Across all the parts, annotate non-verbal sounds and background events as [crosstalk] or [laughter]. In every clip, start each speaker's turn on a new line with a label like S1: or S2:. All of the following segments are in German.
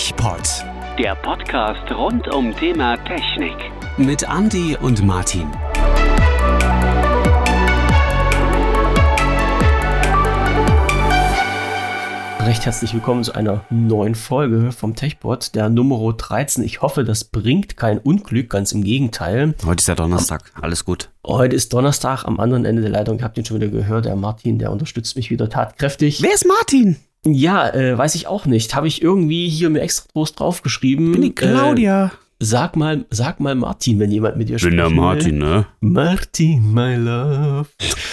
S1: TechPod.
S2: Der Podcast rund um Thema Technik.
S1: Mit Andy und Martin.
S3: Recht herzlich willkommen zu einer neuen Folge vom TechPod, der Nummer 13. Ich hoffe, das bringt kein Unglück, ganz im Gegenteil.
S4: Heute ist ja Donnerstag, alles gut.
S3: Heute ist Donnerstag, am anderen Ende der Leitung, ihr habt ihn schon wieder gehört, der Martin, der unterstützt mich wieder tatkräftig.
S4: Wer ist Martin?
S3: Ja, äh, weiß ich auch nicht. Habe ich irgendwie hier mir extra groß draufgeschrieben.
S4: Bin ich Claudia.
S3: Äh, sag mal, sag mal Martin, wenn jemand mit dir
S4: Ich bin
S3: spricht.
S4: der Martin, ne?
S3: Martin, my love.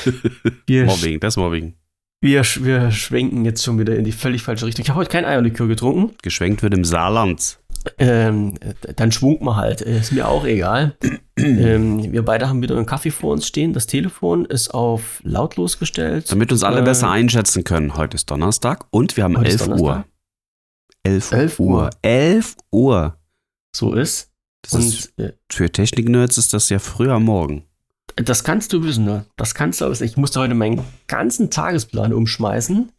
S3: [laughs] wir,
S4: Mobbing, das Mobbing.
S3: wir, wir schwenken jetzt schon wieder in die völlig falsche Richtung. Ich habe heute kein Eierlikör getrunken.
S4: Geschwenkt wird im Saarland.
S3: Ähm, dann schwungt man halt. Ist mir auch egal. [clears throat] ähm, wir beide haben wieder einen Kaffee vor uns stehen. Das Telefon ist auf lautlos gestellt.
S4: Damit uns alle
S3: Äh,
S4: besser einschätzen können. Heute ist Donnerstag und wir haben
S3: Heute ist
S4: 11 Uhr.
S3: Donnerstag?
S4: 11
S3: 11
S4: Uhr.
S3: Uhr.
S4: 11 Uhr.
S3: So ist.
S4: Das ist,
S3: Und äh,
S4: für Technik-Nerds ist das ja früher am Morgen.
S3: das kannst du wissen, ne? Das kannst du wissen. Ich musste heute meinen ganzen Tagesplan umschmeißen,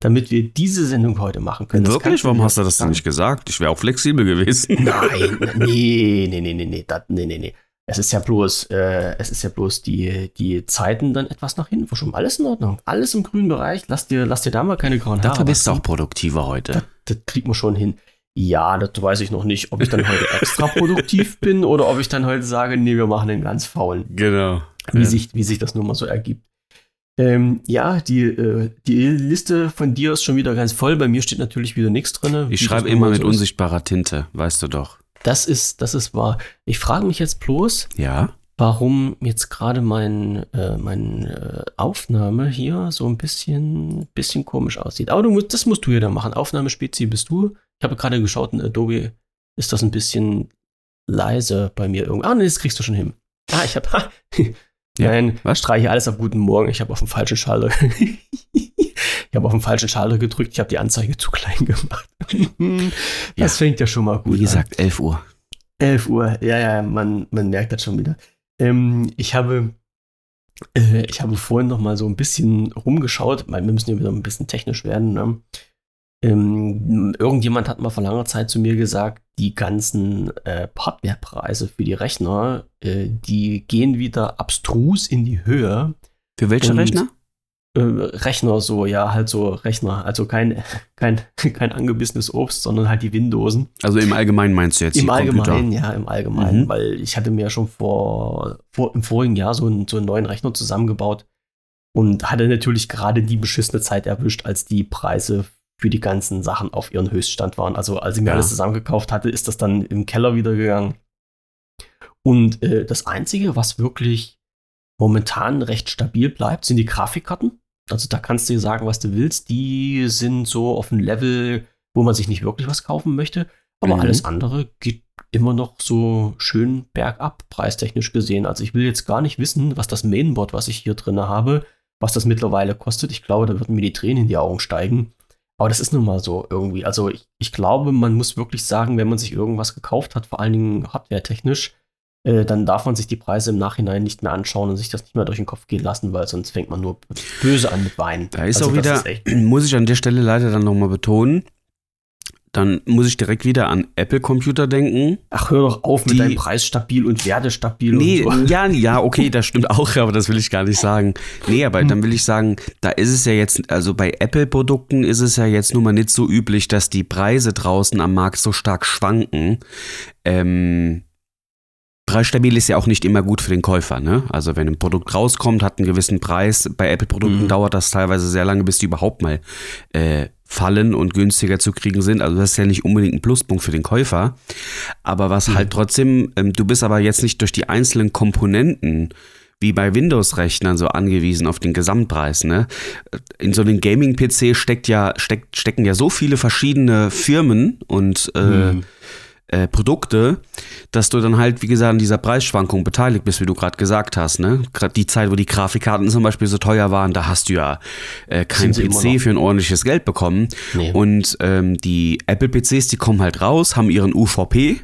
S3: damit wir diese Sendung heute machen können. Das
S4: Wirklich? Warum hast du das denn nicht gesagt? Ich wäre auch flexibel gewesen. [laughs]
S3: Nein, nee, nee, nee, nee, nee, das, nee, nee, nee. Es ist ja bloß, äh, es ist ja bloß die, die Zeiten dann etwas nach hinten verschoben. Alles in Ordnung. Alles im grünen Bereich. Lass dir, lass dir da mal keine grauen Haare.
S4: Dafür bist du auch produktiver heute.
S3: Das, das kriegt man schon hin. Ja, das weiß ich noch nicht, ob ich dann heute [laughs] extra produktiv bin oder ob ich dann heute sage, nee, wir machen den ganz faulen.
S4: Genau.
S3: Wie,
S4: Ja.
S3: sich, wie sich das nun mal so ergibt. Ähm, ja, die, äh, die Liste von dir ist schon wieder ganz voll. Bei mir steht natürlich wieder nichts drin.
S4: Ich schreibe immer mit unsichtbarer Tinte, weißt du doch.
S3: Das ist, das ist wahr. Ich frage mich jetzt bloß,
S4: Ja?
S3: warum jetzt gerade mein, äh, meine äh, Aufnahme hier so ein bisschen, bisschen komisch aussieht. Aber du musst, das musst du ja dann machen. Aufnahmespezi bist du. Ich habe gerade geschaut, in Adobe ist das ein bisschen leise bei mir irgendwie. Ah, nee, das kriegst du schon hin. Ah, ich habe. [laughs]
S4: Ja,
S3: Nein,
S4: was?
S3: streiche alles ab guten Morgen. Ich habe auf den falschen Schalter. [laughs] ich habe auf den falschen Schalter gedrückt. Ich habe die Anzeige zu klein gemacht. das fängt ja schon mal gut
S4: Wie gesagt, 11 Uhr.
S3: an. 11 Uhr. Ja, ja, man, man merkt das schon wieder. Ähm, ich habe. Äh, ich habe vorhin noch mal so ein bisschen rumgeschaut, weil wir müssen ja wieder ein bisschen technisch werden. Ne? Ähm, irgendjemand hat mal vor langer Zeit zu mir gesagt, die ganzen äh, Hardwarepreise für die Rechner, äh, die gehen wieder abstrus in die Höhe.
S4: Für welche
S3: Und-
S4: Rechner?
S3: Äh, Rechner so, ja, halt so Rechner. Also kein, [laughs] kein, kein angebissenes Obst, sondern halt die Windowsen.
S4: Also im Allgemeinen meinst du jetzt
S3: Im? Allgemeinen, ja, im Allgemeinen,
S4: Mhm.
S3: weil ich hatte mir ja schon vor, vor im vorigen Jahr so einen, so einen neuen Rechner zusammengebaut und hatte natürlich gerade die beschissene Zeit erwischt, als die Preise für die ganzen Sachen auf ihren Höchststand waren. Also als ich mir
S4: Ja.
S3: alles zusammengekauft hatte, ist das dann im Keller wieder gegangen. Und äh, das Einzige, was wirklich momentan recht stabil bleibt, sind die Grafikkarten. Also da kannst du dir sagen, was du willst. Die sind so auf einem Level, wo man sich nicht wirklich was kaufen möchte. Aber
S4: Mhm.
S3: alles andere geht immer noch so schön bergab, preistechnisch gesehen. Also ich will jetzt gar nicht wissen, was das Mainboard, was ich hier drin habe, was das mittlerweile kostet. Ich glaube, da würden mir die Tränen in die Augen steigen. Aber das ist nun mal so irgendwie. Also ich, ich glaube, man muss wirklich sagen, wenn man sich irgendwas gekauft hat, vor allen Dingen hardware-technisch, äh, dann darf man sich die Preise im Nachhinein nicht mehr anschauen und sich das nicht mehr durch den Kopf gehen lassen, weil sonst fängt man nur böse an mit Weinen.
S4: Da ist
S3: Also
S4: auch wieder,
S3: ist [clears throat]
S4: muss ich an der Stelle leider dann nochmal betonen, dann muss ich direkt wieder an Apple-Computer denken.
S3: Ach, hör doch auf mit
S4: Die-
S3: deinem Preis stabil und wertestabil
S4: Nee,
S3: und so.
S4: ja, ja, [laughs] okay, das stimmt auch, aber das will ich gar nicht sagen. Nee, aber dann will ich sagen, da ist es ja jetzt, also bei Apple-Produkten ist es ja jetzt nun mal nicht so üblich, dass die Preise draußen am Markt so stark schwanken. Ähm, Preisstabil ist ja auch nicht immer gut für den Käufer, ne? Also wenn ein Produkt rauskommt, hat einen gewissen Preis. Bei Apple-Produkten
S3: Mhm.
S4: dauert das teilweise sehr lange, bis die überhaupt mal äh, fallen und günstiger zu kriegen sind. Also das ist ja nicht unbedingt ein Pluspunkt für den Käufer. Aber was halt trotzdem, ähm, du bist aber jetzt nicht durch die einzelnen Komponenten wie bei Windows-Rechnern so angewiesen auf den Gesamtpreis. Ne? In so einem Gaming-PC steckt ja, steckt, stecken ja so viele verschiedene Firmen und äh,
S3: Hm.
S4: Äh, Produkte, dass du dann halt, wie gesagt, an dieser Preisschwankung beteiligt bist, wie du gerade gesagt hast. Ne? Gerade die Zeit, wo die Grafikkarten zum Beispiel so teuer waren, da hast du ja äh, kein PC für ein ordentliches Geld bekommen.
S3: Nee.
S4: Und ähm, die Apple-PCs, die kommen halt raus, haben ihren UVP.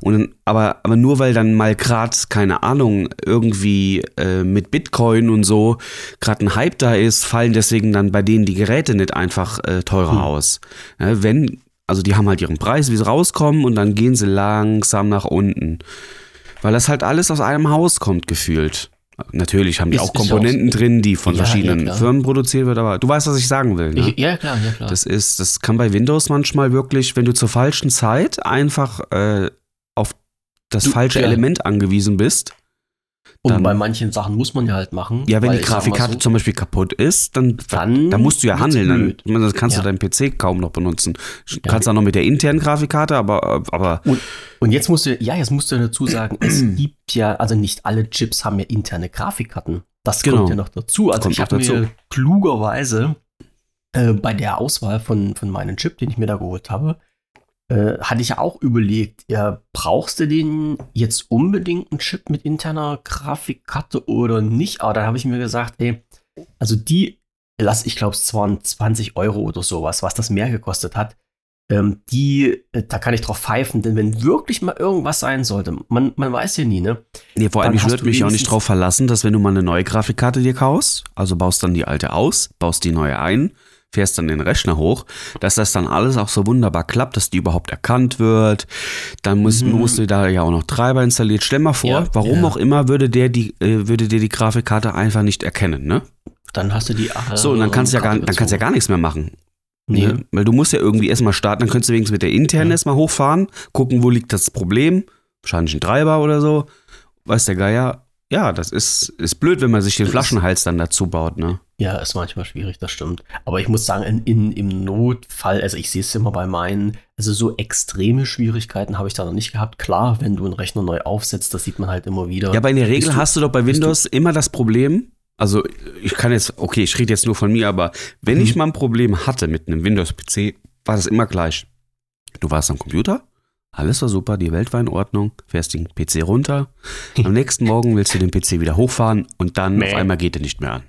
S4: Und dann, aber, aber nur weil dann mal gerade, keine Ahnung, irgendwie äh, mit Bitcoin und so gerade ein Hype da ist, fallen deswegen dann bei denen die Geräte nicht einfach äh, teurer
S3: Hm.
S4: aus. Ja, wenn Also die haben halt ihren Preis, wie sie rauskommen und dann gehen sie langsam nach unten. Weil das halt alles aus einem Haus kommt, gefühlt. Natürlich haben die
S3: Ist-
S4: auch
S3: ja auch
S4: Komponenten
S3: so.
S4: drin, die von
S3: Ja, ja,
S4: verschiedenen
S3: klar.
S4: Firmen produziert wird, aber du weißt, was ich sagen will. Ne?
S3: Ich, ja, klar, ja, klar.
S4: Das ist, das kann bei Windows manchmal wirklich, wenn du zur falschen Zeit einfach äh, auf das
S3: Du,
S4: falsche
S3: ja.
S4: Element angewiesen bist.
S3: Und
S4: dann-
S3: bei manchen Sachen muss man ja halt machen.
S4: Ja, wenn die Grafikkarte
S3: so,
S4: zum Beispiel kaputt ist, dann,
S3: Dann
S4: dann musst du ja handeln. Dann, das kannst
S3: Ja.
S4: du deinen PC kaum noch benutzen. Du
S3: Ja.
S4: kannst auch noch mit der internen Grafikkarte, aber, aber
S3: Und, und jetzt musst du, ja, jetzt musst du dazu sagen, es [clears throat] gibt ja, also nicht alle Chips haben ja interne Grafikkarten. Das
S4: Genau.
S3: kommt ja noch dazu. Also
S4: Kommt
S3: ich habe mir klugerweise äh, bei der Auswahl von, von meinem Chip, den ich mir da geholt habe, äh, hatte ich ja auch überlegt, ja, brauchst du den jetzt unbedingt einen Chip mit interner Grafikkarte oder nicht? Aber dann habe ich mir gesagt, ey, also die, lass ich glaube, es waren 20 Euro oder sowas, was das mehr gekostet hat. Ähm, die, äh, da kann ich drauf pfeifen, denn wenn wirklich mal irgendwas sein sollte, man, man weiß ja nie, ne?
S4: nee, vor allem, ich würde mich auch nicht drauf verlassen, dass wenn du mal eine neue Grafikkarte dir kaufst, also baust dann die alte aus, baust die neue ein, fährst dann den Rechner hoch, dass das dann alles auch so wunderbar klappt, dass die überhaupt erkannt wird. Dann muss,
S3: Mhm.
S4: musst du da ja auch noch Treiber installiert. Stell mal vor,
S3: Ja,
S4: warum
S3: ja.
S4: auch immer würde der die, äh, würde der die Grafikkarte einfach nicht erkennen, ne?
S3: Dann hast du die. äh,
S4: So, und dann kannst du ja gar, dann kannst ja gar nichts mehr machen.
S3: Nee.
S4: Ne? Weil du musst ja irgendwie erstmal starten, dann könntest du wenigstens mit der internen
S3: Ja.
S4: erstmal hochfahren, gucken, wo liegt das Problem. Wahrscheinlich ein Treiber oder so. Weiß der Geier. Ja, das ist, ist blöd, wenn man sich den Flaschenhals dann dazu baut, ne?
S3: Ja, ist manchmal schwierig, das stimmt. Aber ich muss sagen, in, in, im Notfall, also ich sehe es immer bei meinen, also so extreme Schwierigkeiten habe ich da noch nicht gehabt. Klar, wenn du einen Rechner neu aufsetzt, das sieht man halt immer wieder.
S4: Ja, aber in der Regel
S3: du-
S4: hast du doch bei
S3: bist du-
S4: Windows immer das Problem, also ich kann jetzt, okay, ich rede jetzt nur von mir, aber wenn
S3: Mhm.
S4: ich mal ein Problem hatte mit einem Windows-PC, war das immer gleich. Du warst am Computer, alles war super, die Welt war in Ordnung, fährst den PC runter, am [laughs] nächsten Morgen willst du den PC wieder hochfahren und dann
S3: Mäh.
S4: auf einmal geht er nicht mehr an.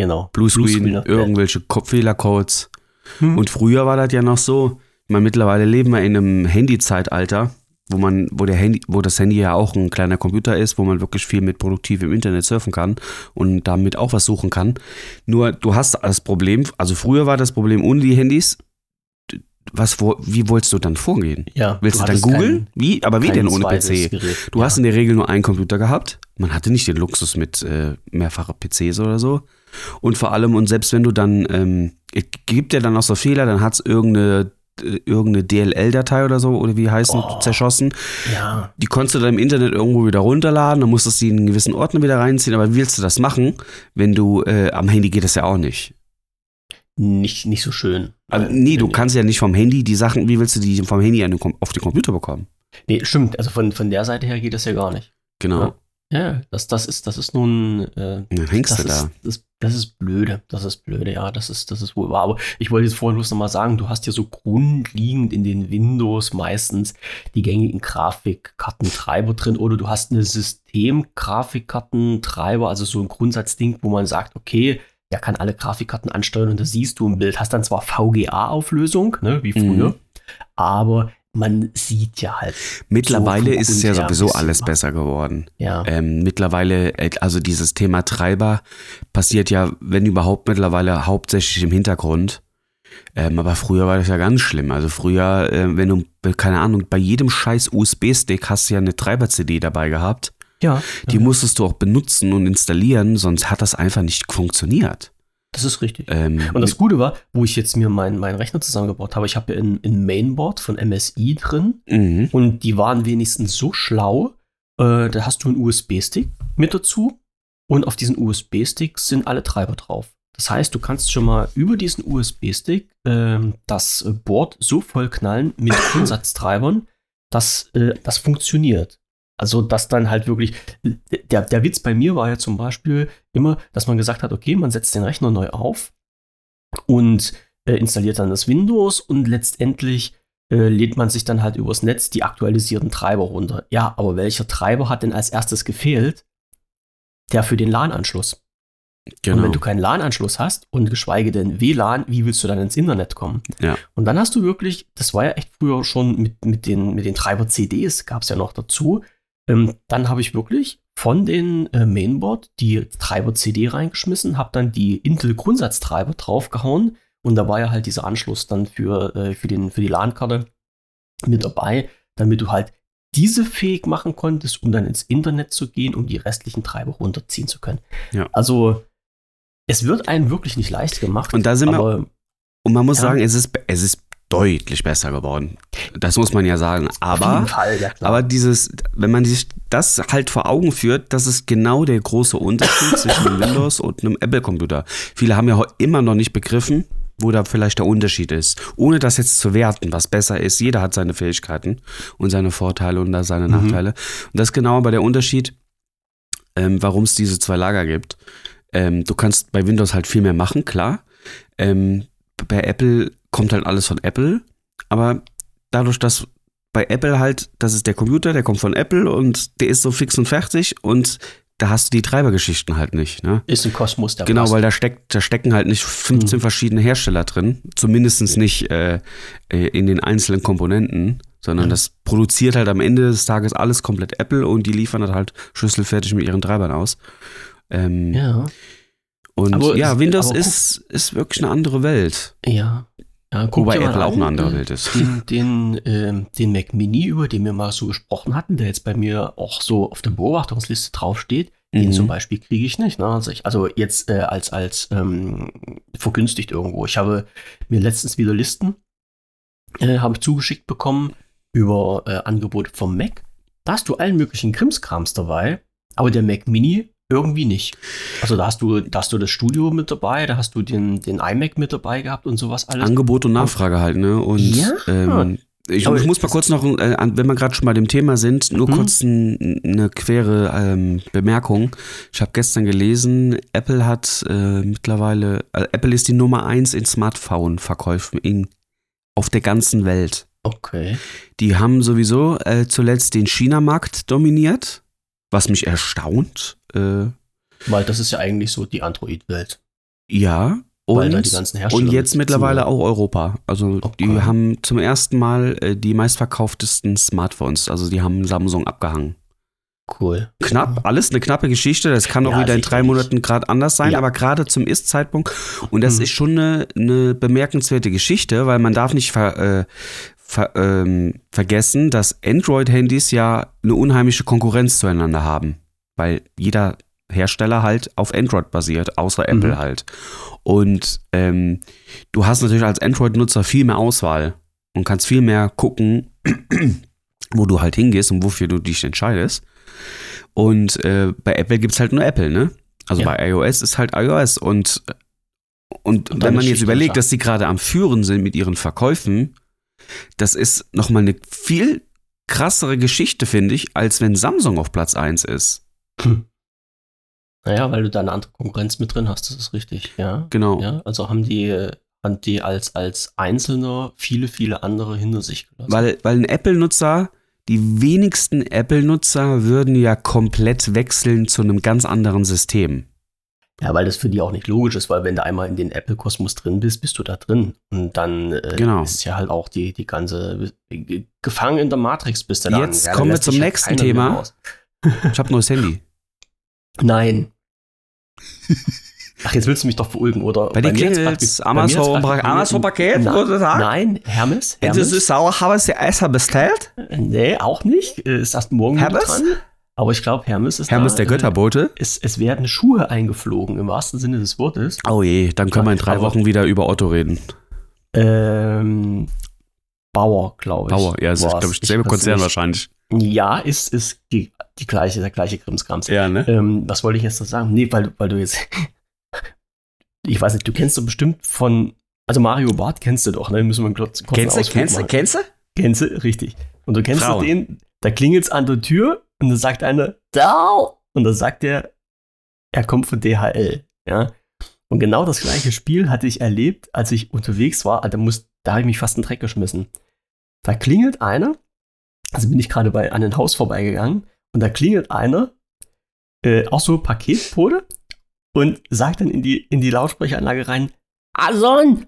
S3: Genau.
S4: Bluescreen,
S3: Bluescreen,
S4: irgendwelche Fehlercodes.
S3: Hm.
S4: Und früher war das ja noch so, meine, mittlerweile leben wir in einem Handy-Zeitalter, wo man, wo der Handy, wo das Handy ja auch ein kleiner Computer ist, wo man wirklich viel mit produktiv im Internet surfen kann und damit auch was suchen kann. Nur du hast das Problem, also früher war das Problem ohne die Handys. Was, wo, wie wolltest du dann vorgehen?
S3: Ja,
S4: Willst du, dann googeln? Wie? Aber wie denn ohne PC?
S3: Gerät.
S4: Du
S3: ja.
S4: hast in der Regel nur einen Computer gehabt. Man hatte nicht den Luxus mit äh, mehrfacher PCs oder so. Und vor allem, und selbst wenn du dann, ähm, gibt ja dann auch so Fehler, dann hat es irgendeine, äh, irgendeine DLL-Datei oder so, oder wie heißen,
S3: Oh.
S4: zerschossen.
S3: ja,
S4: Die konntest du dann im Internet irgendwo wieder runterladen, dann musstest du die in einen gewissen Ordner wieder reinziehen. Aber wie willst du das machen, wenn du, äh, am Handy geht das ja auch nicht.
S3: nicht, nicht so schön.
S4: Also,
S3: Weil-
S4: nee, du kannst ja nicht vom Handy die Sachen, wie willst du die vom Handy an den, auf den Computer bekommen?
S3: Nee, stimmt. Also von, von der Seite her geht das ja gar nicht.
S4: Genau.
S3: Ja, das, das ist, das ist nun, äh,
S4: Dann hängst
S3: das
S4: du da.
S3: ist, das, das ist blöde. Das ist blöde, ja. Das ist, das ist wohl wahr. Aber ich wollte jetzt vorhin bloß nochmal sagen, du hast ja so grundlegend in den Windows meistens die gängigen Grafikkartentreiber drin oder du hast eine System-Grafikkartentreiber, also so ein Grundsatzding, wo man sagt, okay, der kann alle Grafikkarten ansteuern und das siehst du im Bild. Hast dann zwar VGA-Auflösung, ne, wie früher,
S4: Mhm.
S3: aber man sieht ja halt,
S4: Mittlerweile
S3: vom
S4: ist es ja sowieso alles besser geworden.
S3: ja.
S4: Ähm, mittlerweile, äh, also dieses Thema Treiber passiert ja, wenn überhaupt, mittlerweile hauptsächlich im Hintergrund. Ähm, aber früher war das ja ganz schlimm. Also früher, äh, wenn du, äh, keine Ahnung, bei jedem scheiß USB-Stick hast du ja eine Treiber-CD dabei gehabt.
S3: ja,
S4: Die musstest du auch benutzen und installieren, sonst hat das einfach nicht funktioniert.
S3: Das ist richtig.
S4: Ähm,
S3: Und das Gute war, wo ich jetzt mir meinen mein Rechner zusammengebaut habe, ich habe ja ein, ein Mainboard von MSI drin
S4: mhm.
S3: und die waren wenigstens so schlau, äh, da hast du einen USB-Stick mit dazu und auf diesen USB-Stick sind alle Treiber drauf. Das heißt, du kannst schon mal über diesen USB-Stick ähm, das äh, Board so vollknallen mit [coughs] Grundsatztreibern, dass äh, das funktioniert. Also, dass dann halt wirklich, der, der Witz bei mir war ja zum Beispiel immer, dass man gesagt hat, okay, man setzt den Rechner neu auf und äh, installiert dann das Windows und letztendlich äh, lädt man sich dann halt übers Netz die aktualisierten Treiber runter. Ja, aber welcher Treiber hat denn als erstes gefehlt? Der für den LAN-Anschluss.
S4: genau.
S3: Und wenn du keinen LAN-Anschluss hast und geschweige denn WLAN, wie willst du dann ins Internet kommen?
S4: Ja.
S3: Und dann hast du wirklich, das war ja echt früher schon mit, mit den, mit den Treiber-CDs, gab es ja noch dazu. Ähm, dann habe ich wirklich von den äh, Mainboard die Treiber-CD reingeschmissen, habe dann die Intel-Grundsatztreiber draufgehauen Und da war ja halt dieser Anschluss dann für, äh, für, den, für die LAN-Karte mit dabei, damit du halt diese fähig machen konntest, um dann ins Internet zu gehen, um die restlichen Treiber runterziehen zu können.
S4: Ja.
S3: Also es wird einem wirklich nicht leicht gemacht.
S4: Und da sind wir, und man muss
S3: Ja.
S4: sagen, es ist, es ist deutlich besser geworden. Das muss man ja sagen. Aber,
S3: Fall, ja
S4: aber dieses, wenn man sich das halt vor Augen führt, das ist genau der große Unterschied [laughs] zwischen einem Windows und einem Apple-Computer. Viele haben ja immer noch nicht begriffen, wo da vielleicht der Unterschied ist. Ohne das jetzt zu werten, was besser ist. Jeder hat seine Fähigkeiten und seine Vorteile und da seine
S3: Mhm.
S4: Nachteile. Und das ist genau aber der Unterschied, ähm, warum es diese zwei Lager gibt. Ähm, du kannst bei Windows halt viel mehr machen, klar. Ähm, bei Apple kommt halt alles von Apple, aber dadurch, dass bei Apple halt, das ist der Computer, der kommt von Apple und der ist so fix und fertig und da hast du die Treibergeschichten halt nicht. Ne?
S3: ist ein Kosmos, der
S4: Genau, weil da steckt, da stecken halt nicht 15
S3: Mhm.
S4: verschiedene Hersteller drin, zumindest nicht äh, äh, in den einzelnen Komponenten, sondern
S3: Ja.
S4: das produziert halt am Ende des Tages alles komplett Apple und die liefern das halt schlüsselfertig mit ihren Treibern aus. Ähm,
S3: Ja,
S4: Und
S3: Aber
S4: ja, Windows ist, ist wirklich eine andere Welt.
S3: ja. Ja guck
S4: Wobei Apple auch eine andere
S3: äh,
S4: Welt ist.
S3: Den, den, ähm, den Mac Mini, über den wir mal so gesprochen hatten, der jetzt bei mir auch so auf der Beobachtungsliste draufsteht, den
S4: Mhm.
S3: zum Beispiel kriege ich nicht. Ne? Also, ich, also jetzt äh, als, als ähm, vergünstigt irgendwo. Ich habe mir letztens wieder Listen äh, habe ich zugeschickt bekommen über äh, Angebote vom Mac. Da hast du allen möglichen Krimskrams dabei, aber der Mac Mini irgendwie nicht. Also da hast du, da hast du das Studio mit dabei, da hast du den, den iMac mit dabei gehabt und sowas alles.
S4: Angebot und Nachfrage halt, ne? Und
S3: Ja.
S4: ähm, ich, ich muss mal kurz noch, äh, wenn wir gerade schon bei dem Thema sind, nur
S3: Mhm.
S4: kurz ein, eine quere ähm, Bemerkung. Ich habe gestern gelesen, Apple hat äh, mittlerweile, äh, Apple ist die Nummer eins in Smartphone-Verkäufen in, auf der ganzen Welt.
S3: Okay.
S4: Die haben sowieso äh, zuletzt den China-Markt dominiert, was mich erstaunt. Äh,
S3: Weil das ist ja eigentlich so die Android-Welt.
S4: ja.
S3: Weil
S4: Und,
S3: da die ganzen Hersteller
S4: und jetzt
S3: mit
S4: mittlerweile auch Europa. Also die
S3: Okay.
S4: haben zum ersten Mal äh, die meistverkauftesten Smartphones. Also die haben Samsung abgehangen.
S3: Cool.
S4: Knapp, alles eine knappe Geschichte. Das kann auch
S3: Ja,
S4: wieder in drei. Monaten gerade anders sein,
S3: Ja.
S4: aber gerade zum Ist-Zeitpunkt. Und das
S3: Mhm.
S4: ist schon eine, eine bemerkenswerte Geschichte, weil man darf nicht ver, äh, ver, ähm, vergessen, dass Android-Handys ja eine unheimliche Konkurrenz zueinander haben. Weil jeder Hersteller halt auf Android basiert, außer
S3: Mhm.
S4: Apple halt. Und ähm, du hast natürlich als Android-Nutzer viel mehr Auswahl und kannst viel mehr gucken, [clears throat] wo du halt hingehst und wofür du dich entscheidest. Und äh, bei Apple gibt es halt nur Apple, ne? Also
S3: Ja.
S4: bei iOS ist halt iOS. Und, und,
S3: Und
S4: wenn man jetzt überlegt, dass sie gerade am Führen sind mit ihren Verkäufen, das ist nochmal eine viel krassere Geschichte, finde ich, als wenn Samsung auf Platz 1 ist.
S3: Naja, weil du da eine andere Konkurrenz mit drin hast, das ist richtig, ja.
S4: Genau.
S3: Ja, also haben die, haben die als, als Einzelner viele, viele andere hinter sich gelassen.
S4: Weil, weil ein Apple-Nutzer, die wenigsten Apple-Nutzer würden ja komplett wechseln zu einem ganz anderen System.
S3: ja, weil das für die auch nicht logisch ist, weil wenn du einmal in den Apple-Kosmos drin bist, bist du da drin. Und dann äh,
S4: Genau.
S3: ist ja halt auch die, die ganze äh, gefangen in der Matrix bist du dann.
S4: Jetzt
S3: Ja, da
S4: kommen wir zum nächsten Thema. Ich habe ein neues Handy. [laughs]
S3: Nein. Ach, jetzt willst du mich doch verulgen, oder?
S4: Bei dir
S3: bei
S4: Amazon,
S3: grad-
S4: Amazon-Paket,
S3: Nein,
S4: guten Tag.
S3: Nein, Hermes. Hermes.
S4: sauer, haben Sie Essen bestellt?
S3: Nee, auch nicht. Ist erst morgen
S4: Hermes?
S3: dran. Aber ich glaube, Hermes ist
S4: Hermes,
S3: da,
S4: der Götterbote.
S3: Es, es werden Schuhe eingeflogen, im wahrsten Sinne des Wortes.
S4: Oh je, dann können wir in drei Wochen wieder über Otto reden.
S3: Ähm, Bauer, glaube ich.
S4: Bauer, ja, das ist, glaube ich, derselbe Konzern wahrscheinlich.
S3: Ja, ist, ist die, die gleiche, der gleiche Krimskrams.
S4: Ja, ne?
S3: Ähm, was wollte ich jetzt noch sagen? Nee, weil, weil du jetzt. [laughs] ich weiß nicht, du kennst doch bestimmt von. Also Mario Bart kennst du doch, ne? Müssen wir kurz, kurz einen Ausflug machen.
S4: kennst du?
S3: Kennst du? Richtig. Und du kennst
S4: Frauen.
S3: du den, da klingelt's an der Tür und dann sagt einer, da! Und dann sagt er, er kommt von DHL. Ja. Und genau das gleiche Spiel hatte ich erlebt, als ich unterwegs war. Da, muss, da habe ich mich fast in den Dreck geschmissen. Da klingelt einer, also bin ich gerade bei an ein Haus vorbeigegangen und da klingelt einer, äh, auch so Paketbote und sagt dann in die, in die Lautsprecheranlage rein, Amazon!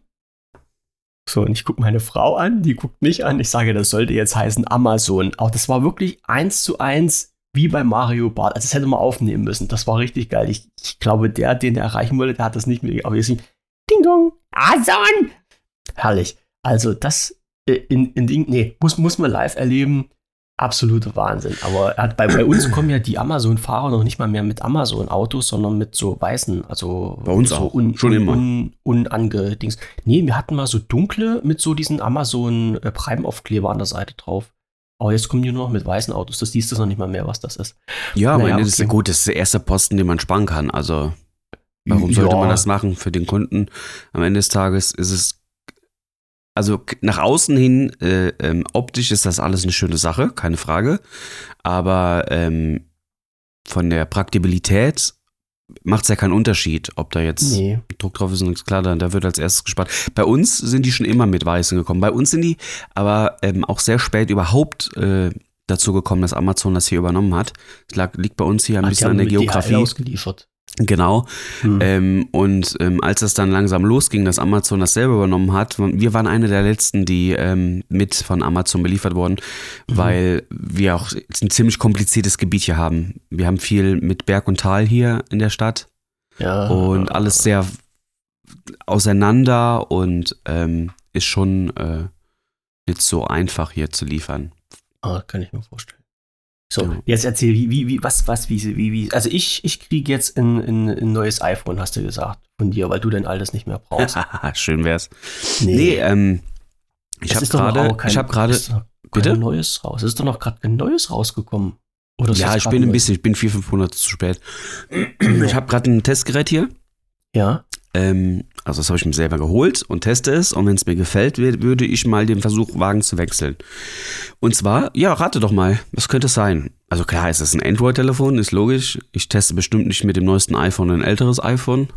S3: So, und ich gucke meine Frau an, die guckt mich an. Ich sage, das sollte jetzt heißen Amazon. Auch das war wirklich eins zu eins wie bei Mario Bart. Also, das hätte man aufnehmen müssen. Das war richtig geil. Ich, ich glaube, der, den er erreichen wollte, der hat das nicht mit. Aber jetzt, Ding Dong. Amazon! Herrlich. Also das in, in Ding, nee, muss, muss man live erleben. Absoluter Wahnsinn. Aber er hat, bei, bei uns kommen ja die Amazon-Fahrer noch nicht mal mehr mit Amazon-Autos, sondern mit so weißen, also
S4: Bei uns
S3: so
S4: auch.
S3: un,
S4: Schon immer.
S3: Un, unangedings. Nee, wir hatten mal so dunkle mit so diesen Amazon äh, an der Seite drauf. Aber jetzt kommen die nur noch mit weißen Autos. Das siehst du noch nicht mal mehr, was das ist.
S4: Ja,
S3: Naja,
S4: aber das ist ja
S3: okay.
S4: gut, das ist der erste Posten, den man sparen kann. Also, warum sollte
S3: Ja.
S4: man das machen für den Kunden? Am Ende des Tages ist es, also nach außen hin, äh, ähm, optisch ist das alles eine schöne Sache, keine Frage. Aber ähm, von der Praktibilität macht es ja keinen Unterschied, ob da jetzt
S3: Nee.
S4: Druck drauf ist und nichts klar, da, da wird als erstes gespart. Bei uns sind die schon immer mit Weißen gekommen. Bei uns sind die aber ähm, auch sehr spät überhaupt äh, dazu gekommen, dass Amazon das hier übernommen hat. Das lag, liegt bei uns hier ein
S3: die
S4: bisschen an der
S3: mit DHL
S4: Geografie.
S3: ausgeliefert.
S4: Genau.
S3: Hm.
S4: Ähm, und ähm, als es dann langsam losging, dass Amazon das selber übernommen hat, wir waren eine der letzten, die ähm, mit von Amazon beliefert wurden,
S3: Mhm.
S4: weil wir auch ein ziemlich kompliziertes Gebiet hier haben. Wir haben viel mit Berg und Tal hier in der Stadt
S3: ja.
S4: und alles sehr auseinander und ähm, ist schon äh, nicht so einfach hier zu liefern.
S3: Ah, kann ich mir vorstellen. So,
S4: Ja.
S3: jetzt erzähl, wie, wie, wie, was, was, wie, wie, wie. Also ich, ich kriege jetzt ein, ein, ein neues iPhone, hast du gesagt, von dir, weil du dein altes nicht mehr brauchst. [laughs]
S4: Schön wär's. Nee, ähm, ich habe gerade, ich habe gerade, Bitte?
S3: neues raus. Es ist doch noch gerade ein neues rausgekommen. Oder
S4: ja, ich bin ein bisschen, ich bin vier, fünf Monate zu spät. [clears throat] Ich habe gerade ein Testgerät hier.
S3: Ja,
S4: Ähm, also das habe ich mir selber geholt und teste es. Und wenn es mir gefällt, wür- würde ich mal den Versuch wagen zu wechseln. Und zwar, ja, rate doch mal, was könnte es sein? Also klar, es ist ein Android-Telefon, ist logisch. Ich teste bestimmt nicht mit dem neuesten iPhone ein älteres iPhone.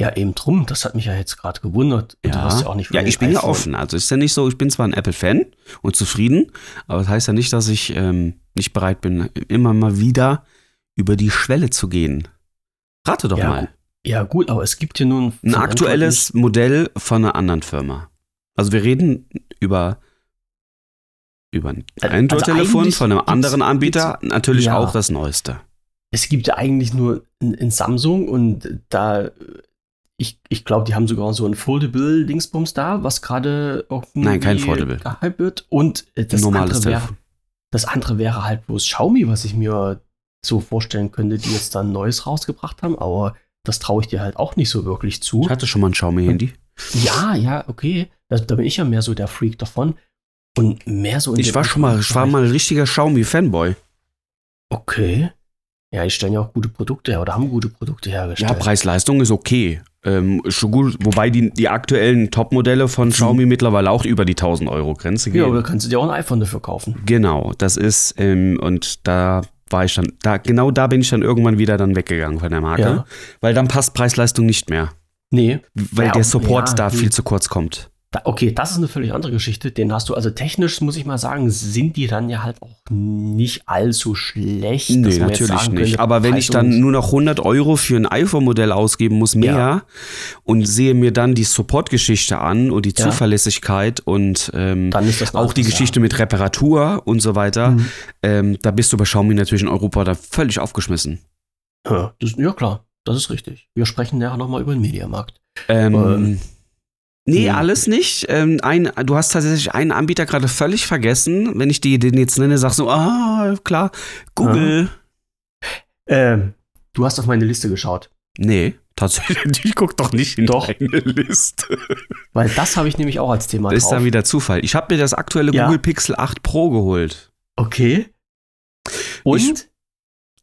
S3: ja, eben drum. Das hat mich ja jetzt gerade gewundert. Und du hast ja auch nicht
S4: ja ich bin ja offen. Also ist ja nicht so, ich bin zwar ein Apple-Fan und zufrieden, aber das heißt ja nicht, dass ich ähm, nicht bereit bin, immer mal wieder über die Schwelle zu gehen. Rate doch
S3: Ja,
S4: mal.
S3: Ja, gut, aber es gibt hier nun.
S4: Ein aktuelles Modell von einer anderen Firma. Also wir reden über über ein
S3: Also
S4: Android-Telefon
S3: eigentlich
S4: von einem anderen Anbieter, natürlich
S3: ja.
S4: auch das neueste.
S3: es gibt ja eigentlich nur ein, ein Samsung und da, ich, ich glaube, die haben sogar so ein Foldable-Dingsbums da, was gerade irgendwie
S4: Nein, kein Foldable.
S3: gehypt wird. Und äh, das,
S4: Ein normales
S3: andere wäre,
S4: Telefon.
S3: das andere wäre halt bloß Xiaomi, was ich mir so vorstellen könnte, die jetzt dann Neues rausgebracht haben, aber das traue ich dir halt auch nicht so wirklich zu.
S4: Ich hatte schon mal ein Xiaomi-Handy.
S3: Ja, ja, okay. Da, da bin ich ja mehr so der Freak davon. Und mehr so in
S4: Ich war schon mal, ich war mal ein richtiger Xiaomi-Fanboy.
S3: Okay. Ja, die stellen ja auch gute Produkte her oder haben gute Produkte hergestellt.
S4: Ja, Preis-Leistung ist okay. Ähm, schon gut, wobei die, die aktuellen Top-Modelle von Xiaomi mittlerweile auch über die 1000 Euro Grenze gehen.
S3: Ja, oder kannst du dir auch ein iPhone dafür kaufen?
S4: Genau, das ist, ähm, und da war ich dann, da, genau da bin ich dann irgendwann wieder dann weggegangen von der Marke,
S3: Ja.
S4: weil dann passt Preis-Leistung nicht mehr,
S3: Nee.
S4: weil
S3: Ja,
S4: der Support
S3: ja,
S4: da
S3: hm.
S4: viel zu kurz kommt.
S3: Da, okay, das ist eine völlig andere Geschichte. Den hast du, also technisch muss ich mal sagen, sind die dann ja halt auch nicht allzu schlecht.
S4: Nee, natürlich
S3: sagen
S4: nicht.
S3: könnte,
S4: Aber wenn ich dann nur noch 100 Euro für ein iPhone-Modell ausgeben muss, mehr,
S3: Ja.
S4: und sehe mir dann die Support-Geschichte an und die
S3: Ja.
S4: Zuverlässigkeit und ähm, auch die Geschichte mit Reparatur und so weiter,
S3: Mhm.
S4: ähm, da bist du bei Xiaomi natürlich in Europa da völlig aufgeschmissen.
S3: Ja, das, ja, klar, das ist richtig. Wir sprechen nachher nochmal über den Mediamarkt.
S4: Ähm,
S3: Ähm,
S4: nee,
S3: ja.
S4: alles nicht. Ähm, ein, du hast tatsächlich einen Anbieter gerade völlig vergessen. Wenn ich dir den jetzt nenne, sagst du, ah, klar, Google.
S3: Ähm, du hast auf meine Liste geschaut.
S4: Nee, tatsächlich, ich guck doch nicht in
S3: Doch.
S4: deine Liste.
S3: Weil das habe ich nämlich auch als Thema
S4: Das ist
S3: drauf.
S4: dann wieder Zufall. Ich habe mir das aktuelle
S3: Ja.
S4: Google Pixel 8 Pro geholt.
S3: Okay. Und?
S4: Ich-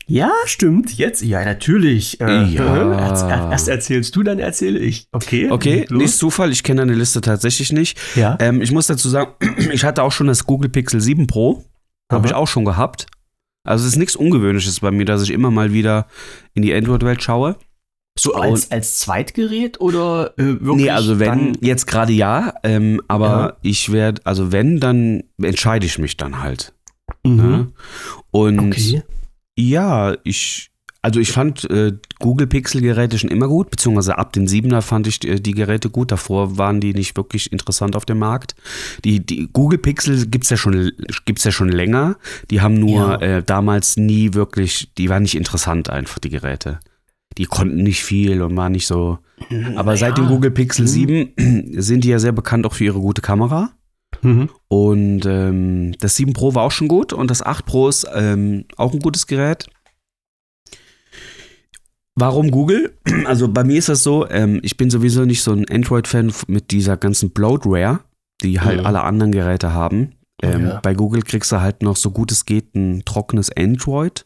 S3: ja, stimmt. Jetzt, ja, natürlich. Äh,
S4: Ja.
S3: Erst, erzählst du, dann erzähle ich. Okay.
S4: Okay, ist Zufall, ich kenne deine Liste tatsächlich nicht.
S3: Ja.
S4: Ähm, ich muss dazu sagen, [clears throat] ich hatte auch schon das Google Pixel 7 Pro. Habe ich auch schon gehabt. Also es ist nichts Ungewöhnliches bei mir, dass ich immer mal wieder in die Android-Welt schaue.
S3: So als, als Zweitgerät oder äh, wirklich?
S4: nee, also wenn, jetzt gerade ja, ähm, aber
S3: Ja.
S4: ich werde, also wenn, dann entscheide ich mich dann halt.
S3: mhm.
S4: Ne? Und
S3: Okay.
S4: Ja, ich, also ich fand äh, Google Pixel-Geräte schon immer gut, beziehungsweise ab dem 7er fand ich die, die Geräte gut. Davor waren die nicht wirklich interessant auf dem Markt. Die, die Google Pixel gibt's ja schon, gibt's ja schon länger. Die haben nur
S3: Ja.
S4: äh, damals nie wirklich, die waren nicht interessant einfach, die Geräte. die konnten nicht viel und waren nicht so. Aber
S3: Naja.
S4: seit dem Google Pixel
S3: Mhm.
S4: 7 [clears throat] sind die ja sehr bekannt auch für ihre gute Kamera.
S3: Mhm.
S4: Und ähm, das 7 Pro war auch schon gut und das 8 Pro ist ähm, auch ein gutes Gerät. Warum Google? [clears throat] Also bei mir ist das so, ähm, ich bin sowieso nicht so ein Android-Fan mit dieser ganzen Bloatware, die halt
S3: Mhm.
S4: alle anderen Geräte haben. Ähm,
S3: Ja.
S4: Bei Google kriegst du halt noch so gut es geht ein trockenes Android.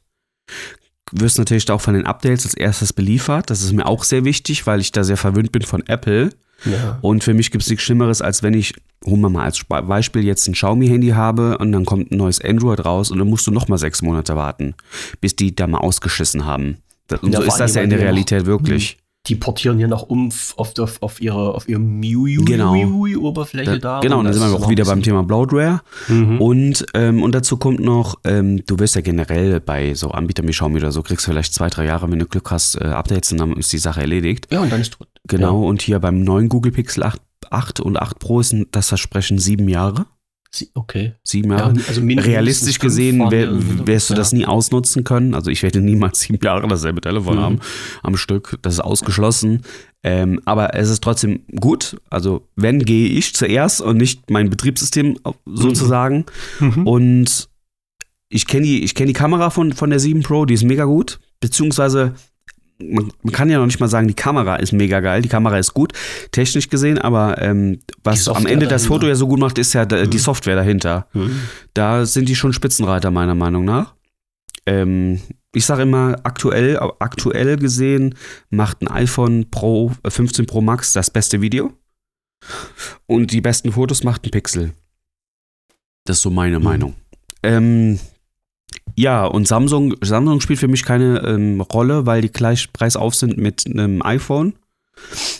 S4: Wirst natürlich auch von den Updates als erstes beliefert. Das ist mir auch sehr wichtig, weil ich da sehr verwöhnt bin von Apple.
S3: Ja.
S4: Und für mich gibt es nichts Schlimmeres, als wenn ich, holen wir mal als Sp- Beispiel, jetzt ein Xiaomi-Handy habe und dann kommt ein neues Android raus und dann musst du nochmal sechs Monate warten, bis die da mal ausgeschissen haben. Und
S3: Ja,
S4: so ist das ja in der Realität wirklich.
S3: Die portieren ja noch um f- auf, auf, ihre auf ihre MIUI
S4: Genau.
S3: Oberfläche da.
S4: Da, genau, und dann sind wir auch wieder beim Thema Bloatware.
S3: Mhm.
S4: Und, ähm, und dazu kommt noch, ähm, du wirst ja generell bei so Anbietern wie Xiaomi oder so, kriegst du vielleicht zwei, drei Jahre, wenn du Glück hast, äh, Updates und dann ist die Sache erledigt.
S3: ja, und dann ist tot.
S4: Genau, und hier beim neuen Google Pixel 8, 8 und 8 Pro ist das Versprechen sieben Jahre.
S3: Okay.
S4: Sieben
S3: Ja,
S4: Jahre.
S3: also mindestens
S4: Realistisch gesehen wär,
S3: wir-
S4: wirst du
S3: ja.
S4: das nie ausnutzen können. Also ich werde niemals sieben Jahre dasselbe Telefon
S3: Mhm.
S4: haben am Stück. Das ist ausgeschlossen. Ähm, aber es ist trotzdem gut. Also wenn, gehe ich zuerst und nicht mein Betriebssystem sozusagen.
S3: Mhm.
S4: Und ich kenne die, ich kenn die Kamera von, von der 7 Pro, die ist mega gut. Beziehungsweise, man, man kann ja noch nicht mal sagen, die Kamera ist mega geil. Die Kamera ist gut, technisch gesehen, aber ähm, was am Ende das
S3: dahinter.
S4: Foto ja so gut macht, ist ja da- die
S3: Mhm.
S4: Software dahinter.
S3: Mhm.
S4: Da sind die schon Spitzenreiter, meiner Meinung nach. Ähm, ich sage immer, aktuell, aktuell gesehen macht ein iPhone Pro äh, 15 Pro Max das beste Video. Und die besten Fotos macht ein Pixel. Das ist so meine
S3: Mhm.
S4: Meinung. Ähm, ja, und Samsung, Samsung spielt für mich keine ähm, Rolle, weil die gleich preisauf sind mit einem iPhone.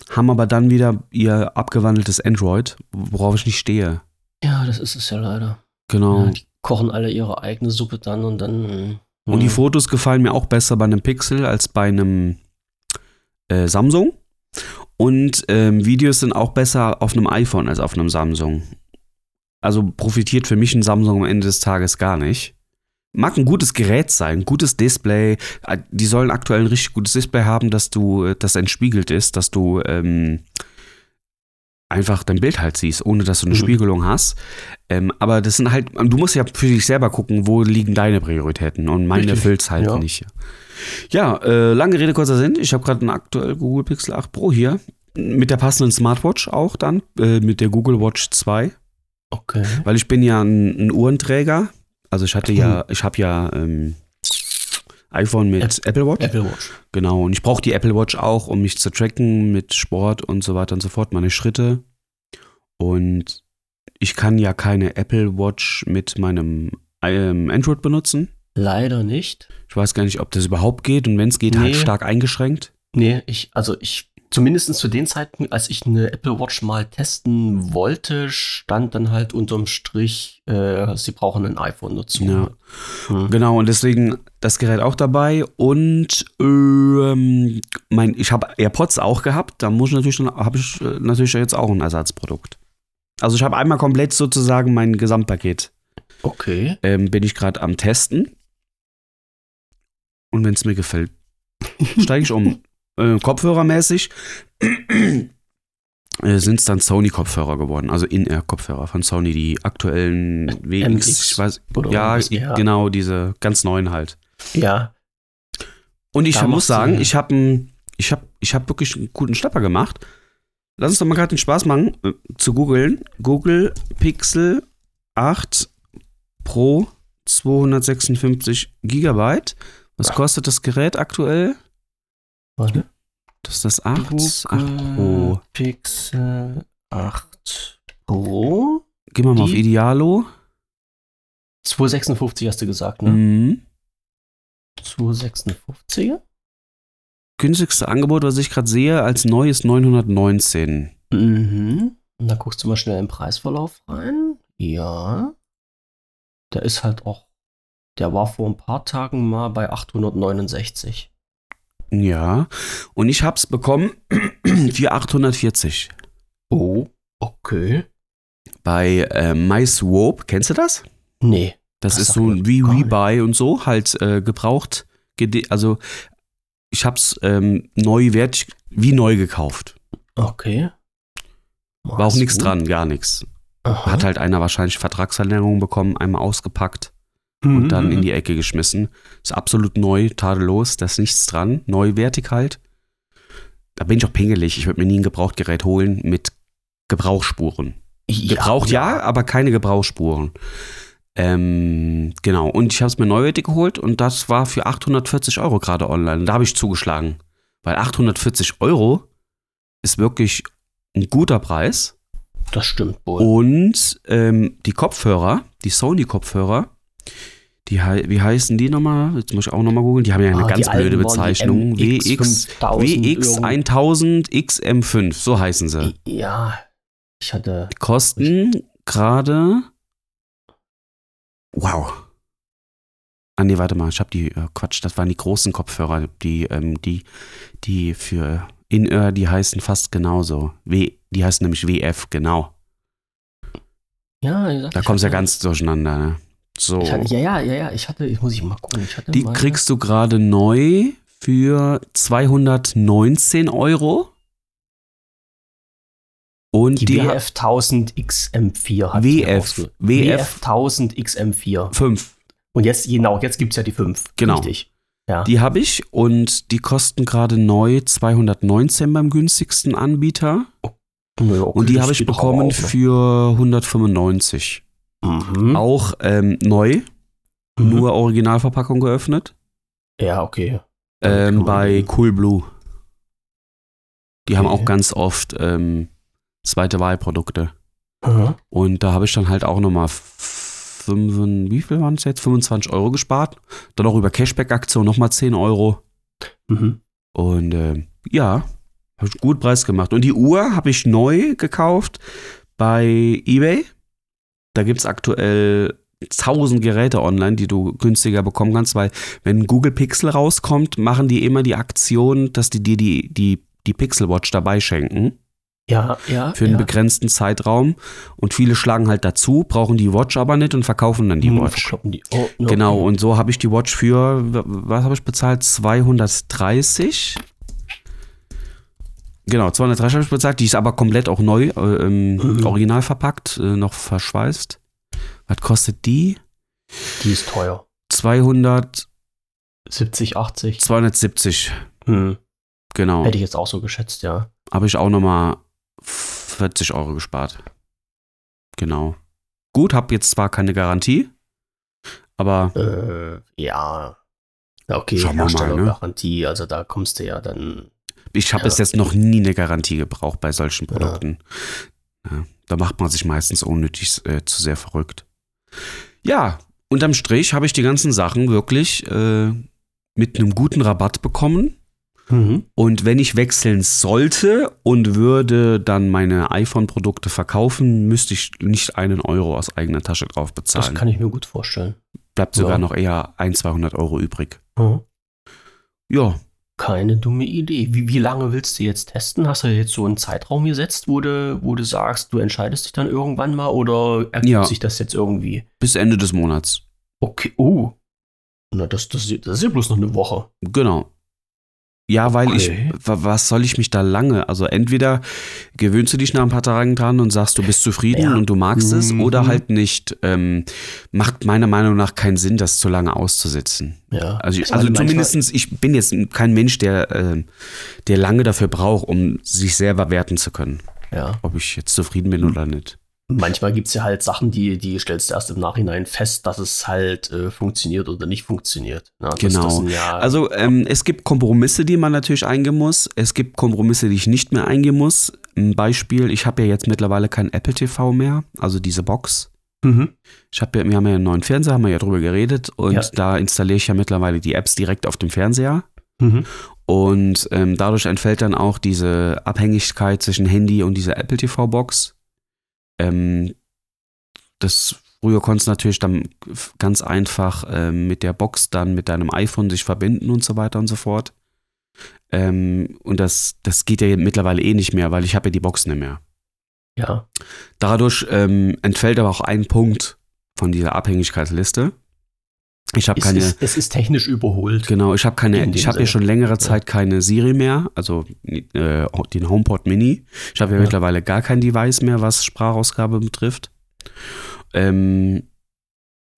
S4: Haben aber dann wieder ihr abgewandeltes Android, worauf ich nicht stehe.
S3: Ja, das ist es ja leider.
S4: Genau.
S3: Ja, die kochen alle ihre eigene Suppe dann und dann.
S4: Und die
S3: Mhm.
S4: Fotos gefallen mir auch besser bei einem Pixel als bei einem äh, Samsung. Und ähm, Videos sind auch besser auf einem iPhone als auf einem Samsung. Also profitiert für mich ein Samsung am Ende des Tages gar nicht. Mag ein gutes Gerät sein, gutes Display. Äh, Die sollen aktuell ein richtig gutes Display haben, dass du, äh, das entspiegelt ist, dass du ähm, einfach dein Bild halt siehst, ohne dass du eine
S3: Mhm.
S4: Spiegelung hast. Ähm, aber das sind halt, du musst ja für dich selber gucken, wo liegen deine Prioritäten und meine
S3: Richtig,
S4: erfüllt's halt
S3: ja.
S4: nicht. Ja, äh, lange Rede, kurzer Sinn. Ich habe gerade einen aktuell Google Pixel 8 Pro hier. Mit der passenden Smartwatch auch dann, äh, mit der Google Watch 2.
S3: Okay.
S4: Weil ich bin ja ein, ein Uhrenträger. Also ich hatte ja, ich habe ja ähm, iPhone mit Apple Watch.
S3: Apple Watch.
S4: Genau, und ich brauche die Apple Watch auch, um mich zu tracken mit Sport und so weiter und so fort, meine Schritte. Und ich kann ja keine Apple Watch mit meinem ähm, Android benutzen.
S3: Leider nicht.
S4: Ich weiß gar nicht, ob das überhaupt geht und wenn es geht, halt
S3: Nee.
S4: stark eingeschränkt.
S3: Nee, ich, also ich, zumindest zu den Zeiten, als ich eine Apple Watch mal testen wollte, stand dann halt unterm Strich, äh, sie brauchen ein iPhone dazu.
S4: Ja.
S3: Hm.
S4: Genau, und deswegen das Gerät auch dabei. Und ähm, mein, ich habe AirPods auch gehabt. Da muss ich natürlich, habe ich äh, natürlich jetzt auch ein Ersatzprodukt. Also ich habe einmal komplett sozusagen mein Gesamtpaket.
S3: Okay.
S4: ähm, bin ich gerade am Testen. Und wenn es mir gefällt, steige ich um. [laughs] Äh, Kopfhörermäßig [clears throat] äh, sind es dann Sony-Kopfhörer geworden, also In-Ear-Kopfhörer von Sony, die aktuellen WX, ich weiß, ja,
S3: ja.
S4: genau, diese ganz neuen halt.
S3: Ja.
S4: Und ich
S3: Da
S4: muss sagen, ich habe ich hab, ich hab wirklich einen guten Schnapper gemacht. Lass uns doch mal gerade den Spaß machen, äh, zu googeln. Google Pixel 8 Pro 256 Gigabyte. Was kostet das Gerät aktuell?
S3: Warte.
S4: Das ist das 8, 8 Pro.
S3: Google Pixel 8 Pro.
S4: Gehen wir mal auf Idealo.
S3: 256 hast du gesagt, ne?
S4: Mhm.
S3: 256?
S4: Günstigste Angebot, was ich gerade sehe, als neu ist 919.
S3: Mhm. Und da guckst du mal schnell im Preisverlauf rein. Ja. Der ist halt auch, der war vor ein paar Tagen mal bei 869.
S4: Ja. Und ich hab's bekommen [clears throat] für 840.
S3: Oh, okay.
S4: Bei äh, MySwope, kennst du das?
S3: Nee.
S4: Das,
S3: Das
S4: ist so wie. Rebuy und so, halt äh, gebraucht, also ich habe es ähm, neu wert, wie neu gekauft.
S3: Okay.
S4: War auch nichts dran, gar nichts. Hat halt einer wahrscheinlich Vertragsverlängerung bekommen, einmal ausgepackt und dann in die Ecke geschmissen. Ist absolut neu, tadellos, da ist nichts dran, neuwertig halt. Da bin ich auch pingelig. Ich würde mir nie ein Gebrauchtgerät holen mit Gebrauchsspuren. Gebraucht ja, aber keine Gebrauchsspuren. Ähm, genau. Und ich habe es mir neuwertig geholt und das war für 840 Euro gerade online. Da habe ich zugeschlagen. Weil 840 Euro ist wirklich ein guter Preis.
S3: Das stimmt wohl.
S4: Und ähm, die Kopfhörer, die Sony-Kopfhörer, die, wie heißen die nochmal? Jetzt muss ich auch nochmal googeln. Die haben ja eine
S3: Ah,
S4: ganz blöde Bezeichnung. WX,
S3: MX5000
S4: WX1000 XM5, so heißen sie.
S3: Ja, ich hatte.
S4: Die kosten gerade. Wow. Ah, nee, warte mal, ich habe die, äh, Quatsch, das waren die großen Kopfhörer, die, ähm, die, die für In-Ear, die heißen fast genauso. W, die heißen nämlich WF, genau.
S3: Ja,
S4: Da kommst du ja ganz durcheinander, ne? So.
S3: Hatte, ja, ja, ja, ja, ich hatte, ich muss ich mal gucken. Ich hatte
S4: Die
S3: mal-
S4: kriegst du gerade neu für 219 Euro. Und
S3: die,
S4: die,
S3: WF 1000 XM4 hat
S4: WF, WF.
S3: WF 1000 XM4.
S4: 5.
S3: Und jetzt, genau, jetzt gibt es ja die 5.
S4: Genau.
S3: Richtig. Ja.
S4: Die habe ich und die kosten gerade neu 219 beim günstigsten Anbieter.
S3: Ja, okay,
S4: Und die habe ich bekommen
S3: auch noch.
S4: für 195.
S3: Mhm.
S4: Auch ähm, neu,
S3: Mhm.
S4: nur Originalverpackung geöffnet.
S3: Ja, okay.
S4: Ähm, bei
S3: leben.
S4: Coolblue. Die haben
S3: Okay.
S4: auch ganz oft ähm, zweite Wahlprodukte.
S3: Mhm.
S4: Und da habe ich dann halt auch nochmal wie viel waren es jetzt? 25 Euro gespart. Dann auch über Cashback-Aktion nochmal 10 Euro.
S3: Mhm.
S4: Und ähm, ja, habe ich gut Preis gemacht. Und die Uhr habe ich neu gekauft bei eBay. Da gibt es aktuell 1000 Geräte online, die du günstiger bekommen kannst, weil wenn Google Pixel rauskommt, machen die immer die Aktion, dass die dir die, die, die Pixel Watch dabei schenken
S3: Ja, ja.
S4: für einen
S3: ja.
S4: begrenzten Zeitraum. Und viele schlagen halt dazu, brauchen die Watch aber nicht und verkaufen dann die
S3: Hm,
S4: Watch.
S3: Die. Oh, ja,
S4: Genau,
S3: okay.
S4: und so habe ich die Watch für, was habe ich bezahlt? 230. Genau, 230 habe ich bezahlt. Die ist aber komplett auch neu, äh,
S3: Mhm.
S4: original verpackt, äh, noch verschweißt. Was kostet die?
S3: Die ist teuer.
S4: 200,
S3: 70, 80.
S4: 270.
S3: Hm.
S4: Genau.
S3: Hätte ich jetzt auch so geschätzt, ja.
S4: Habe ich auch nochmal 40 Euro gespart. Genau. Gut, habe jetzt zwar keine Garantie, aber
S3: Äh, ja. Okay,
S4: Schauen wir mal, ne?
S3: Herstellergarantie, also da kommst du ja dann.
S4: Ich habe
S3: Ja.
S4: bis jetzt noch nie eine Garantie gebraucht bei solchen Produkten. Ja, da macht man sich meistens unnötig äh, zu sehr verrückt. Ja, unterm Strich habe ich die ganzen Sachen wirklich äh, mit einem guten Rabatt bekommen.
S3: Mhm.
S4: Und wenn ich wechseln sollte und würde dann meine iPhone-Produkte verkaufen, müsste ich nicht einen Euro aus eigener Tasche drauf
S3: Das
S4: bezahlen.
S3: kann ich mir gut vorstellen.
S4: Bleibt sogar
S3: Ja.
S4: noch eher ein, 200 Euro übrig.
S3: Mhm.
S4: Ja,
S3: Keine dumme Idee. Wie, wie lange willst du jetzt testen? Hast du jetzt so einen Zeitraum gesetzt, wo du, wo du sagst, du entscheidest dich dann irgendwann mal oder ergibt
S4: Ja.
S3: sich das jetzt irgendwie?
S4: bis Ende des Monats.
S3: Okay, oh. Na, das, das, das ist ja bloß noch eine Woche.
S4: Genau. Ja, weil
S3: Okay.
S4: ich, wa- was soll ich mich da lange? Also entweder gewöhnst du dich nach ein paar Tagen dran und sagst, du bist zufrieden
S3: Ja.
S4: und du magst es,
S3: Mhm.
S4: oder halt nicht. Ähm, macht meiner Meinung nach keinen Sinn, das zu lange auszusitzen.
S3: Ja.
S4: Also, ich, also zumindestens, ich bin jetzt kein Mensch, der, ähm, der lange dafür braucht, um sich selber werten zu können,
S3: Ja.
S4: ob ich jetzt zufrieden bin
S3: Mhm.
S4: oder nicht.
S3: Manchmal gibt es ja halt Sachen, die, die stellst du erst im Nachhinein fest, dass es halt äh, funktioniert oder nicht funktioniert. Na, das,
S4: Genau.
S3: Ja,
S4: Also ähm, es gibt Kompromisse, die man natürlich eingehen muss. Es gibt Kompromisse, die ich nicht mehr eingehen muss. Ein Beispiel, ich habe ja jetzt mittlerweile kein Apple TV mehr, also diese Box.
S3: mhm.
S4: Ich habe ja, wir haben ja einen neuen Fernseher, haben wir ja drüber geredet und
S3: Ja.
S4: da installiere ich ja mittlerweile die Apps direkt auf dem Fernseher.
S3: Mhm.
S4: Und ähm, dadurch entfällt dann auch diese Abhängigkeit zwischen Handy und dieser Apple TV Box. Ähm, das früher konntest du natürlich dann ganz einfach ähm, mit der Box dann mit deinem iPhone sich verbinden und so weiter und so fort. Ähm, und das, das geht ja mittlerweile eh nicht mehr, weil ich habe ja die Box nicht mehr.
S3: ja.
S4: Dadurch ähm, entfällt aber auch ein Punkt von dieser Abhängigkeitsliste. Ich habe
S3: Es
S4: keine.
S3: ist, es ist technisch überholt.
S4: Genau, ich habe keine, ich habe ja schon längere Zeit keine Siri mehr, also äh, den HomePod Mini. Ich habe ja,
S3: Ja.
S4: mittlerweile gar kein Device mehr, was Sprachausgabe betrifft. Ähm,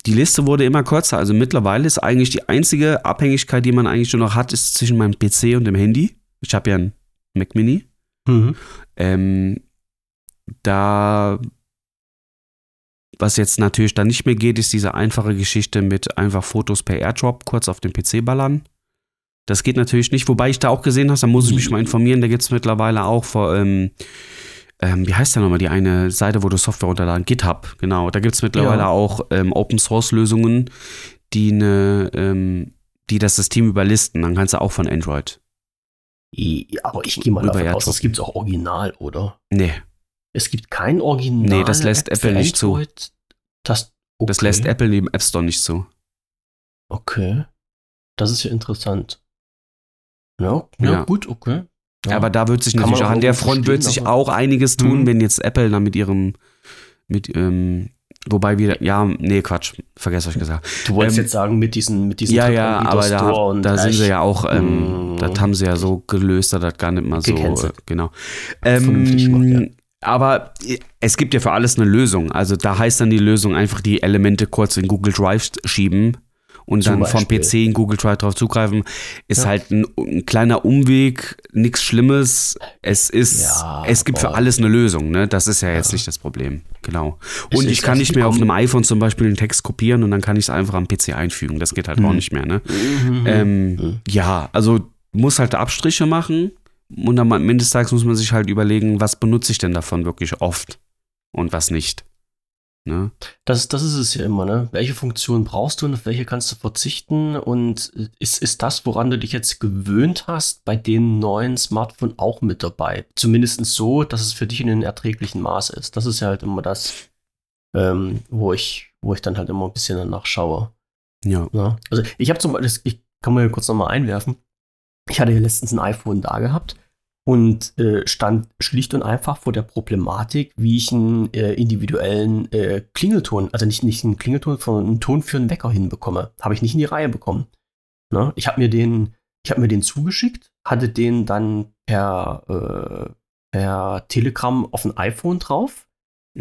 S4: die Liste wurde immer kürzer, also mittlerweile ist eigentlich die einzige Abhängigkeit, die man eigentlich nur noch hat, ist zwischen meinem PC und dem Handy. Ich habe ja ein Mac Mini.
S3: Mhm.
S4: Ähm, da, was jetzt natürlich dann nicht mehr geht, ist diese einfache Geschichte mit einfach Fotos per Airdrop kurz auf den PC ballern. Das geht natürlich nicht, wobei ich da auch gesehen habe, da muss ich mich mal informieren, da gibt es mittlerweile auch vor, ähm, ähm, wie heißt da nochmal die eine Seite, wo du Software runterladen? GitHub, genau. Da gibt es mittlerweile
S3: Ja.
S4: auch ähm, Open Source Lösungen, die eine, ähm, die das System überlisten. Dann kannst du auch von Android.
S3: Ja, aber ich gehe mal
S4: Über
S3: davon aus,
S4: Airdrop.
S3: das gibt es auch original, oder?
S4: Nee,
S3: Es gibt kein Original.
S4: Nee, das lässt
S3: App
S4: Apple nicht zu.
S3: Das, okay.
S4: das lässt Apple im App Store nicht zu.
S3: Okay. Das ist ja interessant. Ja, ja,
S4: Ja.
S3: gut, okay. Ja.
S4: Aber da wird sich
S3: Kann
S4: natürlich auch an der Front wird sich auch einiges tun,
S3: Mhm.
S4: wenn jetzt Apple dann mit ihrem, mit, ähm, wobei wieder, ja, nee, Quatsch, vergesst, was ich gesagt habe.
S3: du wolltest
S4: ähm,
S3: jetzt sagen, mit diesen, mit diesen
S4: Ja, ja, aber da, da sind sie ja auch, ähm,
S3: Mhm.
S4: das haben sie ja so gelöst, dass das gar nicht mal so, äh, genau.
S3: Vernünftig
S4: Ähm,
S3: gemacht,
S4: Aber es gibt ja für alles eine Lösung. Also da heißt dann die Lösung einfach die Elemente kurz in Google Drive schieben und
S3: Zum
S4: dann vom
S3: Beispiel.
S4: PC in Google Drive drauf zugreifen. Ist
S3: Ja.
S4: halt ein, ein kleiner Umweg, nichts Schlimmes. Es ist,
S3: Ja,
S4: es gibt für
S3: aber-
S4: alles eine Lösung. Ne? Das ist ja jetzt
S3: Ja.
S4: nicht das Problem. Genau. Und ich kann nicht mehr auf einem iPhone zum Beispiel den Text kopieren und dann kann ich es einfach am PC einfügen. Das geht halt auch
S3: Mhm.
S4: nicht mehr. Ne?
S3: Mhm.
S4: Ähm,
S3: Mhm.
S4: Ja, also muss halt Abstriche machen und am Ende des Tages muss man sich halt überlegen, was benutze ich denn davon wirklich oft und was nicht. Ne?
S3: Das, das ist es ja immer, ne? Welche Funktion brauchst du und auf welche kannst du verzichten? Und ist, ist das, woran du dich jetzt gewöhnt hast, bei dem neuen Smartphone auch mit dabei? Zumindest so, dass es für dich in einem erträglichen Maß ist. Das ist ja halt immer das, ähm, wo, ich, wo ich dann halt immer ein bisschen danach schaue.
S4: Ja.
S3: Ne? Also ich habe zum Beispiel, ich kann mal kurz nochmal einwerfen. Ich hatte ja letztens ein iPhone da gehabt und äh, stand schlicht und einfach vor der Problematik, wie ich einen äh, individuellen äh, Klingelton, also nicht, nicht einen Klingelton, sondern einen Ton für einen Wecker hinbekomme. Habe ich nicht in die Reihe bekommen. Ne? Ich habe mir den, ich habe mir den zugeschickt, hatte den dann per, äh, per Telegram auf ein iPhone drauf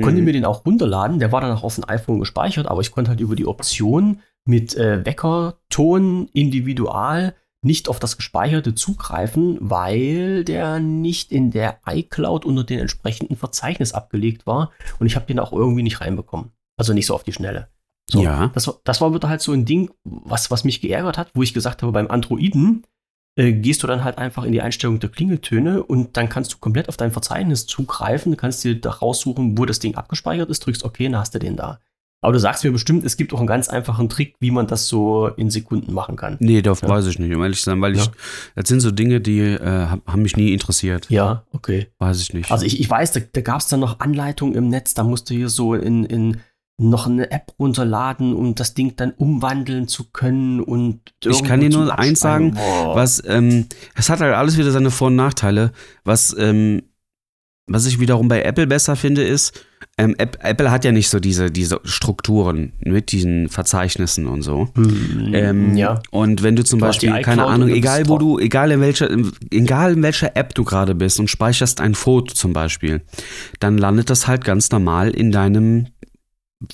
S3: konnte
S4: Mhm.
S3: mir den auch runterladen. Der war dann auch auf dem iPhone gespeichert, aber ich konnte halt über die Option mit äh, Wecker, Ton, Individual nicht auf das Gespeicherte zugreifen, weil der nicht in der iCloud unter den entsprechenden Verzeichnis abgelegt war und ich habe den auch irgendwie nicht reinbekommen. Also nicht so auf die Schnelle. So,
S4: Ja.
S3: Das, war- das war wieder halt so ein Ding, was, was mich geärgert hat, wo ich gesagt habe, beim Androiden äh, gehst du dann halt einfach in die Einstellung der Klingeltöne und dann kannst du komplett auf dein Verzeichnis zugreifen, kannst dir da raussuchen, wo das Ding abgespeichert ist, drückst OK, dann hast du den da. Aber du sagst mir bestimmt, es gibt auch einen ganz einfachen Trick, wie man das so in Sekunden machen kann.
S4: Nee, das
S3: Ja.
S4: weiß ich nicht, um ehrlich zu sein, weil ich,
S3: Ja.
S4: das sind so Dinge, die äh, hab- haben mich nie interessiert.
S3: Ja, okay.
S4: Weiß ich nicht.
S3: Also ich, ich weiß, da, da gab es dann noch Anleitungen im Netz, da musst du hier so in, in noch eine App runterladen, um das Ding dann umwandeln zu können und
S4: Ich kann dir nur eins sagen.
S3: Boah.
S4: Was, ähm, es hat halt alles wieder seine Vor- und Nachteile. Was, ähm, was ich wiederum bei Apple besser finde, ist, ähm, App, Apple hat ja nicht so diese, diese Strukturen mit diesen Verzeichnissen und so.
S3: Hm,
S4: Ähm,
S3: ja.
S4: Und wenn du zum
S3: Du
S4: Beispiel, keine Ahnung, egal wo du, egal in welcher, egal in welcher App du gerade bist und speicherst ein Foto zum Beispiel, dann landet das halt ganz normal in deinem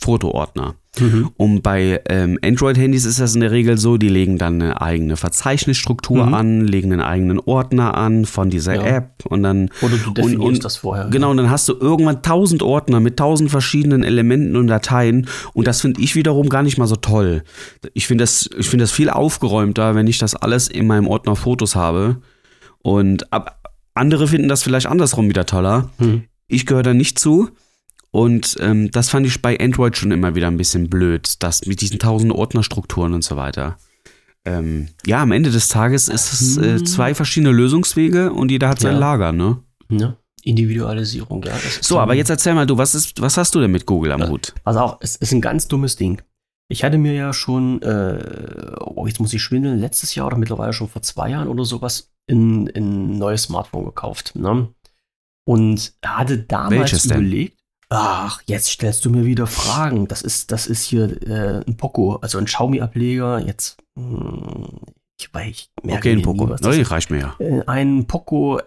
S4: Fotoordner.
S3: Mhm.
S4: Und bei ähm, Android-Handys ist das in der Regel so, die legen dann eine eigene Verzeichnisstruktur
S3: Mhm.
S4: an, legen einen eigenen Ordner an von dieser
S3: Ja.
S4: App und dann
S3: Oder du definierst
S4: und-
S3: das vorher.
S4: Genau, und dann hast du irgendwann tausend Ordner mit tausend verschiedenen Elementen und Dateien und das finde ich wiederum gar nicht mal so toll. Ich finde das, ich finde das viel aufgeräumter, wenn ich das alles in meinem Ordner Fotos habe und ab, andere finden das vielleicht andersrum wieder toller.
S3: Hm.
S4: Ich gehöre da nicht zu und ähm, das fand ich bei Android schon immer wieder ein bisschen blöd, das mit diesen tausend Ordnerstrukturen und so weiter. Ähm, ja, am Ende des Tages ist es äh,
S3: Hm.
S4: zwei verschiedene Lösungswege und jeder hat sein
S3: Ja.
S4: Lager, ne?
S3: Ne? Individualisierung, ja.
S4: So, aber jetzt erzähl mal, du, was, ist, was hast du denn mit Google am Hut?
S3: Also auch, es ist ein ganz dummes Ding. Ich hatte mir ja schon, äh, oh, jetzt muss ich schwindeln, letztes Jahr oder mittlerweile schon vor zwei Jahren oder sowas ein, ein neues Smartphone gekauft. Ne? Und hatte damals überlegt, Ach, jetzt stellst du mir wieder Fragen. Das ist, das ist hier äh, ein Poco, also ein Xiaomi-Ableger. Jetzt, hm, ich weiß, ich merke
S4: Okay, ein Poco.
S3: nie, was das ist.
S4: reicht mir ja.
S3: Äh, Ein Poco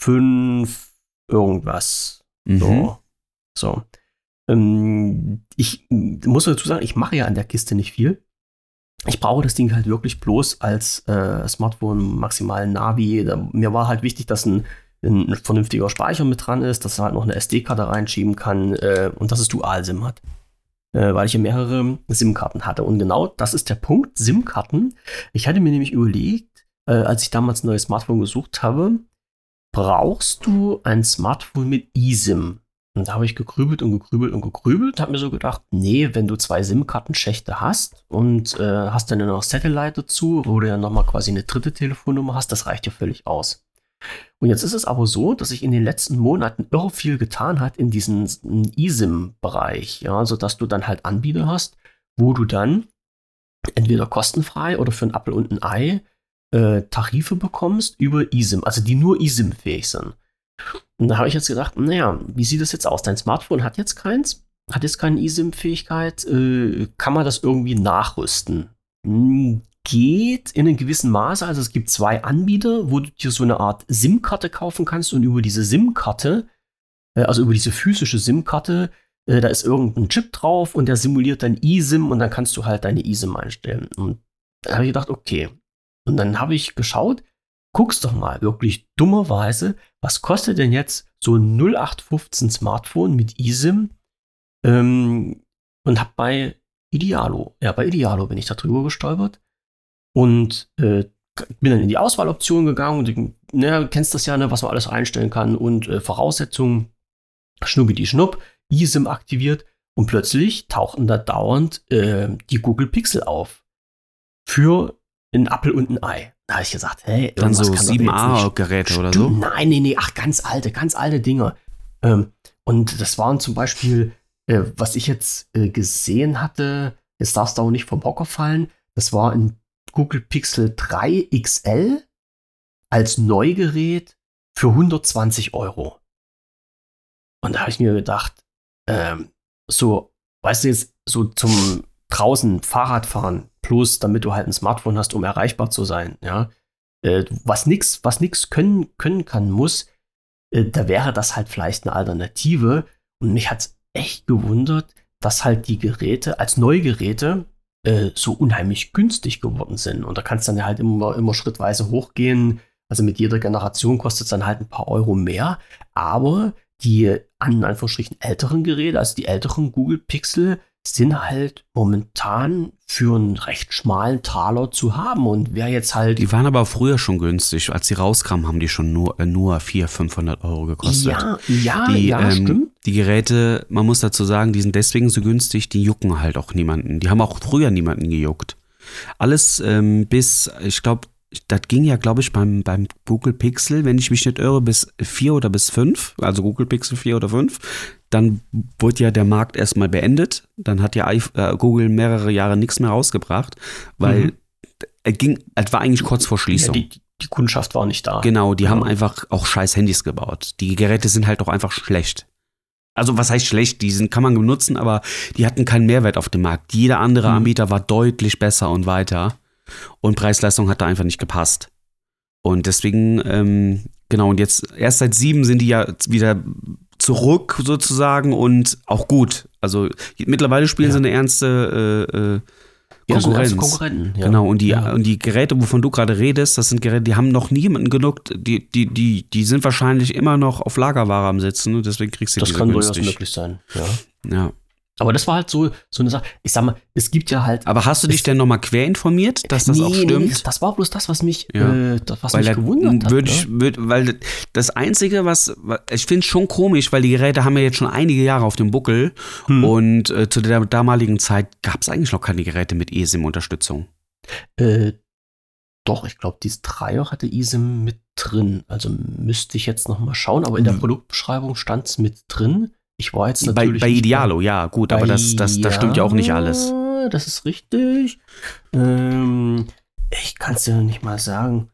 S3: F5 irgendwas.
S4: Mhm.
S3: So. so. Ähm, ich muss dazu sagen, ich mache ja an der Kiste nicht viel. Ich brauche das Ding halt wirklich bloß als äh, Smartphone, maximal Navi. Da, mir war halt wichtig, dass ein, ein vernünftiger Speicher mit dran ist, dass er halt noch eine SD-Karte reinschieben kann äh, und dass es Dual-SIM hat. Äh, weil ich ja mehrere SIM-Karten hatte. Und genau das ist der Punkt, SIM-Karten. Ich hatte mir nämlich überlegt, äh, als ich damals ein neues Smartphone gesucht habe, brauchst du ein Smartphone mit eSIM? Und da habe ich gegrübelt und gegrübelt und gegrübelt, habe mir so gedacht, nee, wenn du zwei SIM-Kartenschächte hast und äh, hast dann noch Satellite dazu, wo du ja nochmal quasi eine dritte Telefonnummer hast, das reicht ja völlig aus. Und jetzt ist es aber so, dass sich in den letzten Monaten irre viel getan hat in diesem eSIM-Bereich, ja, sodass du dann halt Anbieter hast, wo du dann entweder kostenfrei oder für ein Apfel und ein Ei äh, Tarife bekommst über eSIM, also die nur eSIM-fähig sind. Und da habe ich jetzt gedacht, naja, wie sieht das jetzt aus? Dein Smartphone hat jetzt keins, hat jetzt keine eSIM-Fähigkeit, äh, kann man das irgendwie nachrüsten? Hm, Geht in einem gewissen Maße, also es gibt zwei Anbieter, wo du dir so eine Art SIM-Karte kaufen kannst und über diese SIM-Karte, äh, also über diese physische SIM-Karte, äh, da ist irgendein Chip drauf und der simuliert dann eSIM und dann kannst du halt deine eSIM einstellen. Und da habe ich gedacht, okay. Und dann habe ich geschaut, guck's doch mal, wirklich dummerweise, was kostet denn jetzt so ein 0815 Smartphone mit eSIM? Ähm, und hab bei Idealo, ja, bei Idealo bin ich da drüber gestolpert und äh, bin dann in die Auswahloption gegangen und ich, ne, kennst das ja, ne, was man alles einstellen kann und äh, Voraussetzungen, Schnubbi die Schnupp, eSIM aktiviert und plötzlich tauchten da dauernd äh, die Google Pixel auf für ein Apfel und ein Ei. Da habe ich gesagt, hey,
S4: Dann so
S3: kann doch jetzt nicht
S4: 7a-Geräte oder so.
S3: Nein, nee, nee, ach, ganz alte, ganz alte Dinge. Ähm, und das waren zum Beispiel, äh, was ich jetzt äh, gesehen hatte, jetzt darfst du auch nicht vom Hocker fallen, das war ein Google Pixel 3 XL als Neugerät für 120 Euro. Und da habe ich mir gedacht, ähm, so, weißt du jetzt, so zum draußen Fahrradfahren, plus damit du halt ein Smartphone hast, um erreichbar zu sein, ja, äh, was nix, was nix können, können kann, muss, äh, da wäre das halt vielleicht eine Alternative. Und mich hat's echt gewundert, dass halt die Geräte als Neugeräte äh, so unheimlich günstig geworden sind. Und da kannst du dann halt immer, immer schrittweise hochgehen. Also mit jeder Generation kostet es dann halt ein paar Euro mehr. Aber die an Anführungsstrichen älteren Geräte, also die älteren Google Pixel, sind halt momentan für einen recht schmalen Taler zu haben. Und wer jetzt halt.
S4: Die waren aber früher schon günstig. Als sie rauskamen, haben die schon nur, äh, nur 400, 500 Euro gekostet.
S3: ja, ja,
S4: die,
S3: ja,
S4: ähm,
S3: stimmt.
S4: die Geräte, man muss dazu sagen, die sind deswegen so günstig, die jucken halt auch niemanden. Die haben auch früher niemanden gejuckt. Alles ähm, bis, ich glaube, das ging ja, glaube ich, beim, beim Google Pixel, wenn ich mich nicht irre, bis 4 oder bis 5, also Google Pixel 4 oder 5. Dann wurde ja der Markt erstmal beendet. Dann hat ja äh, Google mehrere Jahre nichts mehr rausgebracht, weil
S3: Mhm.
S4: es ging, es war eigentlich kurz vor
S3: Ja,
S4: Schließung.
S3: die, die Kundschaft war nicht da.
S4: Genau, die
S3: Ja.
S4: haben einfach auch scheiß Handys gebaut. Die Geräte sind halt auch einfach schlecht. Also was heißt schlecht? Die sind, kann man benutzen, aber die hatten keinen Mehrwert auf dem Markt. Jeder andere
S3: Mhm.
S4: Anbieter war deutlich besser und weiter. Und Preis-Leistung hat da einfach nicht gepasst. Und deswegen, ähm, genau, und jetzt erst seit sieben sind die ja wieder zurück sozusagen und auch gut. Also mittlerweile spielen
S3: Ja.
S4: sie eine ernste äh, äh,
S3: Ja,
S4: Konkurrenz.
S3: also Konkurrenten. Ja.
S4: Genau, und die,
S3: Ja.
S4: und die Geräte, wovon du gerade redest, das sind Geräte, die haben noch niemanden genuckt, die, die, die, die sind wahrscheinlich immer noch auf Lagerware am Sitzen und deswegen kriegst du
S3: Das
S4: die
S3: kann
S4: so
S3: durchaus
S4: günstig.
S3: möglich sein. Ja.
S4: Ja.
S3: Aber das war halt so, so eine Sache. Ich sag mal, es gibt ja halt.
S4: Aber hast du dich denn nochmal quer informiert, dass das auch stimmt?
S3: das, das war bloß das, was mich,
S4: Ja.
S3: äh, das, was
S4: weil
S3: mich
S4: da
S3: gewundert hat.
S4: würd
S3: ne?
S4: ich, würd, weil das Einzige, was, ich finde es schon komisch, weil die Geräte haben ja jetzt schon einige Jahre auf dem Buckel
S3: Hm.
S4: und äh, zu der damaligen Zeit gab es eigentlich noch keine Geräte mit eSIM-Unterstützung.
S3: Äh, doch, ich glaube, dieses Dreier hatte eSIM mit drin. Also müsste ich jetzt noch mal schauen, aber in der
S4: Mhm.
S3: Produktbeschreibung stand es mit drin. Ich war jetzt
S4: Bei,
S3: natürlich.
S4: bei
S3: nicht
S4: Idealo, ja, gut, aber das, das, das stimmt ja auch nicht alles.
S3: Das ist richtig. Ähm, ich kann es dir nicht mal sagen.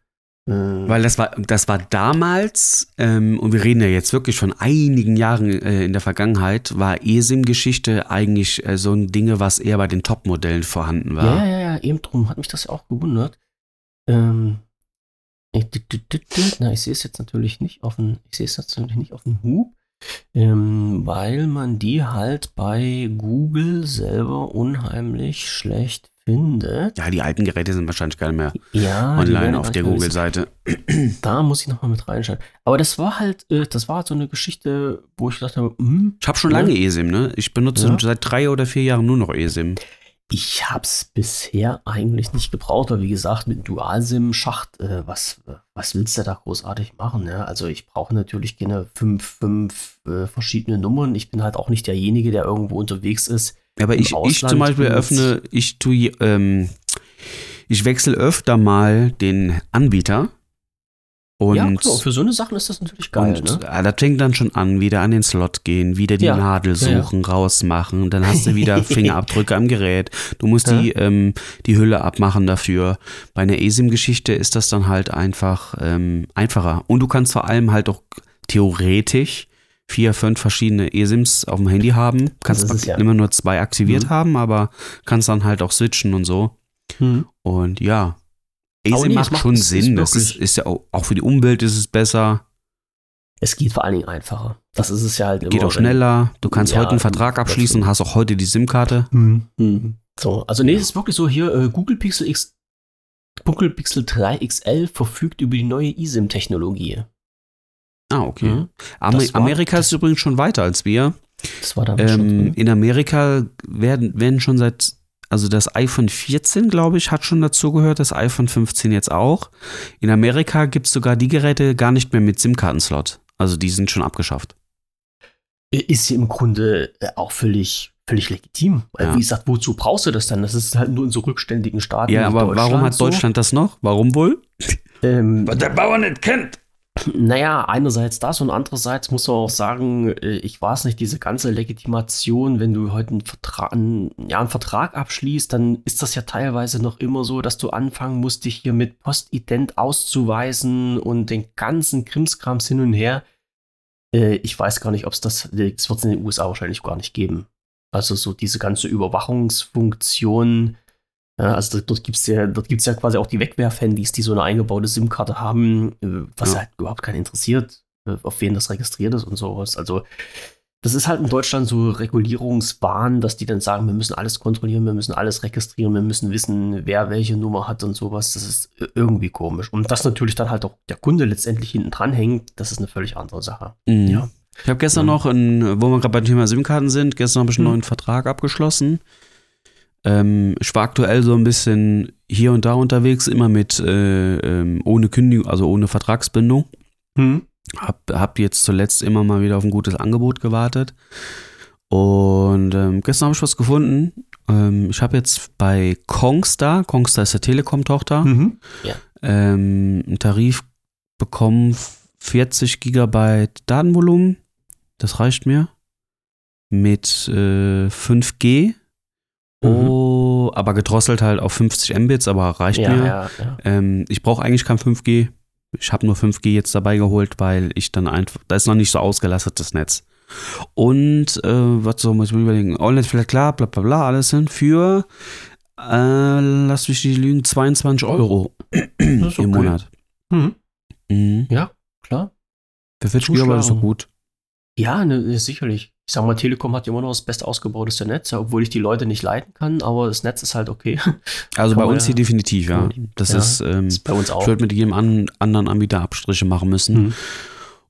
S3: Äh,
S4: Weil das war, das war damals, ähm, und wir reden ja jetzt wirklich von einigen Jahren äh, in der Vergangenheit, war eSIM-Geschichte eigentlich äh, so ein Ding, was eher bei den Top-Modellen vorhanden war.
S3: Ja, ja, ja, eben drum hat mich das ja auch gewundert. Ähm, ich, na, ich sehe es jetzt natürlich nicht auf dem, ich sehe es jetzt natürlich nicht auf dem Hub, ähm, weil man die halt bei Google selber unheimlich schlecht findet.
S4: Ja, die alten Geräte sind wahrscheinlich gar nicht mehr
S3: Ja,
S4: online auf der Google-Seite.
S3: Da muss ich nochmal mit reinschauen. Aber das war halt, äh, das war so eine Geschichte, wo ich dachte, hm,
S4: Ich habe schon lange eSIM, ne? Ich benutze
S3: Ja.
S4: seit drei oder vier Jahren nur noch eSIM.
S3: Ich hab's bisher eigentlich nicht gebraucht, weil wie gesagt, mit Dual-SIM-Schacht, äh, was, was willst du da großartig machen? Ne? Also ich brauche natürlich keine fünf, fünf äh, verschiedene Nummern. Ich bin halt auch nicht derjenige, der irgendwo unterwegs ist.
S4: Aber ich, ich zum Beispiel öffne, ich tue, ähm, ich wechsle öfter mal den Anbieter. Und,
S3: ja, klar, für so eine Sachen ist das natürlich geil.
S4: und
S3: ne?
S4: ah, das fängt dann schon an, wieder an den Slot gehen, wieder die
S3: Ja,
S4: Nadel
S3: ja, ja.
S4: suchen, rausmachen. Dann hast du wieder [laughs] Fingerabdrücke am Gerät. Du musst die, ähm, die Hülle abmachen dafür. Bei einer eSIM-Geschichte ist das dann halt einfach ähm, einfacher. Und du kannst vor allem halt auch theoretisch vier, fünf verschiedene eSIMs auf dem Handy haben. Kannst
S3: ja.
S4: immer nur zwei aktiviert
S3: Mhm.
S4: haben, aber kannst dann halt auch switchen und so.
S3: Hm.
S4: Und ja,
S3: Aber
S4: eSIM
S3: nee, es
S4: macht
S3: macht-
S4: schon
S3: ist
S4: Sinn. Das ist, ist ja auch, auch für die Umwelt ist es besser.
S3: Es geht vor allen Dingen einfacher. Das ist es ja halt immer.
S4: Geht auch schneller. Du kannst
S3: Ja,
S4: heute einen Vertrag abschließen und hast auch heute die SIM-Karte.
S3: Hm. So, also nee, es ist wirklich so hier, äh, Google Pixel X Google Pixel 3 XL verfügt über die neue eSIM-Technologie.
S4: Ah, okay.
S3: Mhm.
S4: Amer
S3: war-
S4: Amerika ist übrigens schon weiter als wir.
S3: Das war damals schon
S4: Ähm,
S3: drin.
S4: in Amerika werden, werden schon seit, also das iPhone 14, glaube ich, hat schon dazugehört, das iPhone 15 jetzt auch. In Amerika gibt es sogar die Geräte gar nicht mehr mit SIM-Kartenslot. Also die sind schon abgeschafft.
S3: Ist ja im Grunde äh, auch völlig, völlig legitim. Weil,
S4: Ja.
S3: Wie gesagt, wozu brauchst du das dann? Das ist halt nur in so rückständigen Staaten.
S4: Ja,
S3: wie
S4: aber warum hat
S3: so.
S4: Deutschland das noch? Warum wohl?
S3: Ähm,
S4: der Bauer nicht kennt.
S3: Naja, einerseits das und andererseits muss man auch sagen, äh, ich weiß nicht, diese ganze Legitimation, wenn du heute einen Vertrag, einen, ja, einen Vertrag abschließt, dann ist das ja teilweise noch immer so, dass du anfangen musst, dich hier mit Postident auszuweisen und den ganzen Krimskrams hin und her. Äh, Ich weiß gar nicht, ob es das, das wird es in den USA wahrscheinlich gar nicht geben. Also so diese ganze Überwachungsfunktion, ja, also dort gibt es ja, dort gibt's ja quasi auch die Wegwerfhandys, die so eine eingebaute SIM-Karte haben, äh, was
S4: Ja.
S3: halt überhaupt keinen interessiert, äh, auf wen das registriert ist und sowas. Also das ist halt in Deutschland so Regulierungswahn, dass die dann sagen, wir müssen alles kontrollieren, wir müssen alles registrieren, wir müssen wissen, wer welche Nummer hat und sowas. Das ist irgendwie komisch. Und das natürlich dann halt auch der Kunde letztendlich hinten dran hängt, das ist eine völlig andere Sache.
S4: Mhm.
S3: Ja.
S4: Ich habe gestern
S3: Ja.
S4: noch, einen, wo wir gerade beim Thema SIM-Karten sind, gestern habe ich einen
S3: Mhm.
S4: neuen Vertrag abgeschlossen. Ähm, ich war aktuell so ein bisschen hier und da unterwegs, immer mit äh, ähm, ohne Kündigung, also ohne Vertragsbindung.
S3: Hm.
S4: Hab, hab jetzt zuletzt immer mal wieder auf ein gutes Angebot gewartet. Und ähm, gestern habe ich was gefunden. Ähm, ich habe jetzt bei Kongstar, Kongstar ist der Telekom-Tochter,
S3: Mhm.
S4: ähm, einen Tarif bekommen, 40 Gigabyte Datenvolumen. Das reicht mir. Mit äh, 5G.
S3: Mhm.
S4: Oh, aber gedrosselt halt auf 50 Mbits, aber reicht
S3: Ja,
S4: mir.
S3: ja, ja.
S4: Ähm, ich brauche eigentlich kein 5G. Ich habe nur 5G jetzt dabei geholt, weil ich dann einfach, da ist noch nicht so ausgelastet das Netz. Und äh, was soll man mal überlegen? Online vielleicht klar, bla bla bla, alles hin für, äh, lass mich nicht lügen, 22 Euro
S3: ist
S4: im
S3: okay.
S4: Monat.
S3: Mhm.
S4: Mhm.
S3: Ja, klar.
S4: Für 40 Gigabyte ist
S3: Zuschlagen.
S4: gut.
S3: Ja, ne, sicherlich. Ich sag mal, Telekom hat ja immer noch das best ausgebauteste Netz, obwohl ich die Leute nicht leiten kann, aber das Netz ist halt okay. [laughs]
S4: Also
S3: Kann
S4: bei uns
S3: ja-
S4: hier definitiv, ja. Das
S3: Ja.
S4: ist, ähm,
S3: ist bei uns auch.
S4: ich würde mit jedem an, anderen Anbieter Abstriche machen müssen.
S3: Mhm.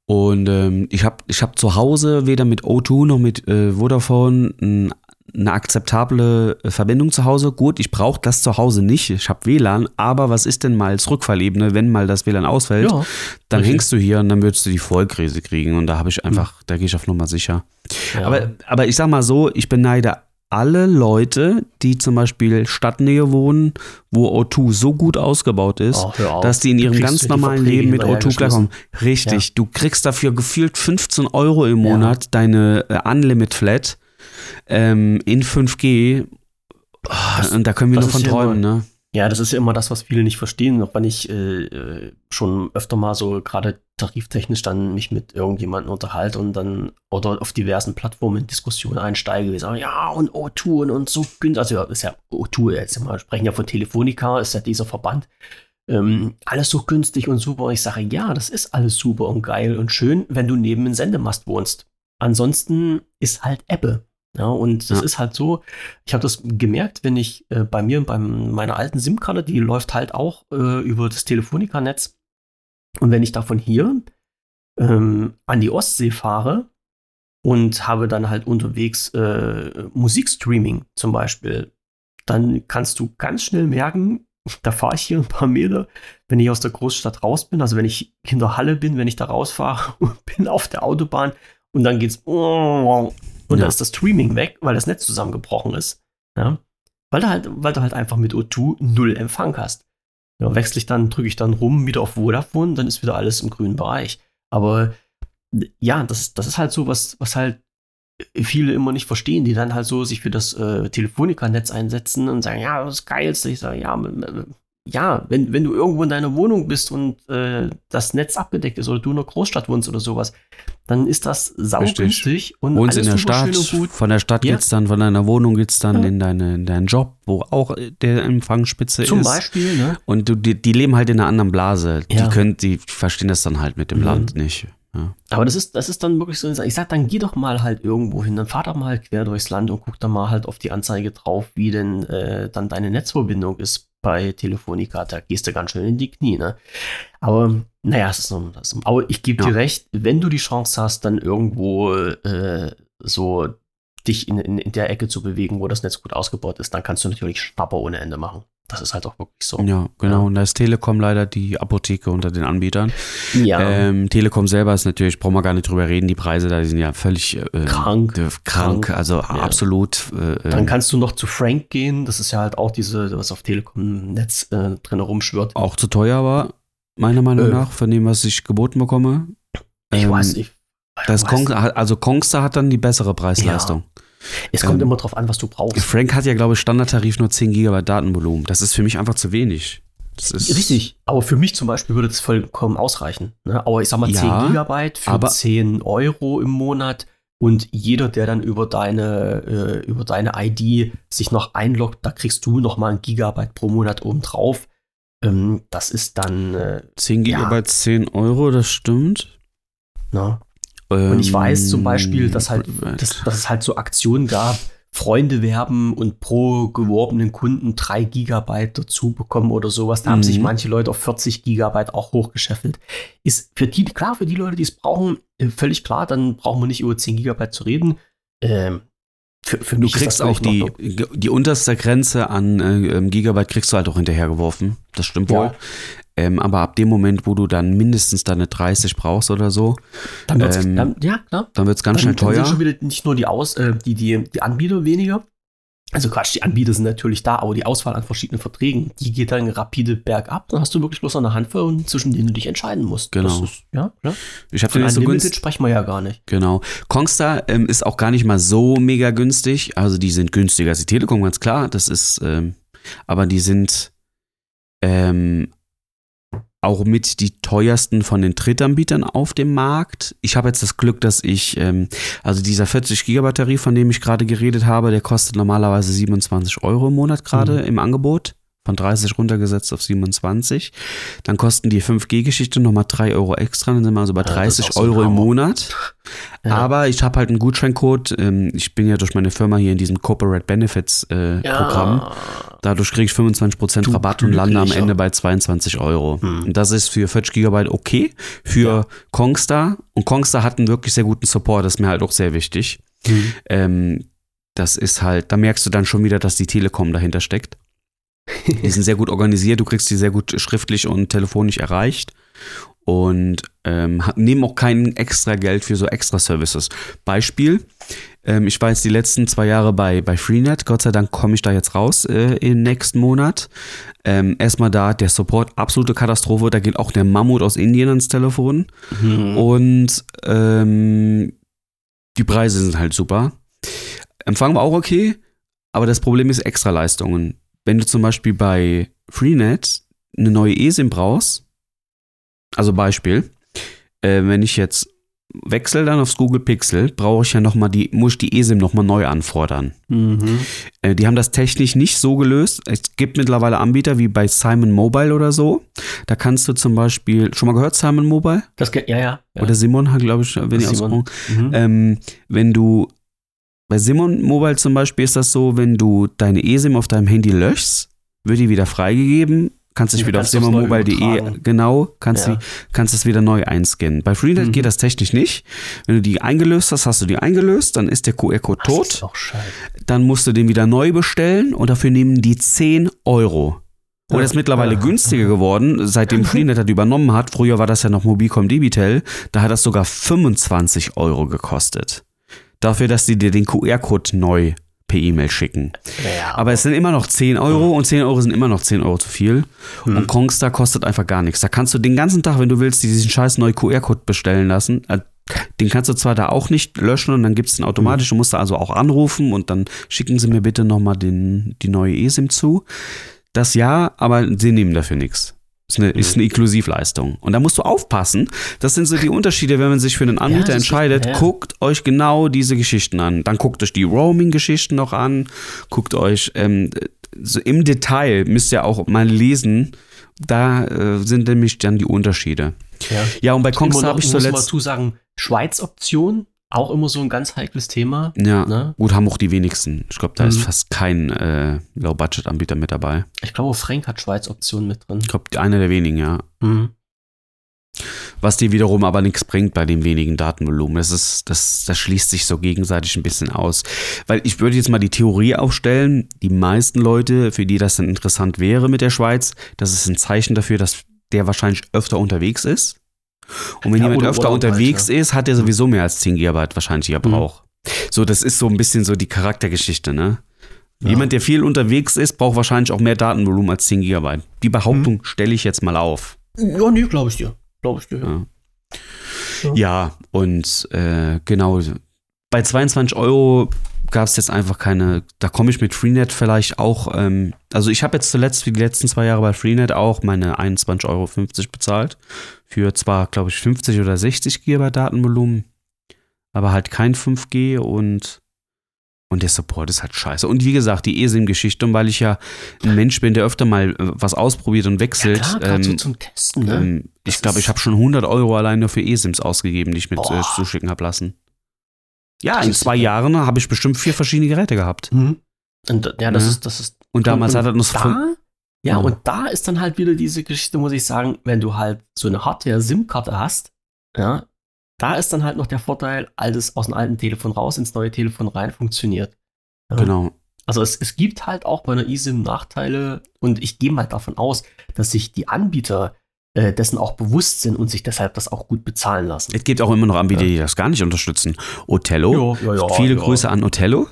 S4: Und ähm, ich habe ich hab zu Hause weder mit O2 noch mit äh, Vodafone n- eine akzeptable äh, Verbindung zu Hause. Gut, ich brauche das zu Hause nicht. Ich habe WLAN, aber was ist denn mal als Rückfallebene, wenn mal das WLAN ausfällt?
S3: Ja,
S4: dann
S3: richtig.
S4: hängst du hier und dann würdest du die Vollkrise kriegen. Und da habe ich einfach, da gehe ich auf Nummer sicher.
S3: ja.
S4: Aber, aber ich sag mal so, ich beneide alle Leute, die zum Beispiel Stadtnähe wohnen, wo O2 so gut ausgebaut ist,
S3: Oh,
S4: dass die in ihrem ganz normalen Leben mit
S3: hinterher
S4: O2 klarkommen. Richtig, du kriegst dafür gefühlt 15 Euro im
S3: Ja.
S4: Monat deine äh, Unlimit Flat ähm, in 5G.
S3: Das-
S4: und da können wir nur von
S3: ja
S4: träumen, ne?
S3: Ja, das ist ja immer das, was viele nicht verstehen. Auch wenn ich äh, äh schon öfter mal so gerade tariftechnisch dann mich mit irgendjemandem unterhalte und dann oder auf diversen Plattformen in Diskussionen einsteige, wie sagen, ja, und O2 und, und so günstig. Also ist ja O2, jetzt mal sprechen ja von Telefonica, ist ja dieser Verband. Ähm, alles so günstig und super. Und ich sage, ja, das ist alles super und geil und schön, wenn du neben einem Sendemast wohnst. Ansonsten ist halt Ebbe. Ja, und das ja. ist halt so, ich habe das gemerkt, wenn ich äh, bei mir, bei meiner alten SIM-Karte, die läuft halt auch äh, über das Telefonica-Netz. Und wenn ich davon hier ähm, an die Ostsee fahre und habe dann halt unterwegs äh, Musikstreaming zum Beispiel, dann kannst du ganz schnell merken, [laughs] da fahre ich hier ein paar Meter, wenn ich aus der Großstadt raus bin, also wenn ich hinter Halle bin, wenn ich da rausfahre [laughs] und bin auf der Autobahn und dann geht's und ja. dann ist das Streaming weg, weil das Netz zusammengebrochen ist. Ja? Weil, du halt, weil du halt einfach mit O2 null Empfang hast. Ja, wechsle ich dann, drücke ich dann rum wieder auf Vodafone, dann ist wieder alles im grünen Bereich. Aber ja, das, das ist halt so, was, was halt viele immer nicht verstehen, die dann halt so sich für das äh, Telefonica-Netz einsetzen und sagen, ja, das ist geilste. Ich sage, ja, ja, wenn, wenn du irgendwo in deiner Wohnung bist und äh, das Netz abgedeckt ist oder du in einer Großstadt wohnst oder sowas, dann ist das saugünstig
S4: und Wohnst in der Stadt, von der Stadt ja. geht's dann, von deiner Wohnung geht's dann ja. in, deine, in deinen Job, wo auch der Empfangsspitze
S3: Zum
S4: ist.
S3: Zum Beispiel, ne?
S4: Und du, die, die, leben halt in einer anderen Blase. Ja. Die können, die verstehen das dann halt mit dem mhm. Land nicht. Ja.
S3: Aber das ist, das ist dann wirklich so, ich sag, dann geh doch mal halt irgendwo hin, dann fahr doch mal quer durchs Land und guck da mal halt auf die Anzeige drauf, wie denn äh, dann deine Netzverbindung ist bei Telefonica, da gehst du ganz schön in die Knie, ne? Aber naja, es ist so, das, aber ich gebe ja. dir recht, wenn du die Chance hast, dann irgendwo äh, so dich in, in, in der Ecke zu bewegen, wo das Netz gut ausgebaut ist, dann kannst du natürlich Schnapper ohne Ende machen. Das ist halt auch wirklich so.
S4: Ja, genau. Und da ist Telekom leider die Apotheke unter den Anbietern.
S3: Ja.
S4: Ähm, Telekom selber ist natürlich, brauchen wir gar nicht drüber reden, die Preise da die sind ja völlig
S3: äh, krank.
S4: Krank, krank, also ja. absolut.
S3: Äh, Dann kannst du noch zu Frank gehen. Das ist ja halt auch diese, was auf Telekom-Netz äh, drin rumschwirrt.
S4: Auch zu teuer war, meiner Meinung äh. nach, von dem, was ich geboten bekomme.
S3: Ich ähm, weiß nicht.
S4: Das Kong, also Kongster hat dann die bessere Preisleistung. Ja.
S3: Es kommt ähm, immer drauf an, was du brauchst.
S4: Frank hat ja, glaube ich, Standardtarif nur 10 GB Datenvolumen. Das ist für mich einfach zu wenig.
S3: Richtig, aber für mich zum Beispiel würde das vollkommen ausreichen. Ne? Aber ich sag mal, 10 ja, Gigabyte für 10 Euro im Monat und jeder, der dann über deine, äh, über deine ID sich noch einloggt, da kriegst du noch mal ein Gigabyte pro Monat obendrauf. Ähm, das ist dann. Äh,
S4: 10 Gigabyte, ja. 10 Euro, das stimmt.
S3: Na, und ich weiß zum Beispiel, dass, halt, ähm, dass, dass es halt so Aktionen gab, Freunde werben und pro geworbenen Kunden drei Gigabyte dazu bekommen oder sowas. Da mhm. haben sich mhm. manche Leute auf 40 Gigabyte auch hochgescheffelt. Ist für die, klar, für die Leute, die es brauchen, äh, völlig klar, dann brauchen wir nicht über 10 Gigabyte zu reden. Ähm,
S4: für, für du kriegst auch die, die unterste Grenze an äh, ähm, Gigabyte kriegst du halt auch hinterhergeworfen. Das stimmt wohl. Ähm, aber ab dem Moment, wo du dann mindestens deine 30 brauchst oder so,
S3: dann wird's, ähm, dann, ja, klar.
S4: Dann wird es ganz dann, schnell teuer. Dann sind
S3: schon wieder nicht nur die, Aus, äh, die, die, die Anbieter weniger. Also Quatsch, die Anbieter sind natürlich da, aber die Auswahl an verschiedenen Verträgen, die geht dann rapide bergab. Dann hast du wirklich bloß eine Handvoll, zwischen denen du dich entscheiden musst.
S4: Genau.
S3: Ist, ja, ja.
S4: Ich habe den so
S3: günstig. sprechen wir ja gar nicht.
S4: Genau. Kongstar ähm, ist auch gar nicht mal so mega günstig. Also die sind günstiger als die Telekom, ganz klar. Das ist, ähm, aber die sind ähm, auch mit die teuersten von den Drittanbietern auf dem Markt. Ich habe jetzt das Glück, dass ich, ähm, also dieser 40 Gigabyte Tarif, von dem ich gerade geredet habe, der kostet normalerweise 27 Euro im Monat gerade mhm. im Angebot von 30 runtergesetzt auf 27. Dann kosten die 5G-Geschichte nochmal 3 Euro extra, dann sind wir also bei 30 ja, Euro im Monat. Ja. Aber ich habe halt einen Gutscheincode. Ähm, ich bin ja durch meine Firma hier in diesem Corporate Benefits äh, ja. Programm. Dadurch kriege ich 25% du Rabatt und lande am Ende bei 22 Euro. Hm. Und das ist für 40 Gigabyte okay. Für Kongstar. Und Kongstar hat einen wirklich sehr guten Support. Das ist mir halt auch sehr wichtig. Hm. Ähm, das ist halt, da merkst du dann schon wieder, dass die Telekom dahinter steckt. [laughs] Die sind sehr gut organisiert, du kriegst die sehr gut schriftlich und telefonisch erreicht und ähm, nehmen auch kein extra Geld für so extra Services. Beispiel, ähm, ich war jetzt die letzten zwei Jahre bei, bei Freenet, Gott sei Dank komme ich da jetzt raus äh, im nächsten Monat. Ähm, erstmal da der Support, absolute Katastrophe, da geht auch der Mammut aus Indien ans Telefon mhm. und ähm, die Preise sind halt super. Empfang war auch okay, aber das Problem ist Extraleistungen wenn du zum Beispiel bei Freenet eine neue eSIM brauchst, also Beispiel, äh, wenn ich jetzt wechsle dann aufs Google Pixel, brauche ich ja noch mal die, muss ich die eSIM nochmal neu anfordern.
S3: Mhm.
S4: Äh, die haben das technisch nicht so gelöst. Es gibt mittlerweile Anbieter wie bei Simon Mobile oder so. Da kannst du zum Beispiel, schon mal gehört, Simon Mobile?
S3: Das geht, ja, ja. ja.
S4: Oder Simon, glaube ich, wenn ich.
S3: Mhm.
S4: Ähm, wenn du bei Simon Mobile zum Beispiel ist das so, wenn du deine eSIM auf deinem Handy löschst, wird die wieder freigegeben. Kannst dich wieder auf
S3: kannst neu
S4: simonmobile.de genau, kannst
S3: Ja.
S4: die, kannst es wieder neu einscannen. Bei Freenet
S3: Mhm.
S4: geht das technisch nicht. Wenn du die eingelöst hast, hast du die eingelöst, dann ist der QR-Code
S3: Das
S4: tot. Dann musst du den wieder neu bestellen und dafür nehmen die 10 Euro. Und das ist mittlerweile
S3: Ja.
S4: günstiger geworden, seitdem Freenet das übernommen hat. Früher war das ja noch Mobilcom Debitel. Da hat das sogar 25 Euro gekostet. Dafür, dass die dir den QR-Code neu per E-Mail schicken.
S3: Ja,
S4: Aber es sind immer noch 10 Euro und 10 Euro sind immer noch 10 Euro zu viel.
S3: Hm.
S4: Und Kongstar kostet einfach gar nichts. Da kannst du den ganzen Tag, wenn du willst, diesen scheiß neuen QR-Code bestellen lassen. Äh, Den kannst du zwar da auch nicht löschen und dann gibt es den automatisch. Du musst da also auch anrufen und dann schicken sie mir bitte nochmal die neue eSIM zu. Das ja, aber sie nehmen dafür nichts. Ist eine, ist eine Inklusivleistung. Und da musst du aufpassen. Das sind so die Unterschiede, wenn man sich für einen Anbieter
S3: ist-
S4: entscheidet.
S3: ja.
S4: Guckt euch genau diese Geschichten an. Dann guckt euch die Roaming-Geschichten noch an. Guckt euch ähm, so im Detail, müsst ihr auch mal lesen. Da äh, sind nämlich dann die Unterschiede.
S3: ja.
S4: Ja, und bei
S3: noch,
S4: habe ich zuletzt.
S3: dazu sagen, Schweiz-Option, auch immer so ein ganz heikles Thema.
S4: Ja,
S3: Ne?
S4: gut, haben auch die wenigsten. Ich glaube, da ist
S3: Mhm.
S4: fast kein äh, Low-Budget-Anbieter mit dabei.
S3: Ich glaube, Frank hat Schweiz-Option mit drin.
S4: Ich glaube, einer der wenigen, ja.
S3: Mhm.
S4: Was dir wiederum aber nichts bringt bei dem wenigen Datenvolumen. Das, ist, das, das schließt sich so gegenseitig ein bisschen aus. Weil ich würde jetzt mal die Theorie aufstellen, die meisten Leute, für die das dann interessant wäre mit der Schweiz, das ist ein Zeichen dafür, dass der wahrscheinlich öfter unterwegs ist. Und wenn
S3: Ja,
S4: jemand öfter
S3: Urlaub halt,
S4: unterwegs
S3: ja.
S4: ist, hat er sowieso mehr als 10 GB wahrscheinlich hier
S3: Mhm.
S4: braucht. So, das ist so ein bisschen so die Charaktergeschichte, ne?
S3: Ja.
S4: Jemand, der viel unterwegs ist, braucht wahrscheinlich auch mehr Datenvolumen als 10 GB. Die Behauptung
S3: Mhm.
S4: stelle ich jetzt mal auf.
S3: Ja, nee, glaube ich dir. Glaube ich dir. Ja.
S4: Ja. Ja, und äh, genau, bei 22 Euro gab es jetzt einfach keine, da komme ich mit Freenet vielleicht auch, ähm, also ich habe jetzt zuletzt für die letzten zwei Jahre bei Freenet auch meine 21,50 Euro bezahlt. Für zwar, glaube ich, 50 oder 60 GB Datenvolumen, aber halt kein 5G und und der Support ist halt scheiße. Und wie gesagt, die eSIM-Geschichte, und weil ich ja ein Mensch bin, der öfter mal äh, was ausprobiert und wechselt,
S3: klar, gerade so
S4: ähm,
S3: zum Testen, ne?
S4: ähm, ich glaube, ich habe schon 100 Euro allein nur für eSIMs ausgegeben, die ich mit äh, zuschicken habe lassen. Ja, in
S3: ist-
S4: zwei Jahren habe ich bestimmt vier verschiedene Geräte gehabt.
S3: Mhm. Und, ja, das
S4: Ja.
S3: ist, das ist.
S4: Und damals
S3: und
S4: hat er uns fünf-
S3: da, ja,
S4: Ja.
S3: und da ist dann halt wieder diese Geschichte, muss ich sagen, wenn du halt so eine Hardware-SIM-Karte hast, ja, da ist dann halt noch der Vorteil, altes aus dem alten Telefon raus ins neue Telefon rein funktioniert. Ja.
S4: Genau.
S3: Also es, es gibt halt auch bei einer eSIM Nachteile und ich gehe mal davon aus, dass sich die Anbieter dessen auch bewusst sind und sich deshalb das auch gut bezahlen lassen.
S4: Es gibt auch immer noch Anbieter, die das gar nicht unterstützen. Othello.
S3: Ja, ja, ja,
S4: Viele. Grüße an Othello.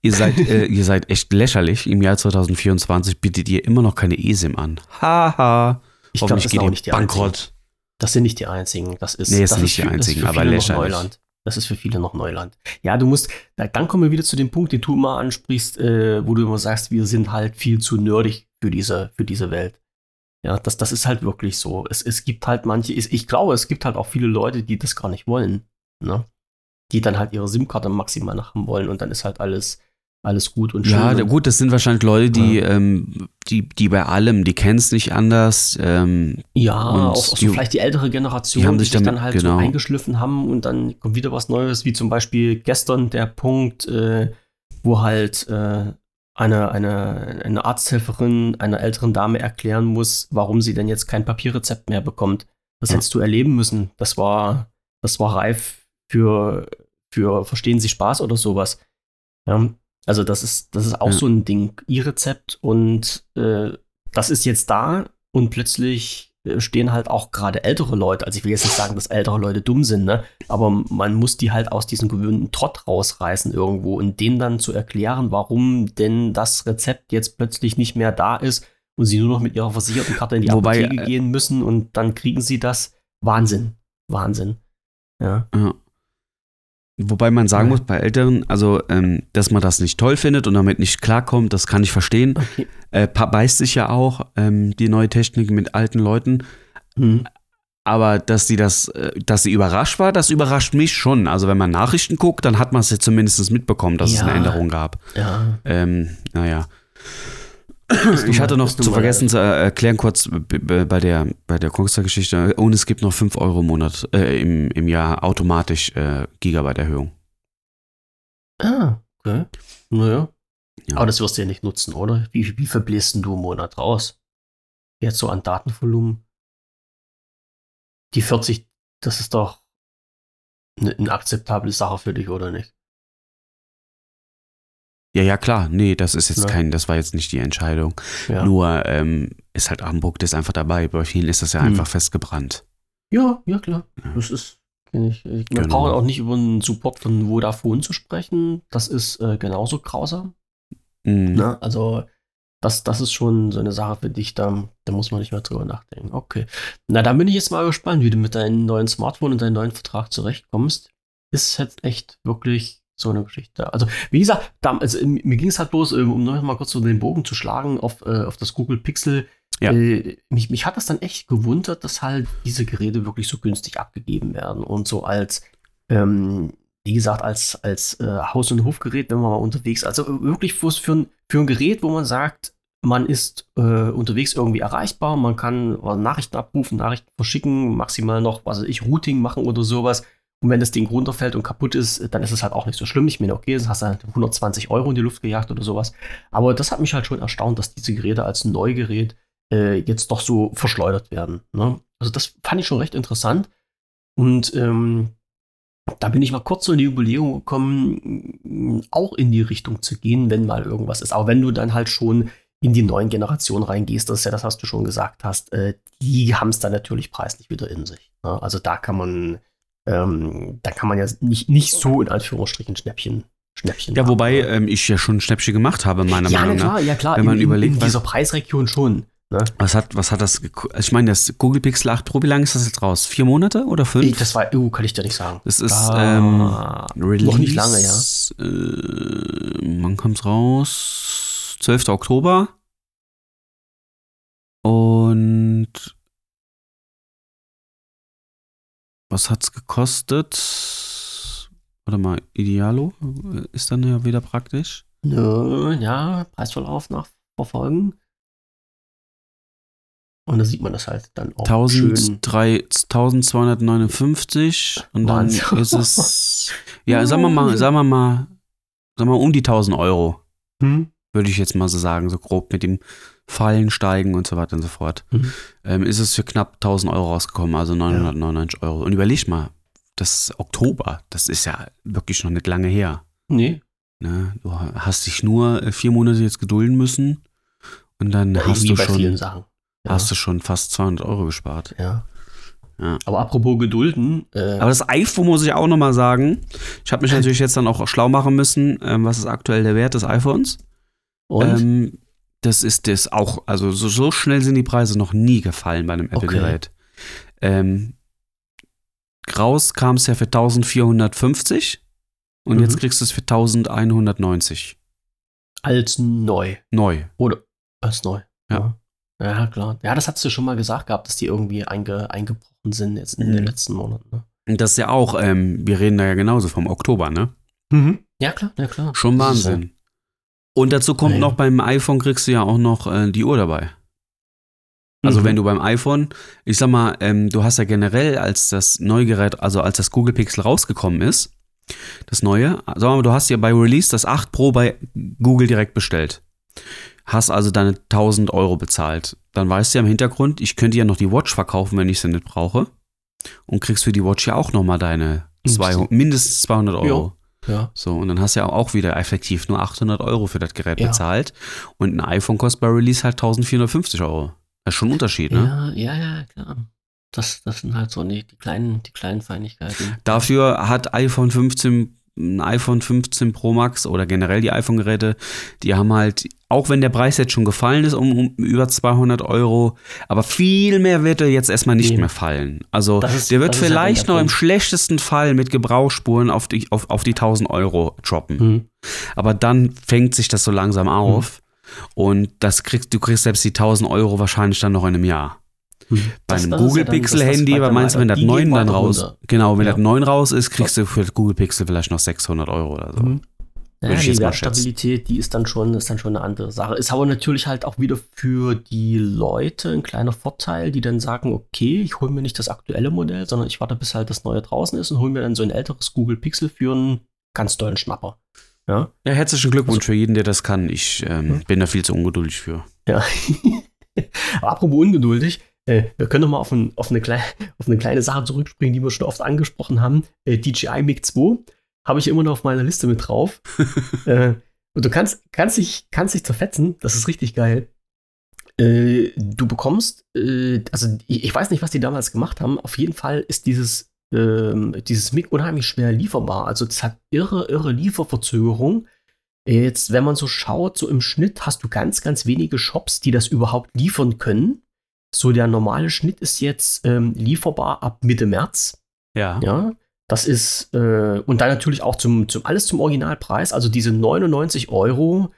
S4: Ihr seid, [laughs] äh, ihr seid echt lächerlich. Im Jahr 2024 bietet ihr immer noch keine eSIM an. Haha.
S3: Ich glaube, das
S4: geht
S3: sind auch nicht die einzigen.
S4: bankrott.
S3: Das sind nicht die einzigen. Das ist,
S4: Nee,
S3: das
S4: sind nicht die
S3: für- ist
S4: einzigen, aber
S3: viele noch
S4: lächerlich.
S3: Neuland. Das ist für viele noch Neuland. Ja, du musst, da, dann kommen wir wieder zu dem Punkt, den du immer ansprichst, äh, wo du immer sagst, wir sind halt viel zu nerdig für diese, für diese Welt. Ja, das, das ist halt wirklich so. Es, es gibt halt manche, ich, ich glaube, es gibt halt auch viele Leute, die das gar nicht wollen. Ne? Die dann halt ihre SIM-Karte maximal haben wollen und dann ist halt alles, alles gut und schön.
S4: Ja,
S3: und,
S4: gut, das sind wahrscheinlich Leute, die, ähm, die, die bei allem, die kennen es nicht anders. Ähm,
S3: Ja, auch, so
S4: die-
S3: vielleicht die ältere Generation,
S4: die haben
S3: die
S4: sich
S3: sich
S4: damit-
S3: dann halt
S4: genau.
S3: so eingeschliffen haben und dann kommt wieder was Neues, wie zum Beispiel gestern der Punkt, äh, wo halt äh, eine, eine, eine Arzthelferin einer älteren Dame erklären muss, warum sie denn jetzt kein Papierrezept mehr bekommt. Das
S4: Ja.
S3: hättest du erleben müssen. Das war, das war reif für, für Verstehen Sie Spaß oder sowas. Ja, also das ist, das ist auch
S4: Ja.
S3: so ein Ding, E-Rezept und äh, das ist jetzt da und plötzlich stehen halt auch gerade ältere Leute, also ich will jetzt nicht sagen, dass ältere Leute dumm sind, ne? aber man muss die halt aus diesem gewöhnten Trott rausreißen irgendwo und denen dann zu erklären, warum denn das Rezept jetzt plötzlich nicht mehr da ist und sie nur noch mit ihrer versicherten Karte in die
S4: Wobei,
S3: Apotheke
S4: äh,
S3: gehen müssen und dann kriegen sie das. Wahnsinn. Wahnsinn. Ja.
S4: ja. Wobei man sagen muss, bei Älteren, also, ähm, dass man das nicht toll findet und damit nicht klarkommt, das kann ich verstehen.
S3: Okay.
S4: Äh, beißt sich ja auch ähm, die neue Technik mit alten Leuten.
S3: Hm.
S4: Aber dass sie das, äh, dass sie überrascht war, das überrascht mich schon. Also wenn man Nachrichten guckt, dann hat man es ja zumindest mitbekommen, dass es
S3: Ja.
S4: eine Änderung gab.
S3: Ja.
S4: Ähm, naja. Ich hatte noch zu vergessen zu erklären, kurz bei der, bei der Kongstar-Geschichte, und es gibt noch 5 Euro im Monat, äh, im, im Jahr automatisch äh, Gigabyte-Erhöhung.
S3: Ah, okay. Naja.
S4: Ja.
S3: Aber das wirst du ja nicht nutzen, oder? Wie, wie viel bläst du im Monat raus? Jetzt so an Datenvolumen? Die 40, das ist doch eine, eine akzeptable Sache für dich, oder nicht?
S4: Ja, ja, klar. Nee, das ist jetzt
S3: Ja.
S4: kein, das war jetzt nicht die Entscheidung.
S3: Ja.
S4: Nur ähm, ist halt Hamburg das ist einfach dabei. Bei vielen ist das ja
S3: Hm.
S4: einfach festgebrannt.
S3: Ja, ja, klar.
S4: Ja.
S3: Das ist, kenn ich. wir
S4: Genau.
S3: brauchen auch nicht über einen Support von Vodafone zu sprechen. Das ist äh, genauso grausam.
S4: Mhm.
S3: Ne? Also, das, das ist schon so eine Sache für dich, da, da muss man nicht mehr drüber nachdenken. Okay. Na, dann bin ich jetzt mal gespannt, wie du mit deinem neuen Smartphone und deinem neuen Vertrag zurechtkommst. Ist jetzt echt wirklich so eine Geschichte. Also, wie gesagt, da, also, mir ging es halt bloß, ähm, um noch mal kurz so den Bogen zu schlagen auf, äh, auf das Google Pixel.
S4: Ja.
S3: Äh, mich, mich hat das dann echt gewundert, dass halt diese Geräte wirklich so günstig abgegeben werden und so als, ähm, wie gesagt, als, als äh, Haus- und Hofgerät, wenn man mal unterwegs, also äh, wirklich für, für, ein, für ein Gerät, wo man sagt, man ist äh, unterwegs irgendwie erreichbar, man kann äh, Nachrichten abrufen, Nachrichten verschicken, maximal noch, was weiß ich, Routing machen oder sowas. Und wenn das Ding runterfällt und kaputt ist, dann ist es halt auch nicht so schlimm. Ich meine, okay, hast du halt 120 Euro in die Luft gejagt oder sowas. Aber das hat mich halt schon erstaunt, dass diese Geräte als Neugerät äh, jetzt doch so verschleudert werden. Ne? Also das fand ich schon recht interessant. Und ähm, da bin ich mal kurz so in die Überlegung gekommen, auch in die Richtung zu gehen, wenn mal irgendwas ist. Aber wenn du dann halt schon in die neuen Generationen reingehst, das ist ja das, was du schon gesagt hast, äh, die haben es dann natürlich preislich wieder in sich. Ne? Also da kann man, ähm, da kann man ja nicht, nicht so in Anführungsstrichen Schnäppchen, Schnäppchen
S4: Ja, wobei
S3: ne?
S4: ähm, ich ja schon Schnäppchen gemacht habe, meiner
S3: ja,
S4: Meinung nach.
S3: klar, ja klar,
S4: Wenn man
S3: in,
S4: überlegt,
S3: in, dieser Preisregion schon. Ne?
S4: Was hat, was hat das, geko- ich meine, das Google Pixel 8 Pro, wie lange ist das jetzt raus? Vier Monate oder fünf?
S3: Ich, das war, uh, kann ich dir nicht sagen.
S4: Das ist,
S3: Da-
S4: Release,
S3: noch nicht lange, ja.
S4: Äh, wann kommt's raus? 12. Oktober. Und was hat's gekostet? Warte mal, Idealo ist dann ja wieder praktisch.
S3: Nö, ja, Preisverlauf nachverfolgen. Und da sieht man das halt dann auch schön.
S4: 1003 1259 und dann
S3: Wahnsinn.
S4: ist es, ja, sagen wir mal, sagen wir mal, sagen wir mal um die 1000 Euro,
S3: Hm?
S4: würde ich jetzt mal so sagen, so grob mit dem Fallen, Steigen und so weiter und so fort.
S3: Mhm.
S4: Ähm, ist es für knapp 1000 Euro rausgekommen, also 999 Euro. Und überleg mal, das Oktober, das ist ja wirklich noch nicht lange her.
S3: Nee,
S4: Ne? Du hast dich nur äh, vier Monate jetzt gedulden müssen und dann hast
S3: wie
S4: du schon.
S3: Ja,
S4: hast du schon fast 200 Euro gespart.
S3: ja.
S4: Ja.
S3: Aber apropos Gedulden, äh,
S4: Aber das iPhone muss ich auch nochmal sagen. Ich habe mich [laughs] natürlich jetzt dann auch schlau machen müssen, ähm, was ist aktuell der Wert des iPhones.
S3: und
S4: Ähm, das ist das auch, also so, so schnell sind die Preise noch nie gefallen bei einem
S3: Okay.
S4: Apple-Gerät. Ähm, raus kam es ja für 1450 und
S3: Mhm.
S4: jetzt kriegst du es für 1190.
S3: als neu.
S4: Neu.
S3: Oder als neu.
S4: Ja.
S3: ja. Klar. Ja, das hast du schon mal gesagt gehabt, dass die irgendwie einge, eingebrochen sind jetzt in den
S4: Mhm.
S3: letzten Monaten. Ne?
S4: Und das ist ja auch, ähm, wir reden da ja genauso vom Oktober, ne?
S3: Ja, klar, ja, klar.
S4: Schon Wahnsinn. Und dazu kommt
S3: Ja.
S4: noch beim iPhone kriegst du ja auch noch äh, die Uhr dabei. Also
S3: Mhm.
S4: wenn du beim iPhone, ich sag mal, ähm, du hast ja generell, als das neue Gerät, also als das Google Pixel rausgekommen ist, das neue, sag mal, du hast ja bei Release das 8 Pro bei Google direkt bestellt. Hast also deine 1000 Euro bezahlt. Dann weißt du ja im Hintergrund, ich könnte ja noch die Watch verkaufen, wenn ich sie nicht brauche. Und kriegst für die Watch ja auch nochmal deine 200, mindestens 200 Euro.
S3: Ja.
S4: So, und dann hast du ja auch wieder effektiv nur 800 Euro für das Gerät
S3: Ja.
S4: bezahlt. Und ein iPhone kostet bei Release halt 1450 Euro. Das ist schon ein Unterschied, ne?
S3: Ja, ja, ja, klar. Das, das sind halt so die, die, kleinen, die kleinen Feinigkeiten.
S4: Dafür hat iPhone 15 ein iPhone 15 Pro Max oder generell die iPhone-Geräte, die haben halt, auch wenn der Preis jetzt schon gefallen ist um, um über 200 Euro, aber viel mehr wird er jetzt erstmal nicht
S3: Nee.
S4: mehr fallen. Also
S3: ist-
S4: der wird
S3: halt
S4: vielleicht noch im schlechtesten Fall mit Gebrauchsspuren auf die, auf, auf die 1000 Euro droppen.
S3: Hm.
S4: Aber dann fängt sich das so langsam auf. Und das kriegst, du kriegst selbst die 1000 Euro wahrscheinlich dann noch in einem Jahr. Bei
S3: Das-
S4: einem
S3: das
S4: Google
S3: ja
S4: Pixel
S3: das- das
S4: Handy, aber meinst du, wenn das
S3: die gehen
S4: 9 dann raus,
S3: runter.
S4: genau, wenn
S3: Ja.
S4: das 9 raus ist, kriegst du für Google Pixel vielleicht noch 600 Euro oder so.
S3: Mhm.
S4: Würde
S3: Ja,
S4: ich
S3: die. Wertstabilität, die ist dann schon, ist dann schon eine andere Sache. Ist aber natürlich halt auch wieder für die Leute ein kleiner Vorteil, die dann sagen, okay, ich hole mir nicht das aktuelle Modell, sondern ich warte, bis halt das neue draußen ist und hole mir dann so ein älteres Google Pixel für einen ganz tollen Schnapper. Ja.
S4: Ja, herzlichen Glückwunsch
S3: Also-
S4: für jeden, der das kann. Ich ähm,
S3: Mhm.
S4: bin da viel zu ungeduldig für.
S3: Ja. [laughs] Apropos ungeduldig, äh, wir können noch mal auf, ein, auf, eine kleine, [laughs] auf eine kleine Sache zurückspringen, die wir schon oft angesprochen haben. Äh, DJI Mic 2 habe ich immer noch auf meiner Liste mit drauf. [laughs] äh, und du kannst, kannst, dich, kannst dich zerfetzen, das ist richtig geil. Äh, du bekommst, äh, also ich, ich weiß nicht, was die damals gemacht haben, auf jeden Fall ist dieses, ähm, dieses Mic unheimlich schwer lieferbar. Also es hat irre, irre Lieferverzögerung. Jetzt, wenn man so schaut, so im Schnitt hast du ganz, ganz wenige Shops, die das überhaupt liefern können. So der normale Schnitt ist jetzt ähm, lieferbar ab Mitte März.
S4: Ja.
S3: Ja, das ist, äh, und dann natürlich auch zum, zum, alles zum Originalpreis. Also diese 99 Euro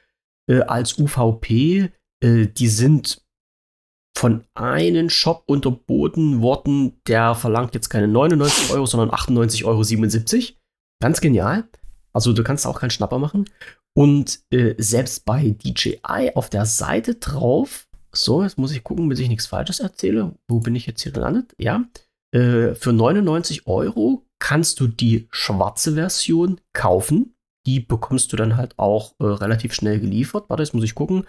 S3: äh, als UVP, äh, die sind von einem Shop unterboten worden, der verlangt jetzt keine 99 Euro, sondern 98,77 Euro. Ganz genial. Also du kannst auch keinen Schnapper machen. Und äh, selbst bei DJI auf der Seite drauf, so, jetzt muss ich gucken, bis ich nichts Falsches erzähle. Wo bin ich jetzt hier gelandet? Ja. Äh, für 99 Euro kannst du die schwarze Version kaufen. Die bekommst du dann halt auch äh, relativ schnell geliefert. Warte, jetzt muss ich gucken.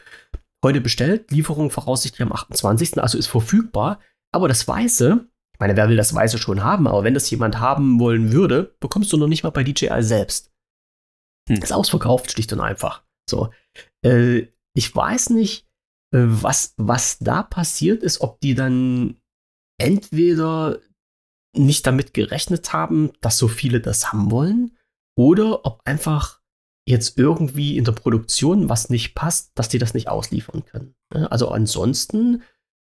S3: Heute bestellt, Lieferung voraussichtlich am 28. Also ist verfügbar. Aber das Weiße, ich meine, wer will das Weiße schon haben? Aber wenn das jemand haben wollen würde, bekommst du noch nicht mal bei DJI selbst.
S4: Hm.
S3: Ist ausverkauft, schlicht und einfach. So. Äh, ich weiß nicht, was, was da passiert ist, ob die dann entweder nicht damit gerechnet haben, dass so viele das haben wollen, oder ob einfach jetzt irgendwie in der Produktion was nicht passt, dass die das nicht ausliefern können. Ja, Also ansonsten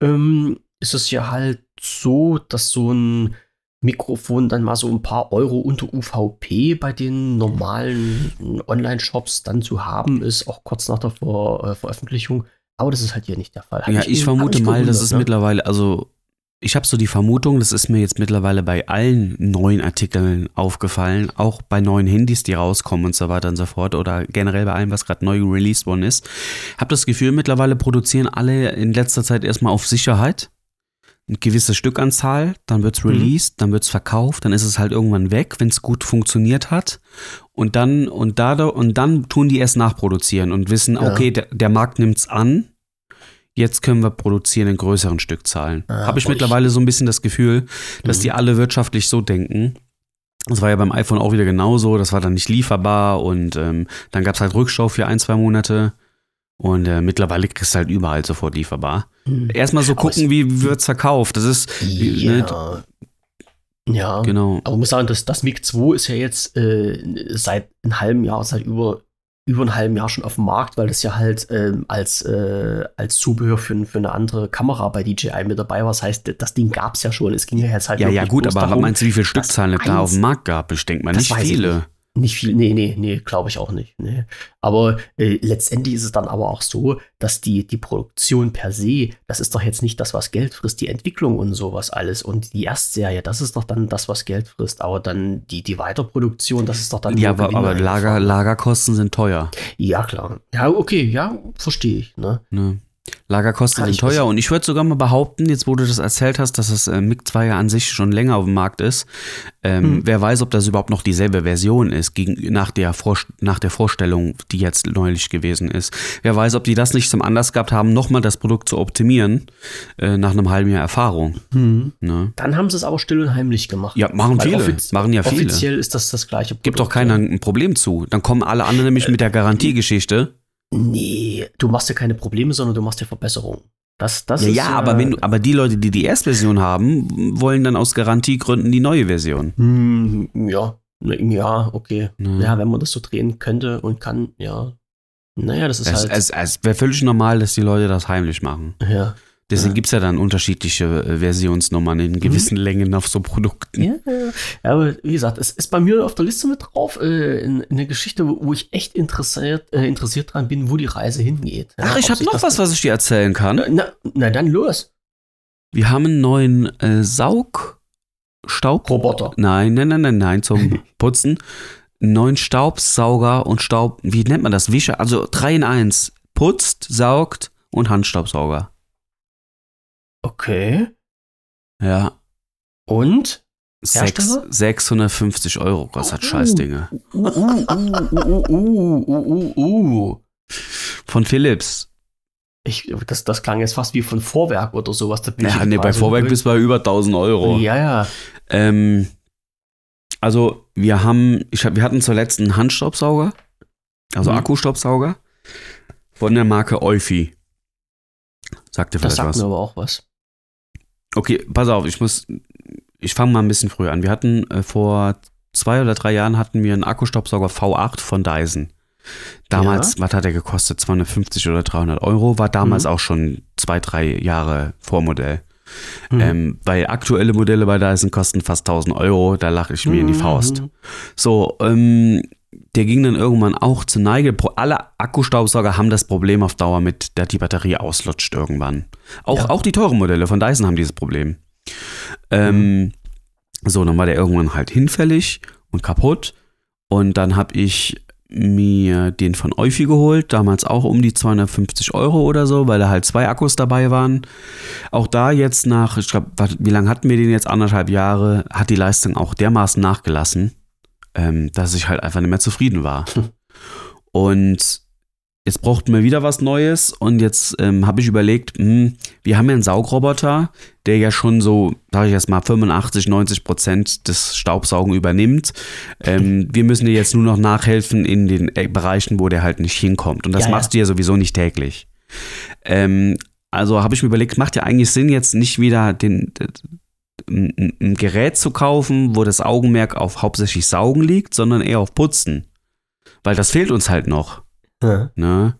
S3: ähm, ist es ja halt so, dass so ein Mikrofon dann mal so ein paar Euro unter UVP bei den normalen Online-Shops dann zu haben ist, auch kurz nach der Ver äh, Veröffentlichung. Aber das ist halt hier nicht der Fall. Hat
S4: Ja, ich
S3: hat
S4: vermute
S3: mich
S4: mal, das ist
S3: ne?
S4: mittlerweile, also ich habe so die Vermutung, das ist mir jetzt mittlerweile bei allen neuen Artikeln aufgefallen, auch bei neuen Handys, die rauskommen und so weiter und so fort oder generell bei allem, was gerade neu released worden ist. Habe das Gefühl, mittlerweile produzieren alle in letzter Zeit erstmal auf Sicherheit eine gewisse Stückanzahl, dann wird's
S3: Mhm.
S4: released, dann wird's verkauft, dann ist es halt irgendwann weg, wenn es gut funktioniert hat. Und dann, und, dadurch, und dann tun die erst nachproduzieren und wissen,
S3: Ja.
S4: okay, der, der Markt nimmt's an, jetzt können wir produzieren in größeren Stückzahlen.
S3: Ja,
S4: Habe ich
S3: aber ich-
S4: mittlerweile so ein bisschen das Gefühl, dass
S3: Mhm.
S4: die alle wirtschaftlich so denken. Das war ja beim iPhone auch wieder genauso, das war dann nicht lieferbar und ähm, dann gab's halt Rückschau für ein, zwei Monate. Und äh, mittlerweile kriegst du halt überall sofort lieferbar.
S3: Mhm.
S4: Erstmal so gucken,
S3: es-
S4: wie wird's verkauft. Das ist, ne,
S3: Ja. Ja.
S4: genau.
S3: Aber ich muss sagen, das, das MiG 2 ist ja jetzt äh, seit einem halben Jahr, seit über, über einem halben Jahr schon auf dem Markt, weil das ja halt ähm, als, äh, als Zubehör für, für eine andere Kamera bei DJI mit dabei war. Das heißt, das Ding gab es ja schon. Es ging ja jetzt halt
S4: Ja, ja, gut, aber
S3: darum,
S4: meinst du, wie viele Stückzahlen es da auf dem Markt gab? Ich denke mal nicht
S3: ich
S4: viele.
S3: nicht. Nicht viel, nee, nee, nee, glaube ich auch nicht. Nee. Aber äh, letztendlich ist es dann aber auch so, dass die, die Produktion per se, das ist doch jetzt nicht das, was Geld frisst, die Entwicklung und sowas alles. Und die Erstserie, das ist doch dann das, was Geld frisst. Aber dann die, die Weiterproduktion, das ist doch dann.
S4: Ja, aber, aber Lager. Lagerkosten sind teuer.
S3: Ja, klar. Ja, okay, ja, verstehe ich. Ne?
S4: Ne? Lagerkosten sind teuer und ich würde sogar mal behaupten, jetzt wo du das erzählt hast, dass das äh, MiG 2 ja an sich schon länger auf dem Markt ist, ähm,
S3: Hm.
S4: wer weiß, ob das überhaupt noch dieselbe Version ist, gegen, nach, der nach der Vorstellung, die jetzt neulich gewesen ist. Wer weiß, ob die das nicht zum Anlass gehabt haben, nochmal das Produkt zu optimieren, äh, nach einem halben Jahr Erfahrung. Ne?
S3: Dann haben sie es aber still und heimlich gemacht.
S4: Ja, machen
S3: Weil
S4: viele. Machen ja viele.
S3: Offiziell ist das das gleiche
S4: Gibt doch
S3: Produkt,
S4: keiner ein Problem zu. Dann kommen alle anderen nämlich mit der Garantiegeschichte.
S3: Nee, du machst ja keine Probleme, sondern du machst ja Verbesserungen. Das, das
S4: Ja,
S3: ist
S4: ja, aber, wenn, du- aber die Leute, die die Erstversion haben, wollen dann aus Garantiegründen die neue Version.
S3: Hm, ja. Ja, okay.
S4: Ne.
S3: Ja, wenn man das so drehen könnte und kann, ja. Naja, das ist
S4: Es,
S3: halt.
S4: es, es wäre völlig normal, dass die Leute das heimlich machen.
S3: ja.
S4: Deswegen
S3: Ja.
S4: gibt es ja dann unterschiedliche äh, Versionsnummern in gewissen Längen auf so Produkten.
S3: Ja, ja. aber wie gesagt, es ist bei mir auf der Liste mit drauf, äh, in, in eine Geschichte, wo, ich echt interessiert, äh, interessiert dran bin, wo die Reise hingeht.
S4: Ach, ich habe noch was, was ich dir erzählen kann.
S3: Na, na dann los.
S4: Wir haben einen neuen äh, Saugstaub.
S3: Roboter.
S4: Nein, nein, nein, nein, nein, zum [laughs] Putzen. Neuen Staubsauger und Staub, wie nennt man das? Wischer, also 3 in 1. Putzt, saugt und Handstaubsauger.
S3: Okay.
S4: Ja.
S3: Und?
S4: Sechs,
S3: Hersteller?
S4: 650 Euro kostet
S3: Oh.
S4: Scheißdinge.
S3: Uh, uh, uh, uh, uh, uh, uh, uh.
S4: Von Philips.
S3: Ich, das, das klang jetzt fast wie von Vorwerk oder sowas. Da bin
S4: Ja,
S3: ich
S4: nee, bei Vorwerk bist du bei über 1000 Euro.
S3: Ja, ja.
S4: Ähm, also wir haben, ich hab, wir hatten zuletzt einen Handstaubsauger, also
S3: Mhm.
S4: Akkustaubsauger von der Marke Eufy. Sagt dir
S3: Das
S4: vielleicht
S3: sagt
S4: was?
S3: mir aber auch was.
S4: Okay, pass auf, ich muss, ich fange mal ein bisschen früher an. Wir hatten äh, vor zwei oder drei Jahren hatten wir einen Akkustaubsauger V8 von Dyson. Damals, was hat der gekostet? 250 oder 300 Euro. War damals
S3: Mhm.
S4: auch schon zwei, drei Jahre Vormodell.
S3: Mhm.
S4: Ähm, weil aktuelle Modelle bei Dyson kosten fast 1000 Euro. Da lache ich mir in die Faust.
S3: Mhm.
S4: So, ähm, der ging dann irgendwann auch zur Neige. Alle Akkustaubsauger haben das Problem auf Dauer mit, dass die Batterie auslutscht irgendwann. Auch,
S3: Ja.
S4: auch die teuren Modelle von Dyson haben dieses Problem. Ähm, So, dann war der irgendwann halt hinfällig und kaputt. Und dann habe ich mir den von Eufy geholt, damals auch um die 250 Euro oder so, weil da halt zwei Akkus dabei waren. Auch da jetzt nach, ich glaube, wie lange hatten wir den jetzt? Anderthalb Jahre, hat die Leistung auch dermaßen nachgelassen, ähm, dass ich halt einfach nicht mehr zufrieden war. Und jetzt brauchten wir wieder was Neues und jetzt ähm, habe ich überlegt, hm, wir haben ja einen Saugroboter, der ja schon so, sage ich jetzt mal, 85, 90 Prozent des Staubsaugen übernimmt. Ähm, [laughs] wir müssen dir jetzt nur noch nachhelfen in den äh, Bereichen, wo der halt nicht hinkommt. Und das
S3: Ja, ja.
S4: machst du ja sowieso nicht täglich. Ähm, also habe ich mir überlegt, macht ja eigentlich Sinn, jetzt nicht wieder den, ein, Gerät zu kaufen, wo das Augenmerk auf hauptsächlich Saugen liegt, sondern eher auf Putzen. Weil das fehlt uns halt noch.
S3: Ja.
S4: Ne?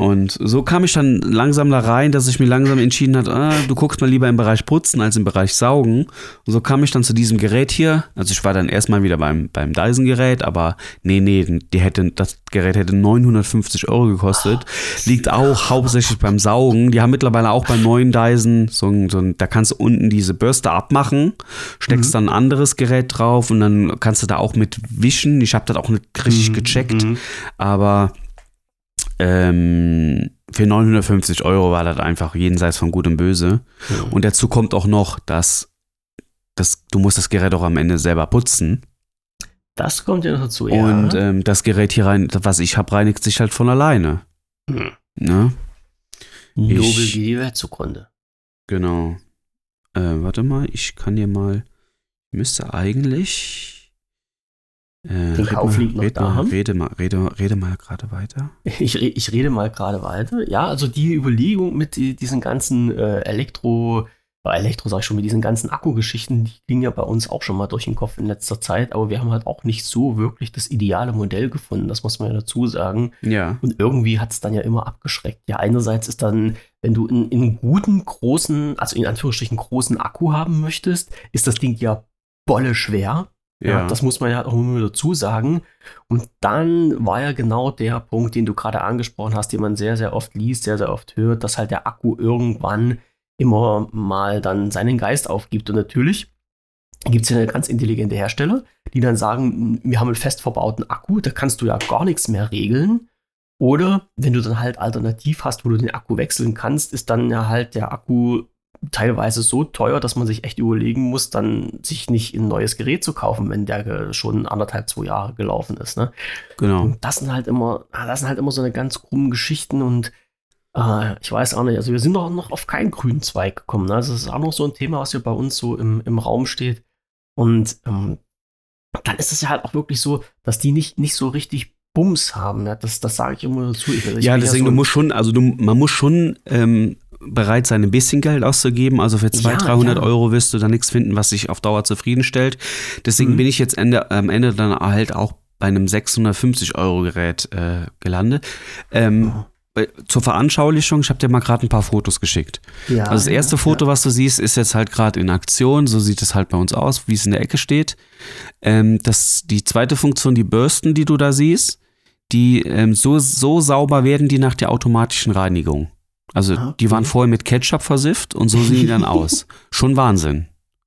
S4: Und so kam ich dann langsam da rein, dass ich mir langsam entschieden hat, ah, du guckst mal lieber im Bereich Putzen als im Bereich Saugen. Und so kam ich dann zu diesem Gerät hier. Also ich war dann erstmal wieder beim, beim Dyson-Gerät, aber nee, nee, die hätte, das Gerät hätte 950 Euro gekostet. Liegt auch hauptsächlich beim Saugen. Die haben mittlerweile auch beim neuen Dyson so ein, so ein da kannst du unten diese Bürste abmachen, steckst dann ein anderes Gerät drauf und dann kannst du da auch mit wischen. Ich habe das auch nicht richtig gecheckt.
S3: Mhm.
S4: Aber ähm, für 950 Euro war das einfach jenseits von Gut und Böse.
S3: Mhm.
S4: Und dazu kommt auch noch, dass, dass du musst das Gerät auch am Ende selber putzen.
S3: Das kommt ja noch dazu, ja.
S4: Und ähm, das Gerät hier rein, was ich habe, reinigt sich halt von alleine.
S3: Hm.
S4: Ne?
S3: Nobel
S4: ich-
S3: die Welt zugrunde.
S4: Genau. Äh, warte mal, ich kann dir mal. Müsste eigentlich. Äh,
S3: Den Kauflink
S4: mal,
S3: noch
S4: red
S3: da
S4: mal? Rede mal, rede, rede mal gerade weiter.
S3: Ich, ich rede mal gerade weiter. Ja, also die Überlegung mit die, diesen ganzen äh, Elektro, äh, Elektro sag ich schon, mit diesen ganzen Akkugeschichten, die ging ja bei uns auch schon mal durch den Kopf in letzter Zeit, aber wir haben halt auch nicht so wirklich das ideale Modell gefunden, das muss man ja dazu sagen.
S4: Ja.
S3: Und irgendwie hat es dann ja immer abgeschreckt. Ja, einerseits ist dann, wenn du einen, einen guten, großen, also in Anführungsstrichen großen Akku haben möchtest, ist das Ding ja bolle schwer. Ja, das muss man ja auch immer dazu sagen. Und dann war ja genau der Punkt, den du gerade angesprochen hast, den man sehr, sehr oft liest, sehr, sehr oft hört, dass halt der Akku irgendwann immer mal dann seinen Geist aufgibt. Und natürlich gibt es ja eine ganz intelligente Hersteller, die dann sagen, wir haben einen fest verbauten Akku, da kannst du ja gar nichts mehr regeln. Oder wenn du dann halt alternativ hast, wo du den Akku wechseln kannst, ist dann ja halt der Akku teilweise so teuer, dass man sich echt überlegen muss, dann sich nicht ein neues Gerät zu kaufen, wenn der schon anderthalb, zwei Jahre gelaufen ist. Ne?
S4: Genau.
S3: Und das sind halt immer, das sind halt immer so eine ganz krummen Geschichten und äh, ich weiß auch nicht, also wir sind doch noch auf keinen grünen Zweig gekommen. Ne? Also das ist auch noch so ein Thema, was hier bei uns so im, im Raum steht. Und ähm, dann ist es ja halt auch wirklich so, dass die nicht, nicht so richtig Bums haben. Ne? Das, das sage ich immer dazu. Ich,
S4: ja, deswegen,
S3: so
S4: du musst schon, also du, man muss schon ähm, bereit sein, ein bisschen Geld auszugeben. Also für 200,
S3: Ja,
S4: 300
S3: ja.
S4: Euro wirst du da nichts finden, was dich auf Dauer zufriedenstellt. Deswegen
S3: Mhm.
S4: bin ich jetzt Ende, am Ende dann halt auch bei einem 650 Euro Gerät äh, gelandet. Ähm,
S3: Oh.
S4: Zur Veranschaulichung, ich habe dir mal gerade ein paar Fotos geschickt.
S3: Ja,
S4: Also das erste
S3: ja,
S4: Foto, was du siehst, ist jetzt halt gerade in Aktion. So sieht es halt bei uns aus, wie es in der Ecke steht. Ähm, das, die zweite Funktion, die Bürsten, die du da siehst, die ähm, so, so sauber werden die nach der automatischen Reinigung. Also
S3: Ah,
S4: die
S3: okay.
S4: waren vorher mit Ketchup versifft und so sehen die dann [laughs] aus. Schon Wahnsinn.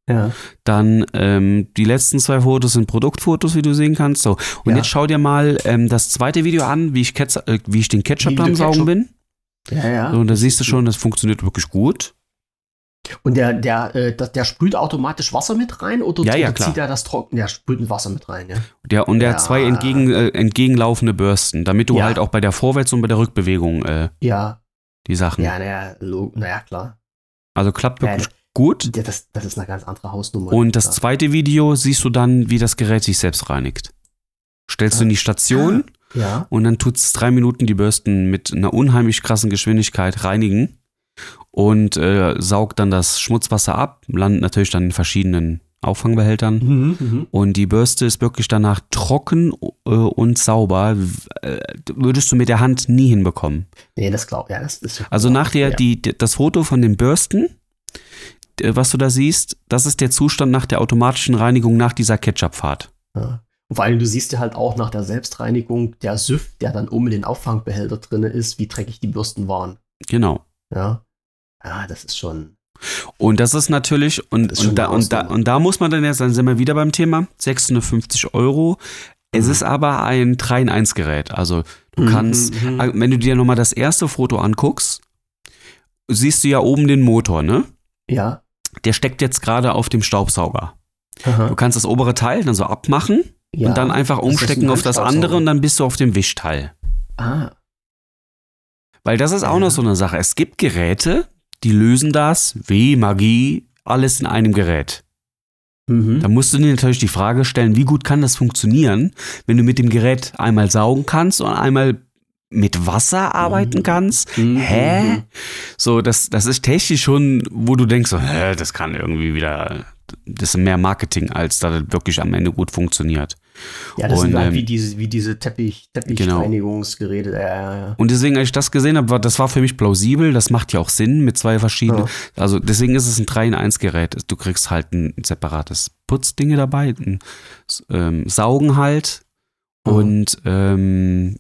S3: Ja.
S4: Dann ähm, die letzten zwei Fotos sind Produktfotos, wie du sehen kannst. So. Und
S3: Ja.
S4: jetzt schau dir mal ähm, das zweite Video an, wie ich, Ketz äh, wie ich den Ketchup am Saugen bin.
S3: Ja, ja.
S4: So, und da siehst du schon, das funktioniert wirklich gut.
S3: Und der, der, äh, der, der sprüht automatisch Wasser mit rein oder,
S4: Ja, ja,
S3: oder zieht er das trocken? Der sprüht mit Wasser mit rein, ja.
S4: Der, und der
S3: Ja.
S4: hat zwei entgegen, äh, entgegenlaufende Bürsten, damit du halt auch bei der Vorwärts- und bei der Rückbewegung äh,
S3: Ja,
S4: die Sachen.
S3: ja, naja, naja, klar.
S4: Also klappt
S3: Ja,
S4: wirklich gut.
S3: Ja, das, das ist eine ganz andere Hausnummer.
S4: Und das
S3: ja.
S4: zweite Video siehst du dann, wie das Gerät sich selbst reinigt. Stellst du in die Station
S3: Ja,
S4: und dann tut es drei Minuten die Bürsten mit einer unheimlich krassen Geschwindigkeit reinigen und äh, saugt dann das Schmutzwasser ab, landet natürlich dann in verschiedenen Auffangbehältern.
S3: mhm, mhm.
S4: Und die Bürste ist wirklich danach trocken äh, und sauber. Äh, würdest du mit der Hand nie hinbekommen.
S3: Nee, das glaub ja, das ist
S4: Also nach der,
S3: ja.
S4: die, das Foto von den Bürsten, was du da siehst, das ist der Zustand nach der automatischen Reinigung nach dieser Ketchupfahrt.
S3: Ja. Und vor allem, du siehst ja halt auch nach der Selbstreinigung, der Süff, der dann oben in den Auffangbehälter drin ist, wie dreckig die Bürsten waren.
S4: Genau.
S3: Ja. Ja, das ist schon.
S4: Und das ist natürlich, und,
S3: Das ist
S4: und, da, und, da, und da muss man dann jetzt, dann sind wir wieder beim Thema, 650 Euro. Es
S3: Mhm.
S4: ist aber ein 3-in-1-Gerät. Also du
S3: Mhm,
S4: kannst,
S3: mhm.
S4: äh, wenn du dir nochmal das erste Foto anguckst, siehst du ja oben den Motor, ne?
S3: Ja.
S4: Der steckt jetzt gerade auf dem Staubsauger.
S3: Aha.
S4: Du kannst das obere Teil dann so abmachen
S3: ja.
S4: und dann einfach
S3: Das
S4: umstecken
S3: ein
S4: auf das andere und dann bist du auf dem Wischteil.
S3: Ah.
S4: Weil das ist auch
S3: Ja.
S4: noch so eine Sache. Es gibt Geräte, die lösen das wie Magie, alles in einem Gerät.
S3: Mhm.
S4: Da musst du dir natürlich die Frage stellen, wie gut kann das funktionieren, wenn du mit dem Gerät einmal saugen kannst und einmal mit Wasser arbeiten
S3: Mhm.
S4: kannst.
S3: Mhm,
S4: Hä?
S3: mhm.
S4: So, das, das ist technisch schon, wo du denkst, so, hä, das kann irgendwie wieder, das ist mehr Marketing, als dass das wirklich am Ende gut funktioniert.
S3: Ja, das
S4: Und,
S3: sind halt
S4: ähm,
S3: wie diese, wie diese Teppich, Teppichreinigungsgeräte. Ja, ja, ja.
S4: Und deswegen, als ich das gesehen habe, war, das war für mich plausibel, das macht ja auch Sinn mit zwei verschiedenen.
S3: Ja.
S4: Also deswegen ist es ein 3 in 1 Gerät. Du kriegst halt ein separates Putzdinge dabei, ein ähm, Saugen halt
S3: Mhm.
S4: und, ähm,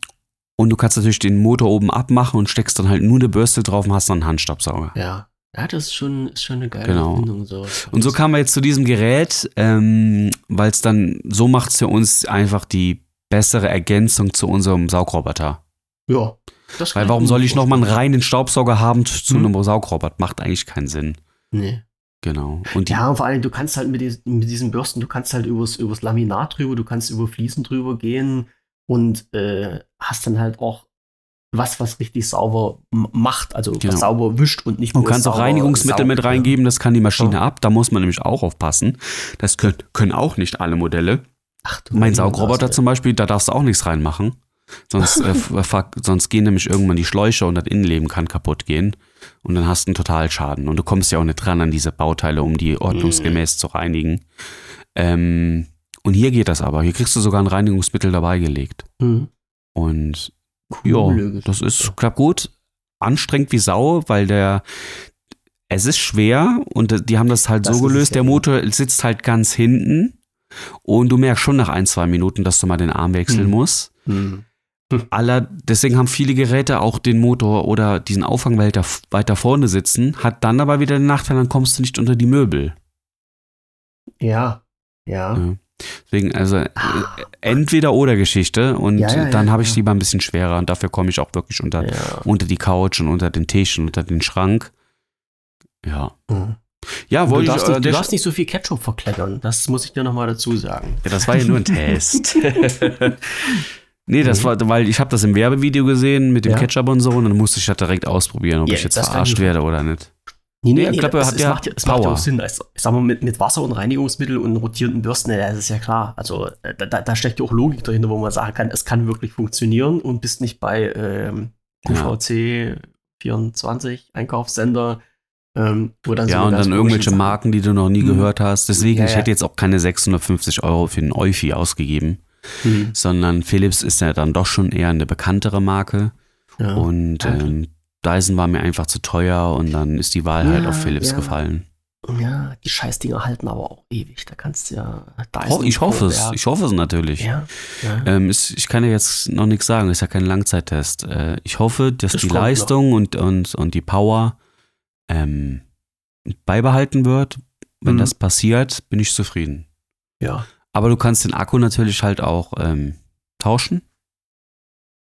S4: und du kannst natürlich den Motor oben abmachen und steckst dann halt nur eine Bürste drauf und hast dann einen Handstaubsauger.
S3: ja. Ja, das ist schon, ist schon eine geile
S4: Genau.
S3: Erfindung. So.
S4: Und so kamen wir jetzt zu diesem Gerät, ähm, weil es dann, so macht es für uns einfach die bessere Ergänzung zu unserem Saugroboter.
S3: Ja. Das
S4: Weil warum soll ich nochmal einen reinen Staubsauger haben zu
S3: Hm.
S4: einem Saugroboter? Macht eigentlich keinen Sinn.
S3: Nee.
S4: Genau. Und
S3: Ja, und vor allem, du kannst halt mit, dies, mit diesen Bürsten, du kannst halt übers, übers Laminat drüber, du kannst über Fliesen drüber gehen und äh, hast dann halt auch was, was richtig sauber macht, also
S4: Genau.
S3: was sauber wischt und nicht
S4: du
S3: nur
S4: kannst auch Reinigungsmittel mit reingeben, das kann die Maschine
S3: Ja.
S4: ab. Da muss man nämlich auch aufpassen. Das können, können auch nicht alle Modelle.
S3: Ach, du
S4: Mein Saugroboter
S3: Nase.
S4: zum Beispiel, da darfst du auch nichts reinmachen. Sonst, äh, [laughs] fuck, sonst gehen nämlich irgendwann die Schläuche und das Innenleben kann kaputt gehen. Und dann hast du einen Totalschaden. Und du kommst ja auch nicht dran an diese Bauteile, um die ordnungsgemäß zu reinigen. Ähm, und hier geht das aber. Hier kriegst du sogar ein Reinigungsmittel dabei gelegt.
S3: Hm.
S4: Und
S3: Coole
S4: ja, das ist, klappt gut. Anstrengend wie Sau, weil der, es ist schwer und die haben das halt
S3: Das
S4: so gelöst. Der
S3: eben.
S4: Motor sitzt halt ganz hinten und du merkst schon nach ein, zwei Minuten, dass du mal den Arm wechseln
S3: Hm.
S4: musst.
S3: Hm. [laughs]
S4: Aller, deswegen haben viele Geräte auch den Motor oder diesen Auffangwälter f- weiter vorne sitzen, hat dann aber wieder den Nachteil, dann kommst du nicht unter die Möbel.
S3: Ja, ja.
S4: Ja. Deswegen, also äh,
S3: Ah.
S4: entweder oder Geschichte und
S3: Ja, ja,
S4: dann
S3: ja,
S4: habe ich lieber ein bisschen schwerer und dafür komme ich auch wirklich unter, unter die Couch und unter den Tisch und unter den Schrank. Ja.
S3: Hm.
S4: Ja,
S3: Du,
S4: wollte ich,
S3: darfst
S4: äh,
S3: nicht, du darfst nicht so viel Ketchup verkleckern. Das muss ich dir nochmal dazu sagen.
S4: ja, das war ja nur ein Test. [laughs] nee, das
S3: Mhm.
S4: war, weil ich habe das im Werbevideo gesehen mit dem. Ketchup und so und dann musste ich das direkt ausprobieren, ob ich jetzt verarscht
S3: ich-
S4: werde oder nicht.
S3: Nee,
S4: Nee, ich glaube,
S3: das-
S4: hat
S3: es
S4: ja
S3: macht, es macht ja
S4: Power.
S3: auch Sinn. Also, ich sag mal, mit, mit Wasser und Reinigungsmittel und rotierenden Bürsten, das ist ja klar. Also äh, da, da steckt ja auch Logik dahinter, wo man sagen kann, es kann wirklich funktionieren und bist nicht bei ähm,
S4: Ja.
S3: QVC 24 Einkaufssender, ähm, wo dann so
S4: Ja,
S3: eine
S4: und dann irgendwelche
S3: Sachen-
S4: Marken, die du noch nie
S3: Mhm.
S4: gehört hast. Deswegen,
S3: Ja,
S4: ich
S3: ja.
S4: hätte jetzt auch keine 650 Euro für einen Eufy ausgegeben,
S3: Hm,
S4: sondern Philips ist ja dann doch schon eher eine bekanntere Marke.
S3: ja.
S4: Und ähm, Dyson war mir einfach zu teuer und dann ist die Wahl halt
S3: Ja,
S4: auf Philips
S3: ja.
S4: gefallen.
S3: ja, die Scheißdinger halten aber auch ewig. Da kannst du ja. Dyson
S4: ich hoffe es, ich hoffe es natürlich.
S3: Ja.
S4: Ähm, ist, ich kann ja jetzt noch nichts sagen, ist ja kein Langzeittest. Äh, ich hoffe, dass
S3: Das
S4: die
S3: noch.
S4: Leistung und, und, und die Power ähm, beibehalten wird. Wenn
S3: Mhm.
S4: das passiert, bin ich zufrieden.
S3: ja.
S4: Aber du kannst den Akku natürlich halt auch ähm, tauschen.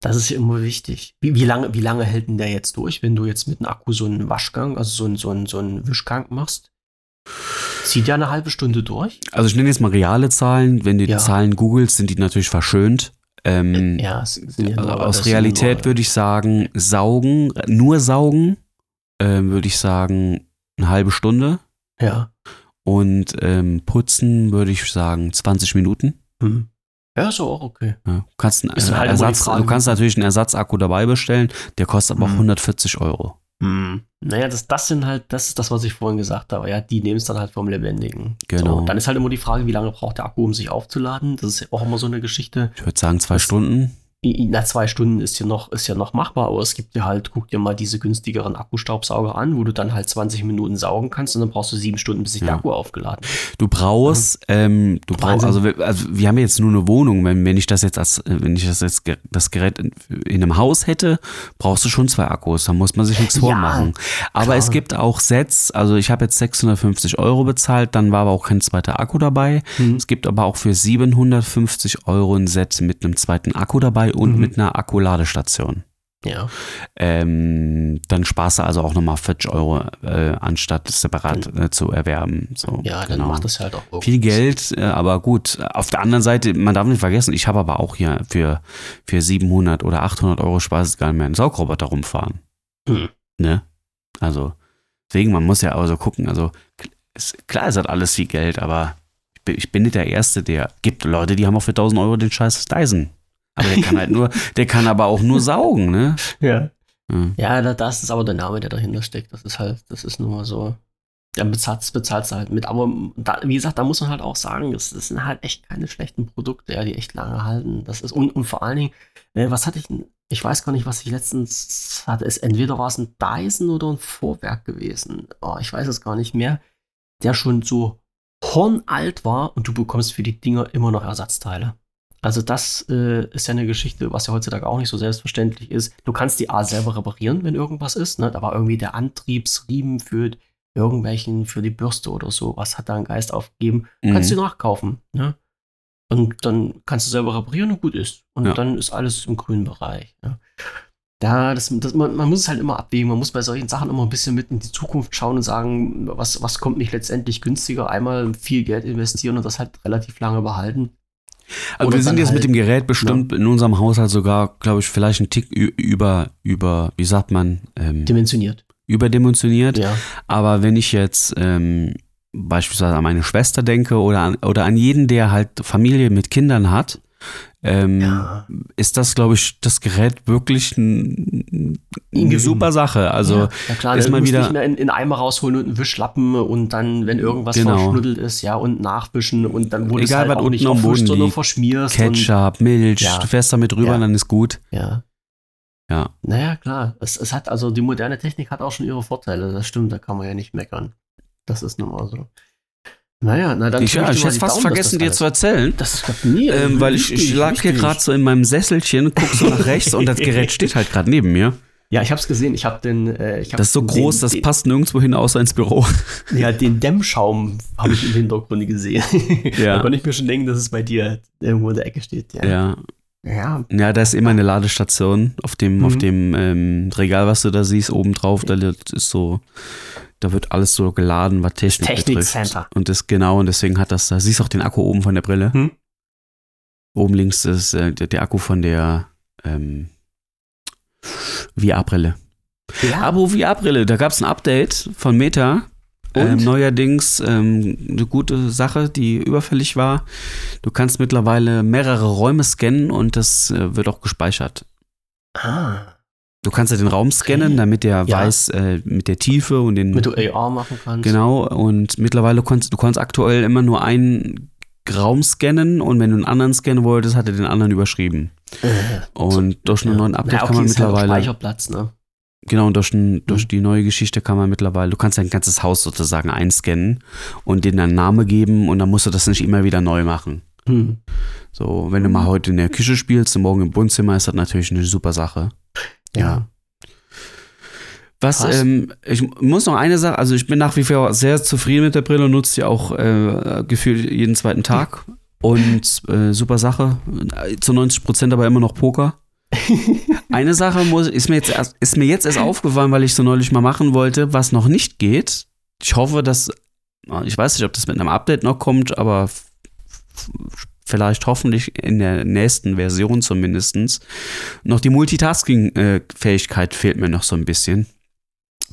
S3: Das ist ja immer wichtig. Wie, wie, lange, wie lange hält denn der jetzt durch, wenn du jetzt mit einem Akku so einen Waschgang, also so einen, so einen, so einen Wischgang machst? Zieht ja eine halbe Stunde durch?
S4: Also ich nenne jetzt mal reale Zahlen. Wenn du
S3: Ja.
S4: die Zahlen googelst, sind die natürlich verschönt. Ähm,
S3: Ja, es sind ja
S4: also
S3: nur-
S4: aus Realität
S3: nur-
S4: würde ich sagen, saugen, nur saugen, ähm, würde ich sagen, eine halbe Stunde.
S3: Ja.
S4: Und ähm, putzen würde ich sagen 20 Minuten.
S3: Hm. Ja, ist auch okay.
S4: Ja. Du, kannst einen,
S3: halt
S4: Ersatz, du kannst natürlich einen Ersatzakku dabei bestellen, der kostet aber auch
S3: Mhm.
S4: 140 Euro.
S3: Hm. Naja, das, das sind halt, das ist das, was ich vorhin gesagt habe. Ja, die nehmen es dann halt vom Lebendigen.
S4: Genau.
S3: So, dann ist halt immer die Frage, wie lange braucht der Akku, um sich aufzuladen? Das ist ja auch immer so eine Geschichte.
S4: Ich würde sagen zwei
S3: Das-
S4: Stunden.
S3: Na, zwei Stunden ist ja noch, ist ja noch machbar, aber es gibt ja halt, guck dir mal diese günstigeren Akkustaubsauger an, wo du dann halt 20 Minuten saugen kannst und dann brauchst du sieben Stunden, bis sich der
S4: Ja.
S3: Akku aufgeladen hat.
S4: Du brauchst, ähm, du brauchst, also, wir- also wir haben jetzt nur eine Wohnung. Wenn, wenn ich das jetzt als, äh, wenn ich das jetzt das Gerät in, in einem Haus hätte, brauchst du schon zwei Akkus. Da muss man sich nichts
S3: Ja,
S4: vormachen. Aber
S3: klar.
S4: es gibt auch Sets. Also ich habe jetzt 650 Euro bezahlt, dann war aber auch kein zweiter Akku dabei.
S3: Mhm.
S4: Es gibt aber auch für 750 Euro ein Set mit einem zweiten Akku dabei und
S3: Mhm.
S4: mit einer Akkuladestation.
S3: Ja.
S4: Ähm, dann sparst du also auch nochmal 40 Euro, äh, anstatt es separat äh, zu erwerben. So,
S3: Ja, dann
S4: genau.
S3: macht das halt auch
S4: Viel Geld, äh, aber gut. Auf der anderen Seite, man darf nicht vergessen, ich habe aber auch hier für, für 700 oder 800 Euro Spaß gar nicht mehr einen Saugroboter rumfahren.
S3: Hm.
S4: Ne? Also, deswegen, man muss ja auch so gucken. Also, ist, klar ist das alles viel Geld, aber ich bin, ich bin nicht der Erste, der gibt Leute, die haben auch für 1000 Euro den scheiß Dyson. Aber der kann halt nur, der kann aber auch nur saugen, ne?
S3: Ja.
S4: Ja.
S3: Ja, da- das ist aber der Name, der dahinter steckt. Das ist halt, das ist nur mal so. Ja, bezahlt, das bezahlst du halt mit. Aber da, wie gesagt, da muss man halt auch sagen, das, das sind halt echt keine schlechten Produkte, ja, die echt lange halten. Das ist, und, und vor allen Dingen, äh, was hatte ich denn? Ich weiß gar nicht, was ich letztens hatte. Es, entweder war es ein Dyson oder ein Vorwerk gewesen. Oh, ich weiß es gar nicht mehr. Der schon so hornalt war und du bekommst für die Dinger immer noch Ersatzteile. Also das äh, ist ja eine Geschichte, was ja heutzutage auch nicht so selbstverständlich ist. Du kannst die A selber reparieren, wenn irgendwas ist. Ne? Da war irgendwie der Antriebsriemen für irgendwelchen, für die Bürste oder so. Was hat da ein Geist aufgegeben? Kannst du
S4: Mhm.
S3: nachkaufen. Ne? Und dann kannst du selber reparieren und gut ist. Und
S4: Ja.
S3: dann ist alles im grünen Bereich. Ja. Da, das, das, man, man muss es halt immer abwägen. Man muss bei solchen Sachen immer ein bisschen mit in die Zukunft schauen und sagen, was, was kommt mich letztendlich günstiger? Einmal viel Geld investieren und das halt relativ lange behalten.
S4: Also
S3: Oder
S4: wir sind jetzt
S3: halt-
S4: mit dem Gerät bestimmt in unserem Haushalt sogar, glaube ich, vielleicht einen Tick über, über, wie sagt man, ähm,
S3: Dimensioniert.
S4: überdimensioniert.
S3: Ja.
S4: Aber wenn ich jetzt ähm, beispielsweise an meine Schwester denke oder an, oder an jeden, der halt Familie mit Kindern hat, ähm,
S3: Ja.
S4: ist das, glaube ich, das Gerät wirklich ein,
S3: Ein
S4: eine super Sache. Also
S3: ja, ja klar,
S4: ist
S3: musst
S4: wieder-
S3: nicht mehr in, in Eimer rausholen und einen Wischlappen und dann, wenn irgendwas
S4: Genau.
S3: verschnuddelt ist, ja, und nachwischen und dann wurde es
S4: Egal,
S3: halt
S4: was
S3: auch nicht
S4: am Boden
S3: sondern verschmierst.
S4: Ketchup, Milch,
S3: Ja.
S4: du fährst damit rüber,
S3: Ja.
S4: dann ist gut.
S3: Und, ja.
S4: Ja.
S3: Naja, klar. Es, es hat, also die moderne Technik hat auch schon ihre Vorteile. Das stimmt, da kann man ja nicht meckern. Das ist nun mal so. Naja, na dann.
S4: Ich, ja, ich hätte fast
S3: Daumen,
S4: vergessen, dir zu erzählen.
S3: Das ist grad nie.
S4: Ähm, weil ich, ich lag hier gerade so in meinem Sesselchen, guck so nach rechts und das Gerät steht halt gerade neben mir.
S3: Ja, ich hab's gesehen. Ich hab den. Äh, ich hab
S4: Das ist so
S3: den,
S4: groß, das
S3: den,
S4: passt nirgendwo hin, außer ins Büro. [laughs]
S3: Ja, den Dämmschaum habe ich im Hintergrund gesehen. [laughs]
S4: Ja.
S3: Da konnte ich mir schon denken, dass es bei dir irgendwo in der Ecke steht. Ja.
S4: Ja,
S3: ja.
S4: ja da ist immer eine Ladestation auf dem,
S3: Mhm.
S4: auf dem ähm, Regal, was du da siehst, oben drauf. Da ist so, da wird alles so geladen, was Technik
S3: Technik
S4: betrifft.
S3: Center.
S4: Und das genau, und deswegen hat das da. Siehst auch den Akku oben von der Brille.
S3: Hm.
S4: Oben links ist äh, der, der Akku von der ähm, VR-Brille.
S3: Ja,
S4: Aber VR-Brille, da gab es ein Update von Meta. Ähm, neuerdings ähm, eine gute Sache, die überfällig war. Du kannst mittlerweile mehrere Räume scannen und das äh, wird auch gespeichert.
S3: ah.
S4: Du kannst ja den Raum scannen,
S3: Okay.
S4: damit der
S3: Ja.
S4: weiß, äh, mit der Tiefe und den.
S3: Mit du AR machen kannst.
S4: Genau, und mittlerweile konntest du konntest aktuell immer nur einen Raum scannen und wenn du einen anderen scannen wolltest, hat er den anderen überschrieben.
S3: Äh,
S4: Und durch einen
S3: ja.
S4: neuen Update
S3: Na, okay,
S4: kann man
S3: ist halt
S4: mittlerweile.
S3: Speicherplatz, ne?
S4: Genau, und durch, ein, durch
S3: Mhm.
S4: die neue Geschichte kann man mittlerweile, du kannst dein ganzes Haus sozusagen einscannen und denen einen Namen geben und dann musst du das nicht immer wieder neu machen.
S3: Hm.
S4: So, wenn du mal heute in der Küche spielst und morgen im Wohnzimmer, ist das natürlich eine super Sache. Ja. Was, ähm, ich muss noch eine Sache, also ich bin nach wie vor sehr zufrieden mit der Brille und nutze sie auch äh, gefühlt jeden zweiten Tag. Und äh, super Sache. Zu 90 Prozent aber immer noch Poker. [laughs] Eine Sache muss, ist, mir jetzt erst, ist mir jetzt erst aufgefallen, weil ich so neulich mal machen wollte, was noch nicht geht. Ich hoffe, dass, ich weiß nicht, ob das mit einem Update noch kommt, aber vielleicht hoffentlich in der nächsten Version zumindestens noch die Multitasking-Fähigkeit fehlt mir noch so ein bisschen.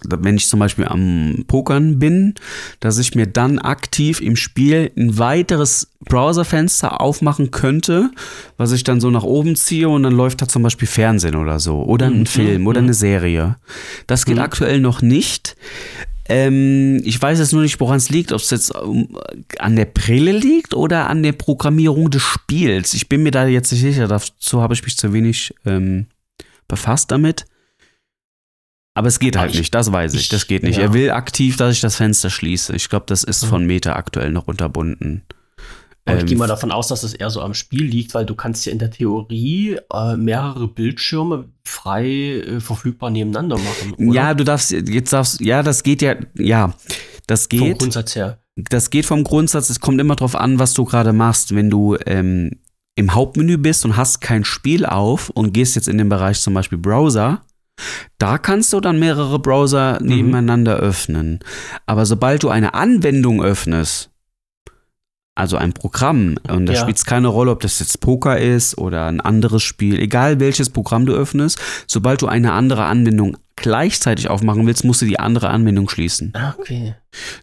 S4: Wenn ich zum Beispiel am Pokern bin, dass ich mir dann aktiv im Spiel ein weiteres Browserfenster aufmachen könnte, was ich dann so nach oben ziehe und dann läuft da zum Beispiel Fernsehen oder so. Oder ein
S3: Mhm,
S4: Film oder
S3: mhm.
S4: eine Serie. Das geht
S3: Mhm.
S4: aktuell noch nicht. Ähm, ich weiß jetzt nur nicht, woran es liegt, ob es jetzt ähm, an der Brille liegt oder an der Programmierung des Spiels. Ich bin mir da jetzt nicht sicher, dazu habe ich mich zu wenig ähm, befasst damit. Aber es geht
S3: Aber
S4: halt
S3: ich-
S4: nicht, das weiß ich,
S3: ich-
S4: das geht nicht.
S3: ja.
S4: Er will aktiv, dass ich das Fenster schließe. Ich glaube, das ist
S3: Mhm.
S4: von Meta aktuell noch unterbunden.
S3: Aber ich
S4: Ähm,
S3: gehe mal davon aus, dass es eher so am Spiel liegt, weil du kannst ja in der Theorie äh, mehrere Bildschirme frei äh, verfügbar nebeneinander machen. Oder?
S4: Ja, du darfst, jetzt darfst, ja, das geht ja, ja, das
S3: vom
S4: geht.
S3: Grundsatz her.
S4: Das geht vom Grundsatz, es kommt immer drauf an, was du gerade machst. Wenn du ähm, im Hauptmenü bist und hast kein Spiel auf und gehst jetzt in den Bereich zum Beispiel Browser, da kannst du dann mehrere Browser
S3: Mhm.
S4: nebeneinander öffnen. Aber sobald du eine Anwendung öffnest, also ein Programm, und da
S3: Ja.
S4: spielt es keine Rolle, ob das jetzt Poker ist oder ein anderes Spiel, egal welches Programm du öffnest, sobald du eine andere Anwendung gleichzeitig aufmachen willst, musst du die andere Anwendung schließen.
S3: Ah, okay.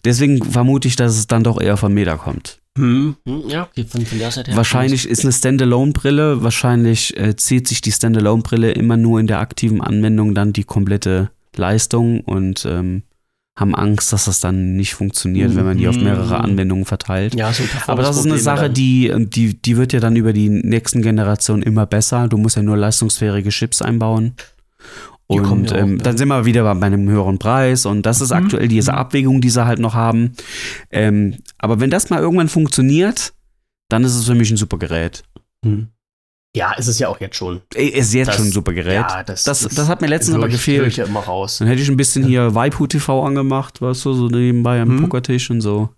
S4: Deswegen vermute ich, dass es dann doch eher von Meta kommt.
S3: Hm. Hm, ja, okay, von, von der Seite her.
S4: Wahrscheinlich ist eine Standalone-Brille, wahrscheinlich äh, zieht sich die Standalone-Brille immer nur in der aktiven Anwendung dann die komplette Leistung und ähm, haben Angst, dass das dann nicht funktioniert, wenn man die auf mehrere
S3: Mhm.
S4: Anwendungen verteilt.
S3: Ja, so
S4: Aber das ist eine Sache, die, ähm, die, die wird ja dann über die nächsten Generationen immer besser. Du musst ja nur leistungsfähige Chips einbauen. Und
S3: ja
S4: ähm,
S3: ja.
S4: dann sind wir wieder bei, einem höheren Preis. Und das ist
S3: Mhm.
S4: aktuell diese
S3: Mhm.
S4: Abwägung, die sie halt noch haben. Ähm, aber wenn das mal irgendwann funktioniert, dann ist es für mich ein super Gerät.
S3: Hm. Ja, ist es ja auch jetzt schon.
S4: Ist jetzt
S3: Das-
S4: schon ein super Gerät.
S3: Ja, das,
S4: das, das hat mir letztens aber gefehlt.
S3: Ich ja immer raus.
S4: Dann hätte ich ein bisschen hier Waipu TV angemacht, weißt du, so nebenbei am
S3: Mhm.
S4: Pokertisch und so.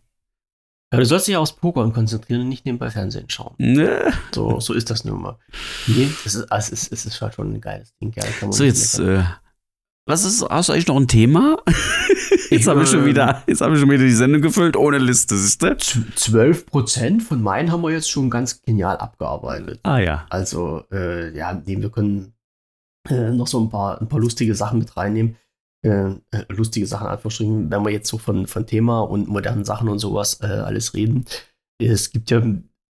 S3: Ja, du sollst dich ja aufs Pokern konzentrieren und nicht nebenbei Fernsehen schauen.
S4: Ne?
S3: So, so ist das nun mal. Nee, es ist, es ist, es ist halt schon ein geiles Ding. Ja, man
S4: So, jetzt, äh, was ist, hast du eigentlich noch ein Thema? Jetzt habe ich schon wieder, jetzt habe ich schon wieder die Sendung gefüllt ohne Liste, siehst du?
S3: Z- 12 Prozent von meinen haben wir jetzt schon ganz genial abgearbeitet.
S4: Ah ja.
S3: Also, äh, ja, wir können äh, noch so ein paar, ein paar lustige Sachen mit reinnehmen. Äh, äh, lustige Sachen, in Anführungsstrichen, wenn wir jetzt so von, von Thema und modernen Sachen und sowas äh, alles reden. Es gibt ja,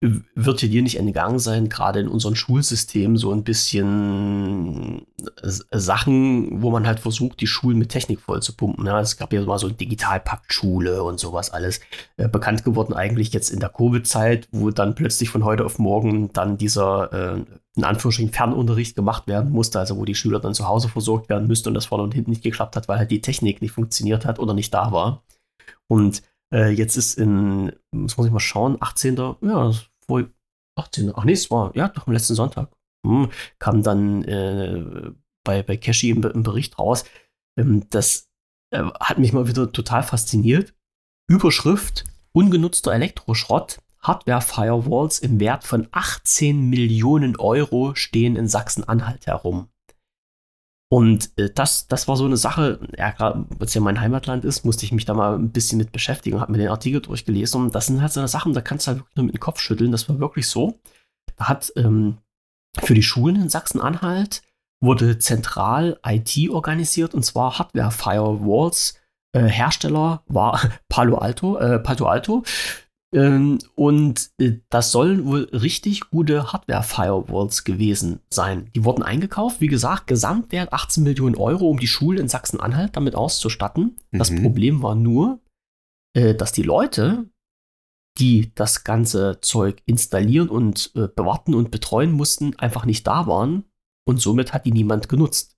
S3: wird dir nicht entgangen sein, gerade in unserem Schulsystem so ein bisschen äh, Sachen, wo man halt versucht, die Schulen mit Technik voll zu pumpen. Ja, es gab ja mal so ein Digitalpakt Schule und sowas alles äh, bekannt geworden, eigentlich jetzt in der Covid-Zeit, wo dann plötzlich von heute auf morgen dann dieser äh, in Anführungsstrichen Fernunterricht gemacht werden musste, also wo die Schüler dann zu Hause versorgt werden müssten und das vorne und hinten nicht geklappt hat, weil halt die Technik nicht funktioniert hat oder nicht da war. Und äh, jetzt ist in, das muss ich mal schauen, 18. Ja, vor 18. Ach nee, es war, ja, doch am letzten Sonntag. Hm, kam dann äh, bei, bei Cashy im, im Bericht raus. Ähm, das äh, hat mich mal wieder total fasziniert. Überschrift: Ungenutzter Elektroschrott. Hardware-Firewalls im Wert von 18 Millionen Euro stehen in Sachsen-Anhalt herum. Und äh, das, das war so eine Sache, ja, weil es ja mein Heimatland ist, musste ich mich da mal ein bisschen mit beschäftigen habe mir den Artikel durchgelesen. Und das sind halt so eine Sachen, da kannst du halt wirklich nur mit dem Kopf schütteln. Das war wirklich so. Da hat ähm, für die Schulen in Sachsen-Anhalt wurde zentral IT organisiert und zwar Hardware-Firewalls. Äh, Hersteller war [laughs] Palo Alto, äh, Palo Alto. Ähm, und äh, das sollen wohl richtig gute Hardware-Firewalls gewesen sein. Die wurden eingekauft, wie gesagt, Gesamtwert 18 Millionen Euro, um die Schulen in Sachsen-Anhalt damit auszustatten. Das
S4: Mhm.
S3: Problem war nur, äh, dass die Leute, die das ganze Zeug installieren und äh, bewarten und betreuen mussten, einfach nicht da waren und somit hat die niemand genutzt.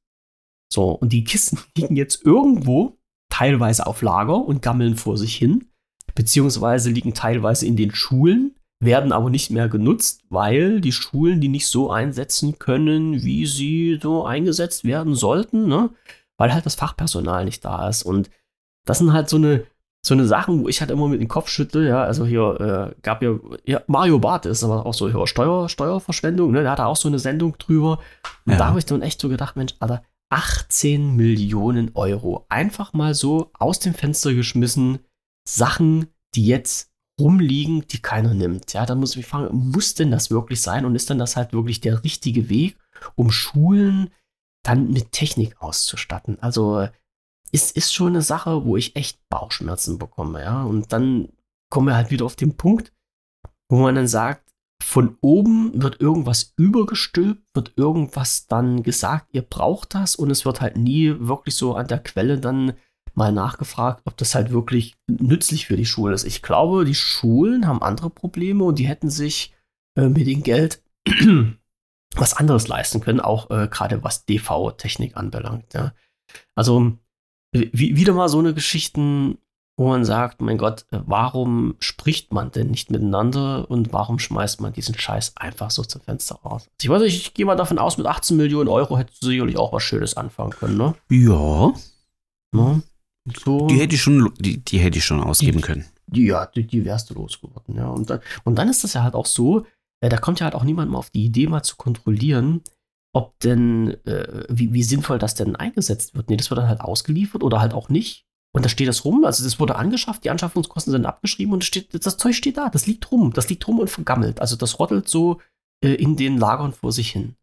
S3: So, und die Kisten [laughs] liegen jetzt irgendwo, teilweise auf Lager und gammeln vor sich hin, beziehungsweise liegen teilweise in den Schulen, werden aber nicht mehr genutzt, weil die Schulen die nicht so einsetzen können, wie sie so eingesetzt werden sollten, ne? weil halt das Fachpersonal nicht da ist. Und das sind halt so eine, so eine Sachen, wo ich halt immer mit dem Kopf schüttel, ja, also hier äh, gab ja, ja, Mario Barth ist aber auch so, ja, Steuer, Steuerverschwendung, ne, der hatte auch so eine Sendung drüber. Und
S4: Ja.
S3: da habe ich dann echt so gedacht, Mensch, Alter, 18 Millionen Euro. Einfach mal so aus dem Fenster geschmissen, Sachen, die jetzt rumliegen, die keiner nimmt. Ja, da muss ich mich fragen, muss denn das wirklich sein? Und ist denn das halt wirklich der richtige Weg, um Schulen dann mit Technik auszustatten? Also, ist, ist schon eine Sache, wo ich echt Bauchschmerzen bekomme, ja. Und dann kommen wir halt wieder auf den Punkt, wo man dann sagt, von oben wird irgendwas übergestülpt, wird irgendwas dann gesagt, ihr braucht das und es wird halt nie wirklich so an der Quelle dann mal nachgefragt, ob das halt wirklich nützlich für die Schulen ist. Ich glaube, die Schulen haben andere Probleme und die hätten sich äh, mit dem Geld [clears throat] was anderes leisten können, auch äh, gerade was DV-Technik anbelangt. Ja. Also wie, wieder mal so eine Geschichten, wo man sagt, mein Gott, äh, warum spricht man denn nicht miteinander und warum schmeißt man diesen Scheiß einfach so zum Fenster raus? Ich weiß nicht, ich gehe mal davon aus, mit 18 Millionen Euro hättest du sicherlich auch was Schönes anfangen können, ne?
S4: Ja,
S3: ne? So,
S4: die hätte ich schon, die, die hätte ich schon ausgeben
S3: Die-
S4: können.
S3: die, ja, die, die wärst du losgeworden, ja. Und dann, und dann ist das ja halt auch so, äh, da kommt ja halt auch niemand mal auf die Idee, mal zu kontrollieren, ob denn, äh, wie, wie sinnvoll das denn eingesetzt wird. Nee, das wird dann halt ausgeliefert oder halt auch nicht. Und da steht das rum, also das wurde angeschafft, die Anschaffungskosten sind abgeschrieben und steht, das Zeug steht da, das liegt rum, das liegt rum und vergammelt. Also das rottelt so äh, in den Lagern vor sich hin.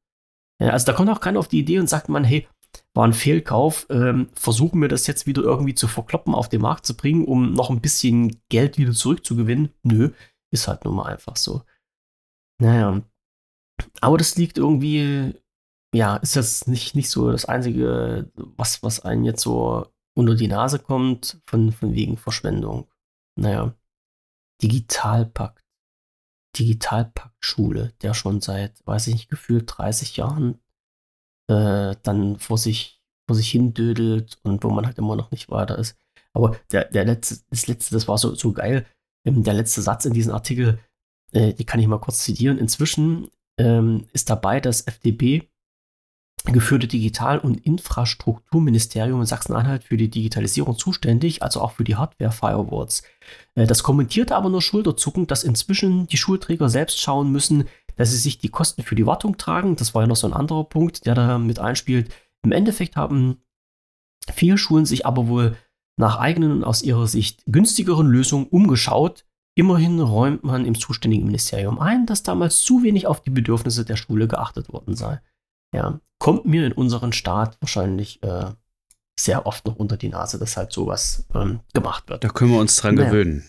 S3: Ja, also da kommt auch keiner auf die Idee und sagt man, hey, war ein Fehlkauf, ähm, versuchen wir das jetzt wieder irgendwie zu verkloppen, auf den Markt zu bringen, um noch ein bisschen Geld wieder zurückzugewinnen. Nö, ist halt nun mal einfach so. Naja, aber das liegt irgendwie, ja, ist jetzt nicht, nicht so das Einzige, was, was einem jetzt so unter die Nase kommt, von, von wegen Verschwendung. Naja, Digitalpakt. Digitalpakt-Schule, der schon seit, weiß ich nicht, gefühlt 30 Jahren äh, dann vor sich, vor sich hin dödelt und wo man halt immer noch nicht weiter ist. Aber der, der letzte, das letzte, das war so, so geil. Ähm, der letzte Satz in diesem Artikel, äh, die kann ich mal kurz zitieren. Inzwischen ähm, ist dabei das FDP geführte Digital- und Infrastrukturministerium in Sachsen-Anhalt für die Digitalisierung zuständig, also auch für die Hardware-Firewalls. Äh, das kommentierte aber nur schulterzuckend, dass inzwischen die Schulträger selbst schauen müssen, dass sie sich die Kosten für die Wartung tragen. Das war ja noch so ein anderer Punkt, der da mit einspielt. Im Endeffekt haben viele Schulen sich aber wohl nach eigenen und aus ihrer Sicht günstigeren Lösungen umgeschaut. Immerhin räumt man im zuständigen Ministerium ein, dass damals zu wenig auf die Bedürfnisse der Schule geachtet worden sei. Ja, kommt mir in unseren Staat wahrscheinlich äh, sehr oft noch unter die Nase, dass halt sowas ähm, gemacht wird.
S4: Da können wir uns dran
S3: Naja.
S4: gewöhnen.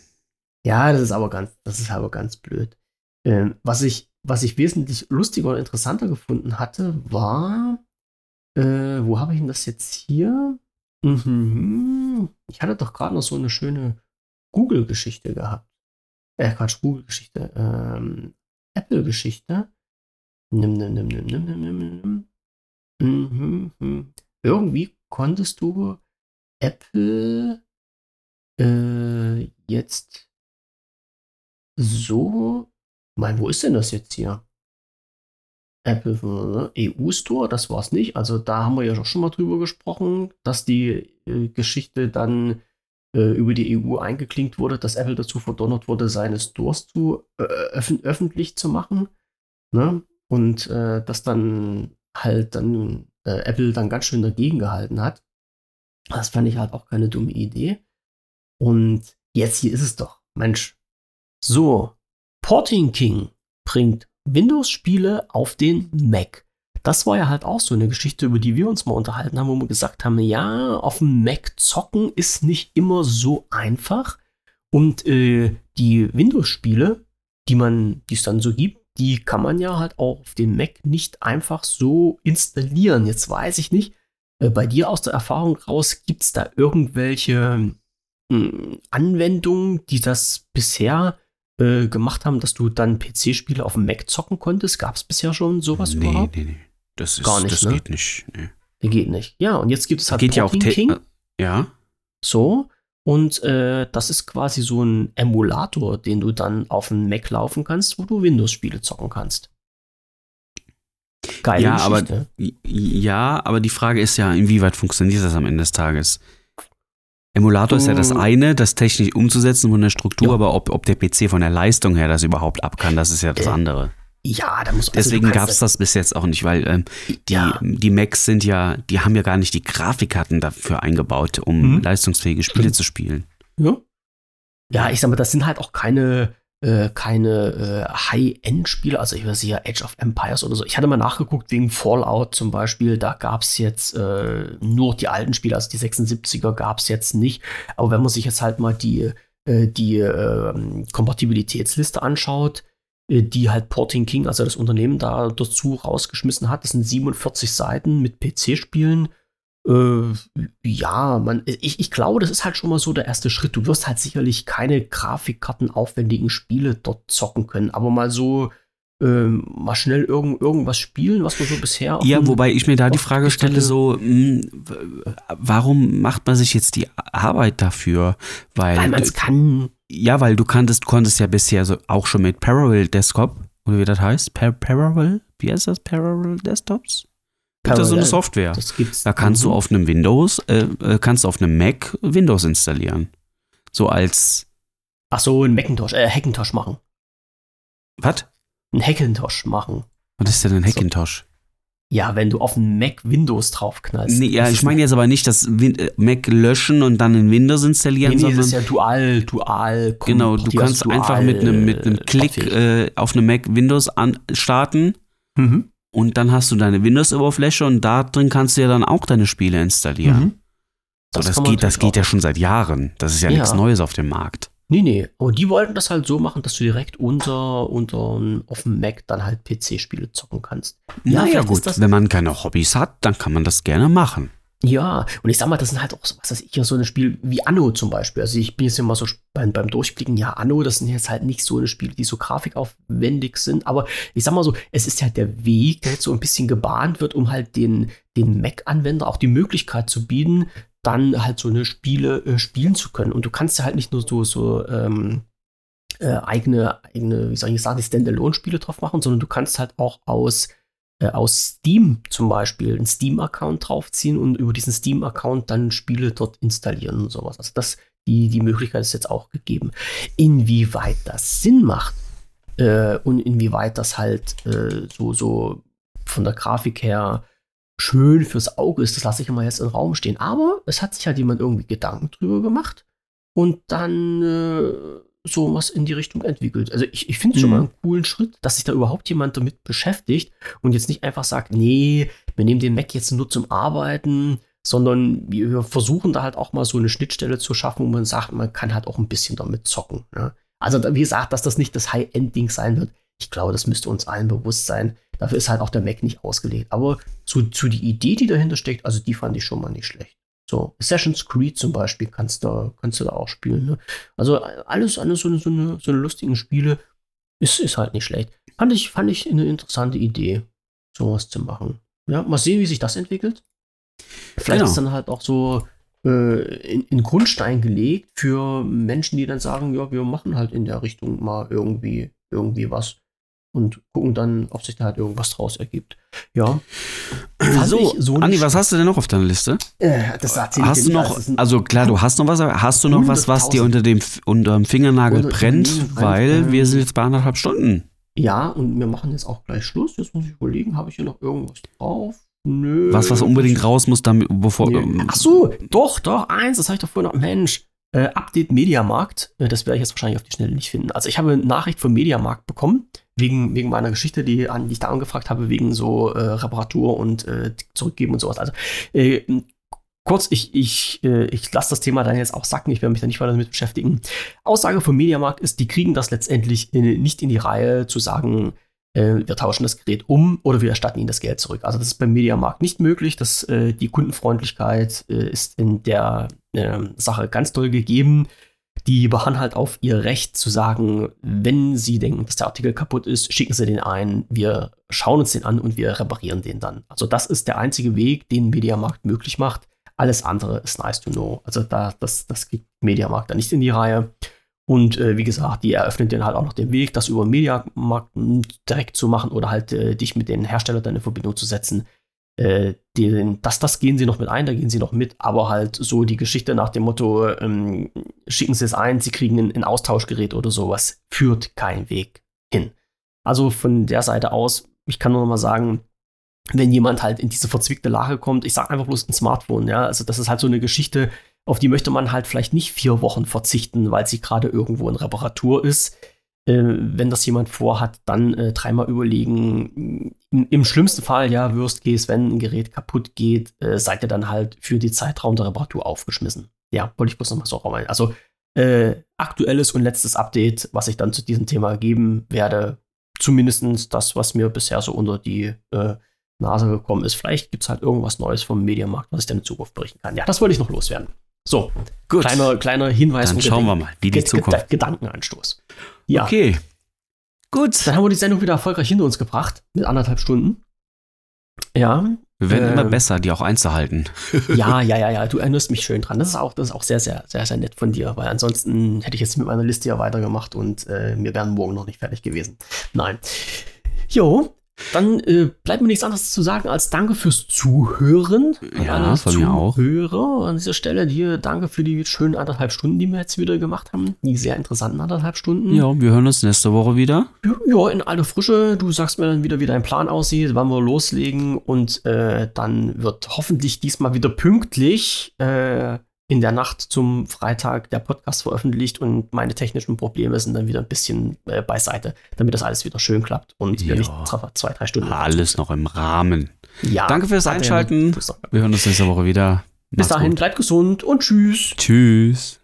S3: Ja, das ist aber ganz, das ist aber ganz blöd. Ähm, was, ich, was ich wesentlich lustiger und interessanter gefunden hatte, war, äh, wo habe ich denn das jetzt hier? Mhm. Ich hatte doch gerade noch so eine schöne Google-Geschichte gehabt. Äh, Quatsch, Google-Geschichte. Ähm, Apple-Geschichte. Nimm, nimm, nimm, nimm, nimm, nimm, nimm, nimm. Mhm, mhm. Irgendwie konntest du Apple äh, jetzt so. Mein, wo ist denn das jetzt hier? Apple äh, EU Store, das war es nicht. Also da haben wir ja schon mal drüber gesprochen, dass die äh, Geschichte dann äh, über die EU eingeklinkt wurde, dass Apple dazu verdonnert wurde, seine Stores zu äh, öffn öffentlich zu machen. Ne? Und äh, dass dann halt dann äh, Apple dann ganz schön dagegen gehalten hat. Das fand ich halt auch keine dumme Idee. Und jetzt hier ist es doch. Mensch. So, Porting King bringt Windows-Spiele auf den Mac. Das war ja halt auch so eine Geschichte, über die wir uns mal unterhalten haben, wo wir gesagt haben, ja, auf dem Mac zocken ist nicht immer so einfach. Und äh, die Windows-Spiele, die man, die es dann so gibt, die kann man ja halt auch auf dem Mac nicht einfach so installieren. Jetzt weiß ich nicht, äh, bei dir aus der Erfahrung raus, gibt es da irgendwelche äh, Anwendungen, die das bisher äh, gemacht haben, dass du dann PC-Spiele auf dem Mac zocken konntest? Gab es bisher schon sowas
S4: nee,
S3: überhaupt?
S4: Nee, nee, Das, ist,
S3: Gar nicht,
S4: das
S3: ne?
S4: geht nicht. Nee.
S3: Geht nicht. Ja, und jetzt gibt es halt
S4: geht ja auch
S3: King.
S4: äh, Ja.
S3: So. Und äh, das ist quasi so ein Emulator, den du dann auf dem Mac laufen kannst, wo du Windows-Spiele zocken kannst. Geile
S4: Ja, aber-
S3: Geschichte.
S4: Ja, aber die Frage ist ja, inwieweit funktioniert das am Ende des Tages? Emulator ist ja das
S3: Mm.
S4: eine, das technisch umzusetzen von der Struktur,
S3: Ja.
S4: aber ob, ob der PC von der Leistung her das überhaupt ab kann, das ist ja das
S3: Äh,
S4: andere.
S3: ja, da muss also
S4: Deswegen gab es das bis jetzt auch nicht, weil ähm, die,
S3: Ja.
S4: die Macs sind ja, die haben ja gar nicht die Grafikkarten dafür eingebaut, um
S3: Mhm.
S4: leistungsfähige Spiele
S3: Stimmt.
S4: zu spielen.
S3: Ja. ja, ich sag mal, das sind halt auch keine, äh, keine äh, High-End-Spiele. Also ich weiß hier Age of Empires oder so. Ich hatte mal nachgeguckt wegen Fallout zum Beispiel. Da gab es jetzt äh, nur die alten Spiele, also die 76er gab es jetzt nicht. Aber wenn man sich jetzt halt mal die, äh, die ähm, Kompatibilitätsliste anschaut, äh, die halt Porting King, also das Unternehmen da dazu rausgeschmissen hat, das sind 47 Seiten mit PC-Spielen. Äh, ja, man, ich, ich glaube, das ist halt schon mal so der erste Schritt. Du wirst halt sicherlich keine Grafikkartenaufwendigen Spiele dort zocken können, aber mal so ähm, mal schnell irgend, irgendwas spielen, was man so bisher
S4: Ja, wobei ich mir da die Frage stelle, so, mh, w- warum macht man sich jetzt die Arbeit dafür? Weil,
S3: weil man es kann.
S4: ja, weil du kanntest, konntest ja bisher so auch schon mit Parallel Desktop, oder wie das heißt, Par Parallel, wie heißt das, Parallel Desktops? Gibt da so eine Software.
S3: Das gibt's.
S4: Da kannst du auf einem Windows, äh, äh, kannst du auf einem Mac Windows installieren. So als,
S3: Ach so, ein Macintosh, äh, Hackintosh machen.
S4: was?
S3: Ein Hackintosh machen.
S4: Was ist denn ein Hackintosh?
S3: Ja, wenn du auf einen Mac Windows draufknallst.
S4: Nee, ja, ich meine jetzt aber nicht das Win äh, Mac löschen und dann in Windows installieren,
S3: Nee, nee,
S4: sondern
S3: das ist ja dual, dual.
S4: Genau, du kannst einfach mit einem mit einem Klick äh, auf einem Mac Windows an, starten
S3: mhm.
S4: Und dann hast du deine Windows-Oberfläche und da drin kannst du ja dann auch deine Spiele installieren.
S3: Mhm.
S4: So, das
S3: man
S4: geht, das geht ja schon seit Jahren. Das ist ja,
S3: Ja.
S4: nichts Neues auf dem Markt.
S3: Nee, nee. Und die wollten das halt so machen, dass du direkt unter, unter auf dem Mac dann halt PC-Spiele zocken kannst. Ja,
S4: naja, gut,
S3: das-
S4: wenn man keine Hobbys hat, dann kann man das gerne machen.
S3: Ja, und ich sag mal, das sind halt auch so, was weiß ich, so ein Spiel wie Anno zum Beispiel. Also ich bin jetzt immer so beim, beim Durchblicken, ja, Anno, das sind jetzt halt nicht so eine Spiele, die so grafikaufwendig sind, aber ich sag mal so, es ist ja der Weg, der jetzt so ein bisschen gebahnt wird, um halt den, den Mac-Anwender auch die Möglichkeit zu bieten, dann halt so eine Spiele äh, spielen zu können. Und du kannst ja halt nicht nur so, so ähm, äh, eigene, eigene, wie soll ich sagen, Standalone-Spiele drauf machen, sondern du kannst halt auch aus äh, aus Steam zum Beispiel einen Steam-Account draufziehen und über diesen Steam-Account dann Spiele dort installieren und sowas. Also das, die, die Möglichkeit ist jetzt auch gegeben. Inwieweit das Sinn macht äh, und inwieweit das halt äh, so, so von der Grafik her schön fürs Auge ist, das lasse ich immer jetzt im Raum stehen. Aber es hat sich halt jemand irgendwie Gedanken drüber gemacht und dann äh, so was in die Richtung entwickelt. Also ich, ich finde es schon
S4: Mhm.
S3: mal einen coolen Schritt, dass sich da überhaupt jemand damit beschäftigt und jetzt nicht einfach sagt, nee, wir nehmen den Mac jetzt nur zum Arbeiten, sondern wir versuchen da halt auch mal so eine Schnittstelle zu schaffen, wo man sagt, man kann halt auch ein bisschen damit zocken. Ne? Also wie gesagt, dass das nicht das High-End-Ding sein wird, ich glaube, das müsste uns allen bewusst sein. Dafür ist halt auch der Mac nicht ausgelegt. Aber zu, zu die Idee, die dahinter steckt, also die fand ich schon mal nicht schlecht. So, Assassin's Creed zum Beispiel kannst du, kannst du da auch spielen. Ne? Also alles, alles so, eine, so, eine, so eine lustigen Spiele ist, ist halt nicht schlecht. Fand ich, fand ich eine interessante Idee, sowas zu machen. Ja, mal sehen, wie sich das entwickelt. Vielleicht
S4: Genau.
S3: ist dann halt auch so äh, in, in Grundstein gelegt für Menschen, die dann sagen, ja, wir machen halt in der Richtung mal irgendwie, irgendwie was und gucken dann, ob sich da halt irgendwas draus ergibt. Ja. Fand
S4: So, Andi, was hast du denn noch auf deiner Liste?
S3: äh, das erzähl ich
S4: Hast du noch, also klar, du hast noch was, aber hast du noch was, was dir
S3: 100.000.
S4: unter dem, unter dem Fingernagel
S3: Unter-
S4: brennt?
S3: dem brennt,
S4: Weil
S3: ähm,
S4: wir sind jetzt bei anderthalb Stunden.
S3: Ja, und wir machen jetzt auch gleich Schluss. Jetzt muss ich überlegen, habe ich hier noch irgendwas drauf? Nö.
S4: Was, was unbedingt raus muss, damit, bevor.
S3: Nee.
S4: ähm,
S3: Ach so, doch, doch, eins, das habe ich doch vorhin noch. Mensch, äh, Update Mediamarkt. Äh, das werde ich jetzt wahrscheinlich auf die Schnelle nicht finden. Also ich habe eine Nachricht vom Mediamarkt bekommen, wegen, wegen meiner Geschichte, die, an, die ich da angefragt habe, wegen so äh, Reparatur und äh, zurückgeben und sowas. Also äh, kurz, ich, ich, äh, ich lasse das Thema dann jetzt auch sacken, ich werde mich da nicht weiter damit beschäftigen. Aussage vom Mediamarkt ist, die kriegen das letztendlich in, nicht in die Reihe zu sagen, äh, wir tauschen das Gerät um oder wir erstatten ihnen das Geld zurück. Also das ist beim Mediamarkt nicht möglich. Das, äh, die Kundenfreundlichkeit äh, ist in der Sache ganz toll gegeben. Die beharren halt auf ihr Recht zu sagen, wenn sie denken, dass der Artikel kaputt ist, schicken sie den ein, wir schauen uns den an und wir reparieren den dann. Also das ist der einzige Weg, den Mediamarkt möglich macht. Alles andere ist nice to know. Also da, das, das geht Mediamarkt da nicht in die Reihe. Und äh, wie gesagt, die eröffnen dir halt auch noch den Weg, das über Mediamarkt direkt zu machen oder halt äh, dich mit den Herstellern in Verbindung zu setzen. Äh, den, das, das gehen sie noch mit ein, da gehen sie noch mit, aber halt so die Geschichte nach dem Motto, ähm, schicken sie es ein, sie kriegen ein, ein Austauschgerät oder sowas, führt kein Weg hin. Also von der Seite aus, ich kann nur noch mal sagen, wenn jemand halt in diese verzwickte Lage kommt, ich sage einfach bloß ein Smartphone, ja, also das ist halt so eine Geschichte, auf die möchte man halt vielleicht nicht vier Wochen verzichten, weil sie gerade irgendwo in Reparatur ist. Äh, wenn das jemand vorhat, dann äh, dreimal überlegen. Im, Im, schlimmsten Fall, ja, Worst Case, wenn ein Gerät kaputt geht, äh, seid ihr dann halt für die Zeitraum der Reparatur aufgeschmissen. Ja, wollte ich bloß nochmal so rein. Also äh, aktuelles und letztes Update, was ich dann zu diesem Thema geben werde, zumindest das, was mir bisher so unter die äh, Nase gekommen ist. Vielleicht gibt es halt irgendwas Neues vom Mediamarkt, was ich dann in Zukunft berichten kann. Ja, das wollte ich noch loswerden. So, Gut. Kleiner, kleiner Hinweis.
S4: Dann schauen wir mal, wie die Zukunft.
S3: Gedankenanstoß. Ja.
S4: Okay.
S3: Gut. Dann haben wir die Sendung wieder erfolgreich hinter uns gebracht, mit anderthalb Stunden. Ja.
S4: Wir werden äh, immer besser, die auch einzuhalten. [laughs]
S3: ja, ja, ja, ja. Du erinnerst mich schön dran. Das ist auch, das ist auch sehr, sehr, sehr, sehr nett von dir, weil ansonsten hätte ich jetzt mit meiner Liste ja weitergemacht und äh, wir wären morgen noch nicht fertig gewesen. Nein. Jo, dann äh, bleibt mir nichts anderes zu sagen als Danke fürs Zuhören.
S4: Ja, von mir auch.
S3: Zuhörer an dieser Stelle dir danke für die schönen anderthalb Stunden, die wir jetzt wieder gemacht haben. Die sehr interessanten anderthalb Stunden.
S4: Ja, wir hören uns nächste Woche wieder.
S3: Ja, in alter Frische. Du sagst mir dann wieder, wie dein Plan aussieht, wann wir loslegen. Und äh, dann wird hoffentlich diesmal wieder pünktlich äh, in der Nacht zum Freitag der Podcast veröffentlicht und meine technischen Probleme sind dann wieder ein bisschen äh, beiseite, damit das alles wieder schön klappt und
S4: ja. wir nicht
S3: zwei, drei Stunden.
S4: Alles noch im Rahmen.
S3: Ja.
S4: Danke fürs Einschalten. Wir hören uns nächste Woche wieder.
S3: Bis dahin, gut. bleibt gesund und tschüss.
S4: Tschüss.